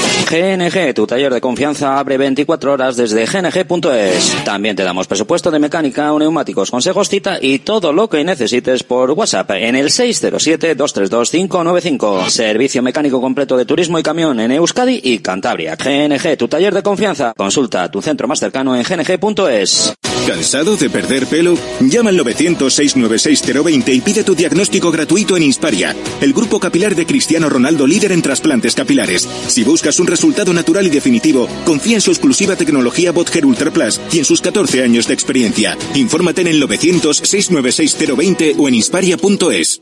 GNG, tu taller de confianza, abre 24 horas desde gng.es. También te damos presupuesto de mecánica neumáticos, consejos, cita y todo lo que necesites por WhatsApp en el 607-232-595. Servicio mecánico completo de turismo y camión en Euskadi y Cantabria. GNG, tu taller de confianza. Consulta tu centro más cercano en gng.es. ¿Cansado de perder pelo? Llama al 900-696-020 y pide tu diagnóstico gratuito en Insparia, el grupo capilar de Cristiano Ronaldo líder en trasplantes capilares. Si buscas un resultado natural y definitivo, confía en su exclusiva tecnología Botger Ultra Plus y en sus 14 años de experiencia. Infórmate en el 900-696-020 o en insparia.es.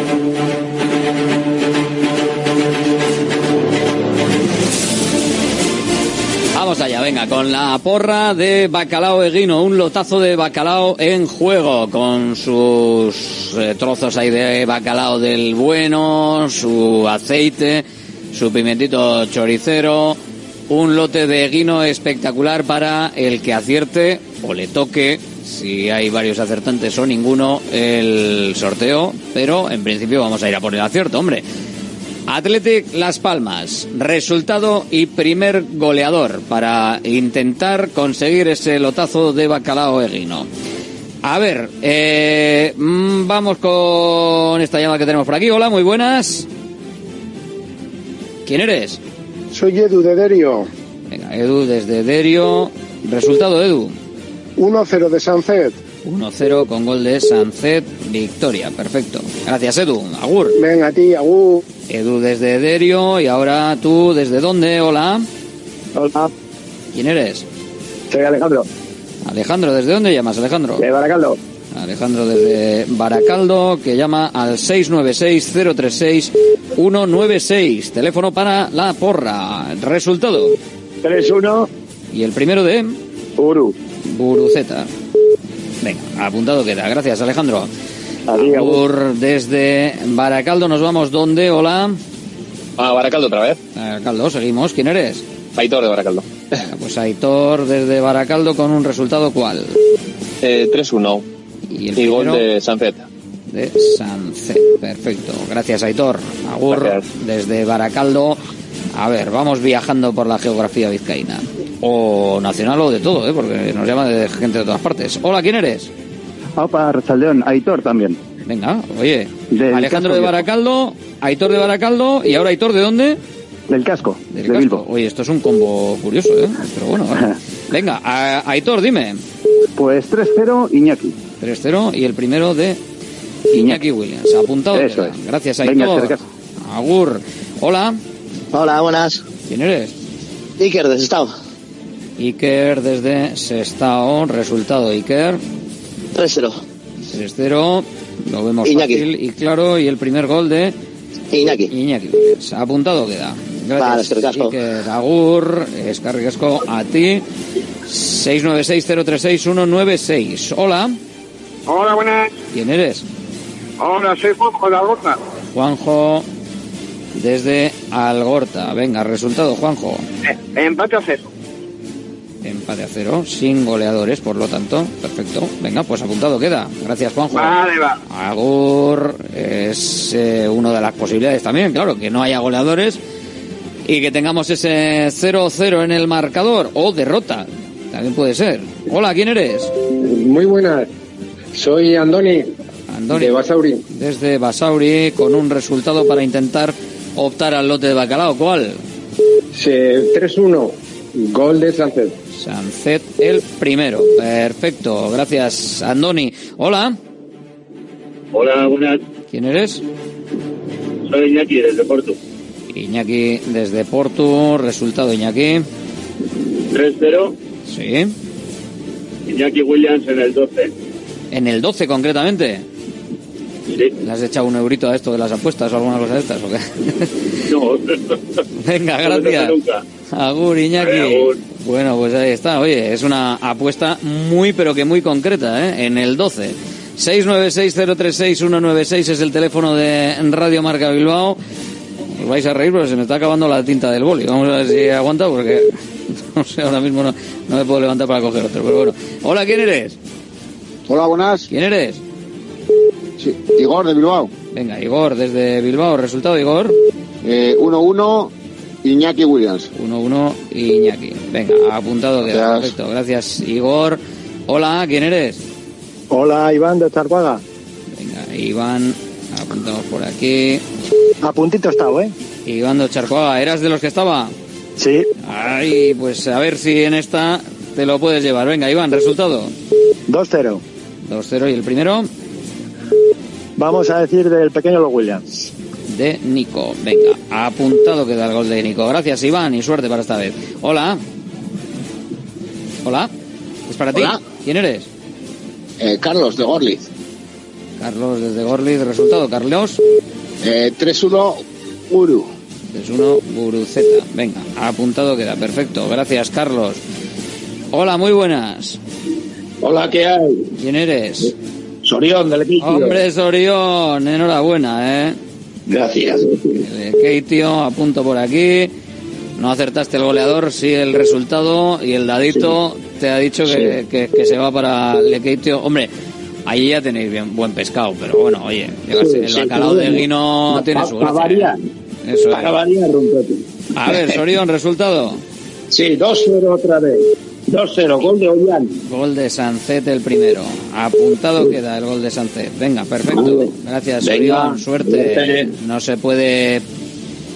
Venga, con la porra de bacalao eguino, un lotazo de bacalao en juego, con sus eh, trozos ahí de bacalao del bueno, su aceite, su pimentito choricero, un lote de eguino espectacular para el que acierte o le toque, si hay varios acertantes o ninguno, el sorteo, pero en principio vamos a ir a por el acierto, hombre. Athletic Las Palmas, resultado y primer goleador para intentar conseguir ese lotazo de bacalao eguino. A ver, eh, mm, vamos con esta llamada que tenemos por aquí. Hola, muy buenas. ¿Quién eres? Soy Edu de Derio. Venga, Edu desde Derio. Resultado, Edu. 1-0 de Sanzet. 1-0 con gol de Sancet, victoria, perfecto. Gracias, Edu. Agur. Venga, a ti, Agur. Edu desde Derio y ahora tú desde dónde, hola. Hola. ¿Quién eres? Soy Alejandro. Alejandro, ¿desde dónde llamas, Alejandro? De Baracaldo. Alejandro desde Baracaldo, que llama al 696-036-196. Teléfono para la porra. Resultado. 3-1. Y el primero de... Uru. Buruceta. Venga, apuntado queda. Gracias, Alejandro. Adiós. Agur desde Baracaldo nos vamos. ¿Dónde? Hola. A Baracaldo otra vez. Baracaldo, seguimos. ¿Quién eres? Aitor de Baracaldo. Venga, pues Aitor desde Baracaldo con un resultado cuál? Eh, 3-1. Y el Y gol de Sanfet. de Sancet. Perfecto. Gracias, Aitor. Agur desde Baracaldo. A ver, vamos viajando por la geografía vizcaína. O nacional o de todo, ¿eh? porque nos llama de gente de todas partes. Hola, ¿quién eres? Opa, Rachaldeón. Aitor también. Venga, oye. Del Alejandro de. Baracaldo, Aitor de Baracaldo y ahora Aitor de dónde? Del casco. Del de casco. Bilbo. Oye, esto es un combo curioso, ¿eh? Pero bueno, vale. Venga, a- Aitor, dime. Pues 3-0 Iñaki. 3-0 y el primero de Iñaki Williams. Apuntado. Eso es. Gracias, Venga, Aitor. cercas. Agur. Hola. Hola, buenas. ¿Quién eres? Iker, de Sestao. Iker desde Sestao. Resultado, Iker. 3-0. 3-0. Lo vemos Iñaki. fácil y claro. Y el primer gol de Iñaki. Iñaki. Apuntado queda. Vale, Gracias. asko. Iker Agur. Escarrigasco a ti. 696-036-196. Hola. Hola, buenas. ¿Quién eres? Hola, soy Juanjo de Algorta. Juanjo desde Algorta. Venga, resultado, Juanjo. Empate a cero. Empate a cero, sin goleadores, por lo tanto. Perfecto. Venga, pues apuntado queda. Gracias, Juanjo. Vale, va. Agur es eh, una de las posibilidades también, claro, que no haya goleadores y que tengamos ese 0-0 en el marcador o derrota. También puede ser. Hola, ¿quién eres? Muy buenas. Soy Andoni, Andoni. de Basauri. Desde Basauri, con un resultado para intentar optar al lote de bacalao. ¿Cuál? Se- 3-1. Gol de Sánchez. Sancet el primero. Perfecto. Gracias, Andoni. Hola. Hola, buenas. ¿Quién eres? Soy Iñaki desde Porto. Iñaki desde Porto. Resultado, Iñaki. 3-0. Sí. Iñaki Williams en el 12. En el 12 concretamente. Sí. ¿Le has echado un eurito a esto de las apuestas o alguna cosa de estas o qué? No. Venga, gracias. nunca. Agur, Iñaki. Agur. Bueno, pues ahí está. Oye, es una apuesta muy, pero que muy concreta, ¿eh? En el 12. 696-036-196 es el teléfono de Radio Marca Bilbao. Os vais a reír, pero se me está acabando la tinta del boli. Vamos a ver si aguanta, porque no sé, ahora mismo no, no me puedo levantar para coger otro. Pero bueno. Hola, ¿quién eres? Hola, buenas. ¿Quién eres? Sí, Igor de Bilbao. Venga, Igor, desde Bilbao. ¿Resultado, Igor? Eh, 1-1, Iñaki Williams. 1-1 Iñaki. Venga, apuntado queda. Gracias. Perfecto, gracias, Igor. Hola, ¿quién eres? Hola, Iván de Targuaga. Venga, Iván, apuntamos por aquí. A puntito he estado, ¿eh? Iván de Charcoaga, ¿eras de los que estaba? Sí. Ay, pues a ver si en esta te lo puedes llevar. Venga, Iván, resultado. 2-0. 2-0 y el primero Vamos a decir del pequeño Los Williams. de Nico. Venga, apuntado queda el gol de Nico. Gracias, Iván, y suerte para esta vez. Hola. Hola. ¿Es para ti? Hola. ¿Quién eres? Eh, Carlos de Gorliz. Carlos desde Gorlitz. Resultado, Carlos. Eh, 3-1, Uru. 3-1, Guruceta. Venga, apuntado queda. Perfecto. Gracias, Carlos. Hola, muy buenas. Hola, ¿qué hay? ¿Quién eres? Sorión del equipo. Hombre, Sorión. Enhorabuena, ¿eh? Gracias. Keitio, apunto por aquí. No acertaste el goleador, sí el resultado y el dadito te ha dicho que, que- que se va para Lekeitio. Hombre, ahí ya tenéis bien buen pescado, pero bueno, oye, el bacalao de Guino tiene su pa gracia. variar. ¿eh? Eso Para variar, rompete. A ver, Sorión, resultado. Sí, 2-0 otra vez. 2-0, gol de Ollán. Gol de Sancet el primero. Apuntado queda el gol de Sancet. Venga, perfecto. Gracias, Venga, Sorión. Suerte. No se puede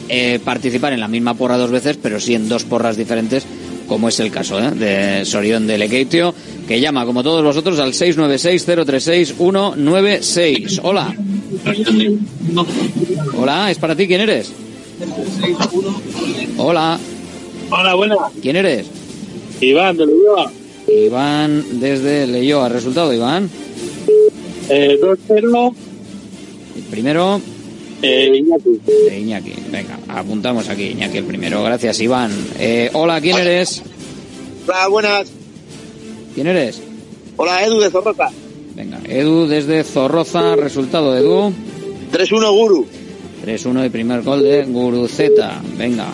eh, participar en la misma porra dos veces, pero sí en dos porras diferentes, como es el caso ¿eh? de Sorión de Lekeitio, que llama, como todos vosotros, al 696-036-196. Hola. Hola, ¿es para ti? ¿Quién eres? Hola. Hola, buenas. ¿Quién eres? Iván de Lugoa. Iván desde Leyoa. ¿Resultado, Iván? Eh, 2-0, El primero eh, Iñaki. de Iñaki. Venga, apuntamos aquí, Iñaki el primero. Gracias, Iván. Eh, hola, ¿quién eres? Hola, buenas. ¿Quién eres? Hola, Edu de Zorroza. Venga, Edu desde Zorroza. Resultado, Edu. 3-1, Guru. 3-1 el primer gol de Guruceta. Venga,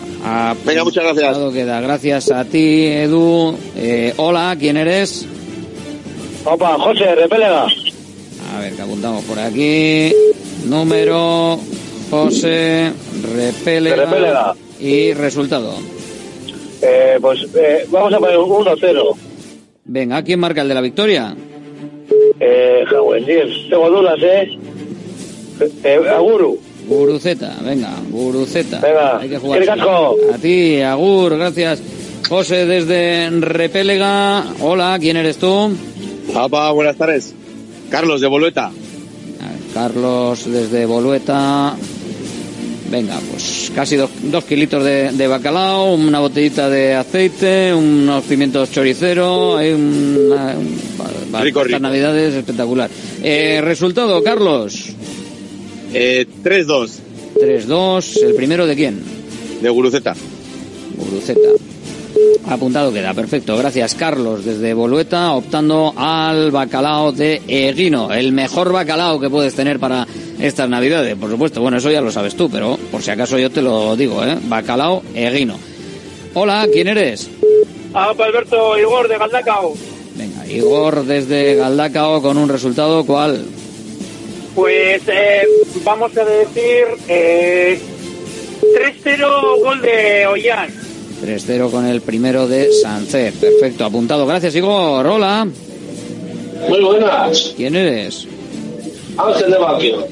Venga, muchas gracias. Queda. Gracias a ti, Edu. Eh, hola, ¿quién eres? Opa, José, repélega. A ver, que apuntamos por aquí. Número, José, Repélega. Repélega. Y resultado. Eh, pues eh, vamos a poner un 1-0. Venga, ¿quién marca el de la victoria? Eh, Jawendir, tengo dudas, ¿eh? eh Aguru. Guruceta, venga, Guruceta. Venga, hay que jugar. A ti, Agur, gracias. José desde Repélega. Hola, ¿quién eres tú? Apa, buenas tardes. Carlos de Bolueta. Carlos desde Bolueta. Venga, pues casi dos, dos kilitos de, de bacalao, una botellita de aceite, unos pimientos choricero, hay una, un- para Rico, estas rico. navidades espectacular. Eh, resultado, Carlos. Eh, 3-2 3-2, el primero de quién? de Guruceta. Guruceta. Apuntado queda, perfecto. Gracias, Carlos, desde Bolueta, optando al bacalao de Eguino, el mejor bacalao que puedes tener para estas navidades, por supuesto. Bueno, eso ya lo sabes tú, pero por si acaso yo te lo digo, ¿eh? Bacalao eguino. Hola, ¿quién eres? Ah, pues Alberto Igor de Galdacao. Venga, Igor desde Galdacao con un resultado, ¿cuál? Pues eh, vamos a decir eh, 3-0 gol de Ollán. 3-0 con el primero de Sánchez. Perfecto, apuntado. Gracias, Igor. Hola. Muy buenas. ¿Quién eres? Ángel de Baquio.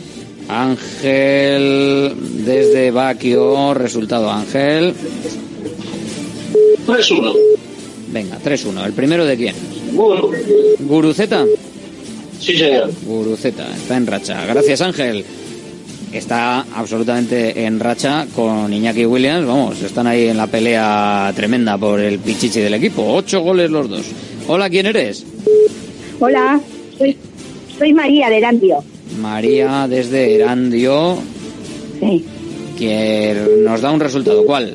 Ángel desde Baquio. Resultado, Ángel. 3-1. Venga, 3-1. ¿El primero de quién? Guru. ¿Guruceta? Sí, señor. Guruceta, está en racha. Gracias, Ángel. Está absolutamente en racha con Iñaki Williams. Vamos, están ahí en la pelea tremenda por el pichichi del equipo. Ocho goles los dos. Hola, ¿quién eres? Hola, soy, soy María de Erandio. María desde Erandio. Sí. Que nos da un resultado. ¿Cuál?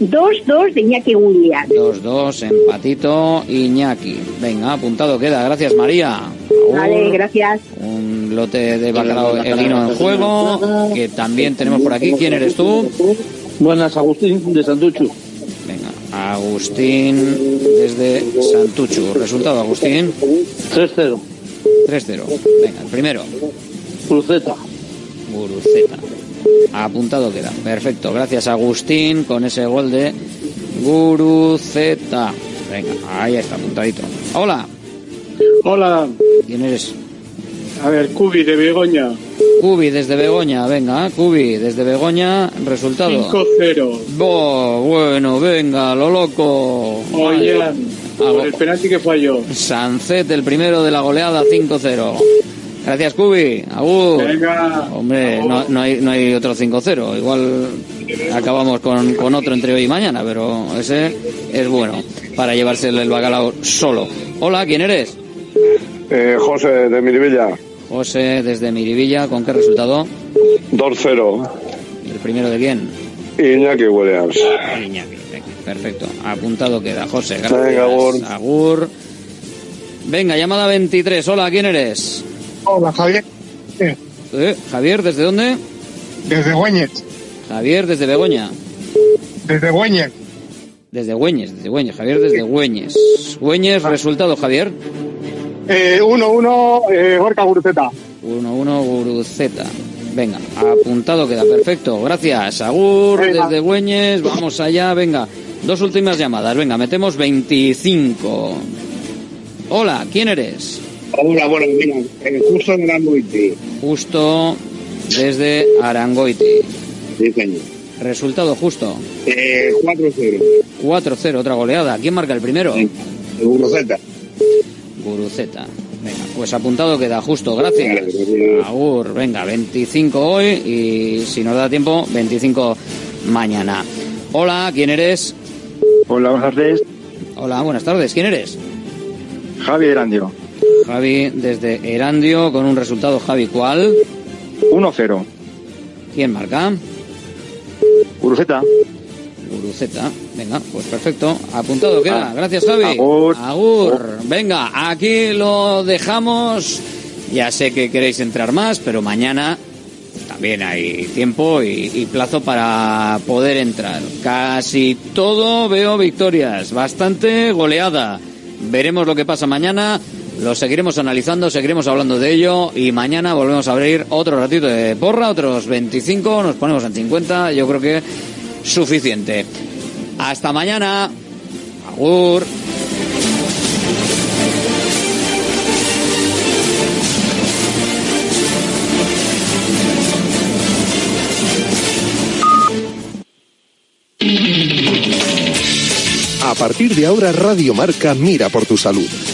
2-2 de Iñaki Williams. 2-2, empatito, Iñaki. Venga, apuntado queda. Gracias, María. Vale, gracias. Un lote de bacalao eguino en juego, que también tenemos por aquí. ¿Quién eres tú? Buenas, Agustín de Santuchu. Venga, Agustín desde Santuchu. Resultado, Agustín. 3-0. 3-0. Venga, el primero. Cruceta. Guruceta. Apuntado queda. Perfecto. Gracias, Agustín, con ese gol de Guruceta. Venga, ahí está, apuntadito. Hola. Hola. ¿Quién eres? A ver, Cubi de Begoña. Cubi desde Begoña, venga, Cubi desde Begoña, resultado. 5-0. Bo, bueno, venga, lo loco. Ollán. Por el penalti que falló. Sancet, el primero de la goleada, 5-0. Gracias, Cubi. Agur. Venga. Hombre, no, no hay, no hay otro 5-0. Igual acabamos con, con otro entre hoy y mañana, pero ese es bueno para llevarse el bacalao solo. Hola, ¿quién eres? Eh, José de Miribilla, José desde Miribilla, ¿con qué resultado? 2-0. ¿El primero de quién? Iñaki Williams. Iñaki, perfecto. Apuntado queda, José. Gracias. Venga, Agur. Agur. Venga, llamada 23. Hola, ¿quién eres? Hola, Javier. Eh, Javier, ¿desde dónde? Desde Güeñez. Javier, desde Begoña. Desde Güeñez. Desde Güeñes, desde Güeñes. Javier, desde Güeñes. Güeñes, resultado, Javier. Eh, 1-1, eh, Gorka Guruceta. 1-1, Guruceta. Venga, apuntado queda, perfecto. Gracias, Agur, Venga. desde Güeñes. Vamos allá, venga. Dos últimas llamadas, venga, metemos 25. Hola, ¿quién eres? Hola, bueno, mira, eh, justo en Arangoiti. Justo desde Arangoiti. Sí, señor. Resultado justo. Eh, 4-0. 4-0, otra goleada. ¿Quién marca el primero? Guruceta. Guruceta. Venga, pues apuntado queda justo, gracias. Agur, venga, 25 hoy y si nos da tiempo, 25 mañana. Hola, ¿quién eres? Hola, buenas tardes. Hola, buenas tardes, ¿quién eres? Javi Erandio. Javi desde Erandio con un resultado, Javi, ¿cuál? 1-0. ¿Quién marca? Guruceta. Guruceta. Venga, pues perfecto. Apuntado queda. Gracias, Javi. Agur. Agur. Venga, aquí lo dejamos. Ya sé que queréis entrar más, pero mañana también hay tiempo y, y plazo para poder entrar. Casi todo veo victorias. Bastante goleada. Veremos lo que pasa mañana. Lo seguiremos analizando, seguiremos hablando de ello y mañana volvemos a abrir otro ratito de porra, otros 25, nos ponemos en 50, yo creo que suficiente. Hasta mañana. Agur. A partir de ahora Radio Marca mira por tu salud.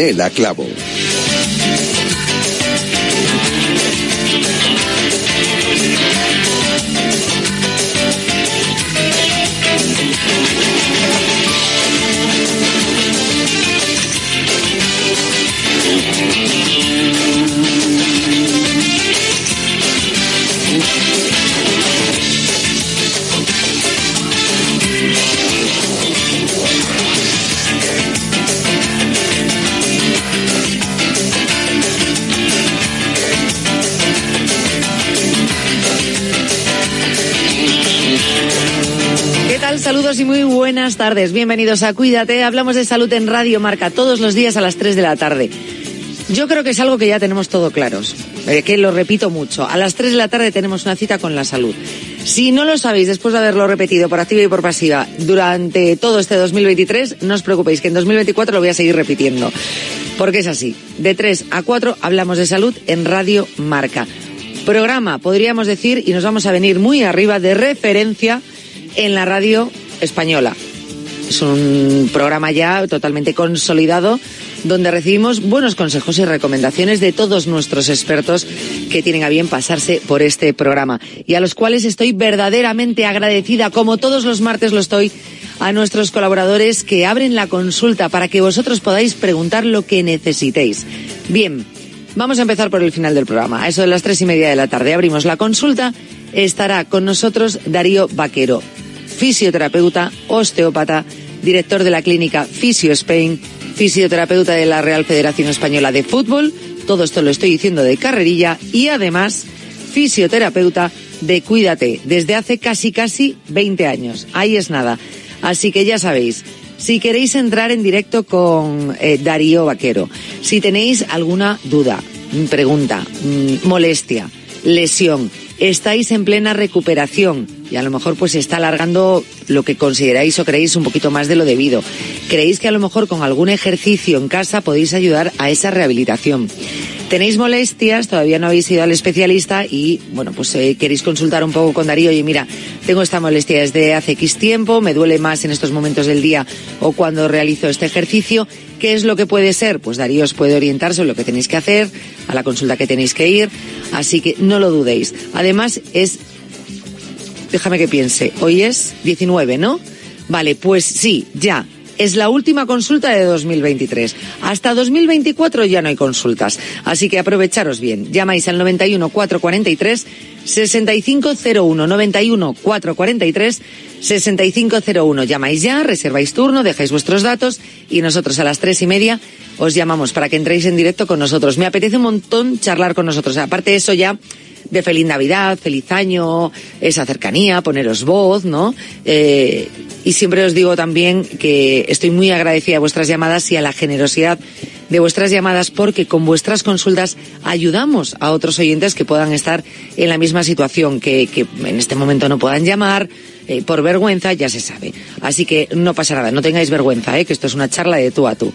Canela Clavo. Muy buenas tardes. Bienvenidos a Cuídate. Hablamos de salud en Radio Marca todos los días a las 3 de la tarde. Yo creo que es algo que ya tenemos todo claros, eh, que lo repito mucho. A las 3 de la tarde tenemos una cita con la salud. Si no lo sabéis después de haberlo repetido por activa y por pasiva durante todo este 2023, no os preocupéis que en 2024 lo voy a seguir repitiendo. Porque es así. De 3 a 4 hablamos de salud en Radio Marca. Programa, podríamos decir, y nos vamos a venir muy arriba de referencia en la radio española. Es un programa ya totalmente consolidado donde recibimos buenos consejos y recomendaciones de todos nuestros expertos que tienen a bien pasarse por este programa y a los cuales estoy verdaderamente agradecida, como todos los martes lo estoy, a nuestros colaboradores que abren la consulta para que vosotros podáis preguntar lo que necesitéis. Bien, vamos a empezar por el final del programa. A eso de las tres y media de la tarde abrimos la consulta. Estará con nosotros Darío Vaquero, fisioterapeuta, osteópata, director de la clínica Fisio Spain, fisioterapeuta de la Real Federación Española de Fútbol. Todo esto lo estoy diciendo de carrerilla y además fisioterapeuta de Cuídate desde hace casi casi 20 años. Ahí es nada. Así que ya sabéis, si queréis entrar en directo con eh, Darío Vaquero, si tenéis alguna duda, pregunta, mm, molestia, lesión, estáis en plena recuperación y a lo mejor pues se está alargando lo que consideráis o creéis un poquito más de lo debido. Creéis que a lo mejor con algún ejercicio en casa podéis ayudar a esa rehabilitación. Tenéis molestias, todavía no habéis ido al especialista y, bueno, pues eh, queréis consultar un poco con Darío. Oye, mira, tengo esta molestia desde hace X tiempo, me duele más en estos momentos del día o cuando realizo este ejercicio. ¿Qué es lo que puede ser? Pues Darío os puede orientar sobre lo que tenéis que hacer, a la consulta que tenéis que ir. Así que no lo dudéis. Además, es déjame que piense, hoy es 19, ¿no? Vale, pues sí, ya. Es la última consulta de 2023. Hasta 2024 ya no hay consultas. Así que aprovecharos bien. Llamáis al 91 443 6501 91 443 6501. Llamáis ya, reserváis turno, dejáis vuestros datos y nosotros a las tres y media os llamamos para que entréis en directo con nosotros. Me apetece un montón charlar con nosotros. Aparte de eso ya de feliz Navidad, feliz año, esa cercanía, poneros voz, ¿no? Eh, y siempre os digo también que estoy muy agradecida a vuestras llamadas y a la generosidad de vuestras llamadas porque con vuestras consultas ayudamos a otros oyentes que puedan estar en la misma situación, que, que en este momento no puedan llamar, eh, por vergüenza, ya se sabe. Así que no pasa nada, no tengáis vergüenza, ¿eh? que esto es una charla de tú a tú.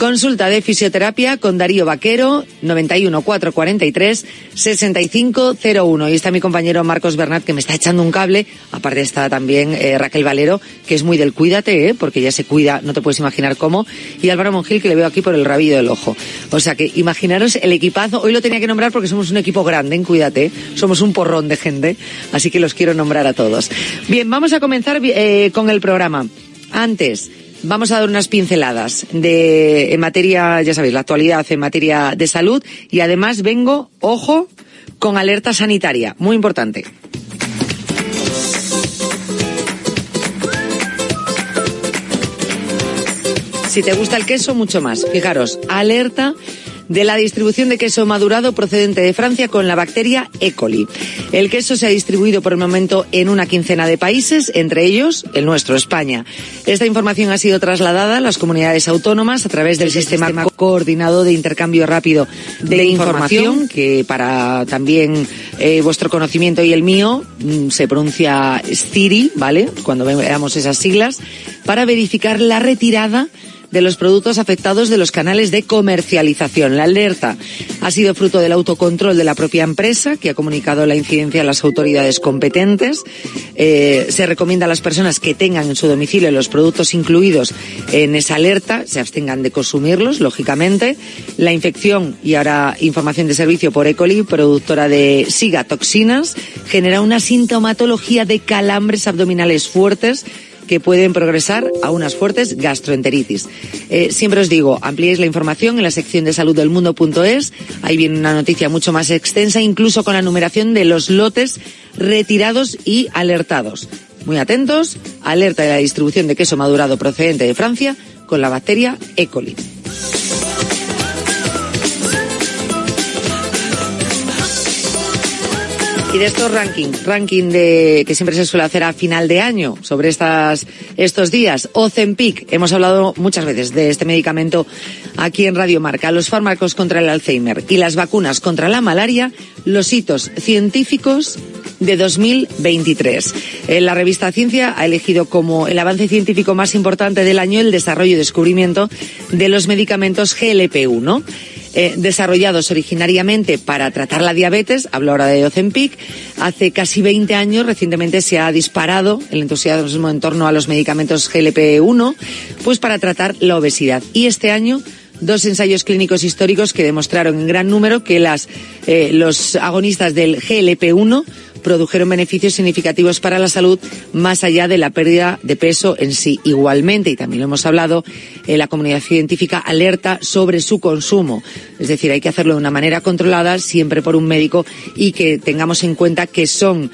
Consulta de fisioterapia con Darío Vaquero, 91 443 6501. Y está mi compañero Marcos Bernat que me está echando un cable. Aparte está también eh, Raquel Valero, que es muy del cuídate, ¿eh? porque ya se cuida, no te puedes imaginar cómo. Y Álvaro Mongil, que le veo aquí por el rabillo del ojo. O sea que imaginaros el equipazo. Hoy lo tenía que nombrar porque somos un equipo grande en Cuídate. Somos un porrón de gente. Así que los quiero nombrar a todos. Bien, vamos a comenzar eh, con el programa. Antes, Vamos a dar unas pinceladas de, en materia, ya sabéis, la actualidad en materia de salud y además vengo, ojo, con alerta sanitaria, muy importante. Si te gusta el queso, mucho más. Fijaros, alerta de la distribución de queso madurado procedente de Francia con la bacteria E. coli. El queso se ha distribuido por el momento en una quincena de países, entre ellos el nuestro, España. Esta información ha sido trasladada a las comunidades autónomas a través del sistema coordinado de intercambio rápido de, información, que para también eh, vuestro conocimiento y el mío mm, se pronuncia STIRI, ¿vale? Cuando veamos esas siglas, para verificar la retirada de los productos afectados de los canales de comercialización. La alerta ha sido fruto del autocontrol de la propia empresa, que ha comunicado la incidencia a las autoridades competentes. Eh, se recomienda a las personas que tengan en su domicilio los productos incluidos en esa alerta, se abstengan de consumirlos, lógicamente. La infección, y ahora información de servicio por E. productora de SIGA toxinas, genera una sintomatología de calambres abdominales fuertes que pueden progresar a unas fuertes gastroenteritis. Eh, siempre os digo, ampliéis la información en la sección de salud del mundo.es. Ahí viene una noticia mucho más extensa, incluso con la numeración de los lotes retirados y alertados. Muy atentos, alerta de la distribución de queso madurado procedente de Francia con la bacteria E. coli. Y de estos rankings, ranking de, que siempre se suele hacer a final de año sobre estas, estos días, Ozempic, hemos hablado muchas veces de este medicamento aquí en Radio Marca, los fármacos contra el Alzheimer y las vacunas contra la malaria, los hitos científicos de 2023. Eh, la revista Ciencia ha elegido como el avance científico más importante del año el desarrollo y descubrimiento de los medicamentos GLP-1 eh, desarrollados originariamente para tratar la diabetes, hablo ahora de Ozempic, hace casi 20 años recientemente se ha disparado el entusiasmo en torno a los medicamentos GLP-1, pues para tratar la obesidad. Y este año dos ensayos clínicos históricos que demostraron en gran número que las, eh, los agonistas del GLP-1 produjeron beneficios significativos para la salud más allá de la pérdida de peso en sí. Igualmente, y también lo hemos hablado, eh, la comunidad científica alerta sobre su consumo. Es decir, hay que hacerlo de una manera controlada, siempre por un médico, y que tengamos en cuenta que son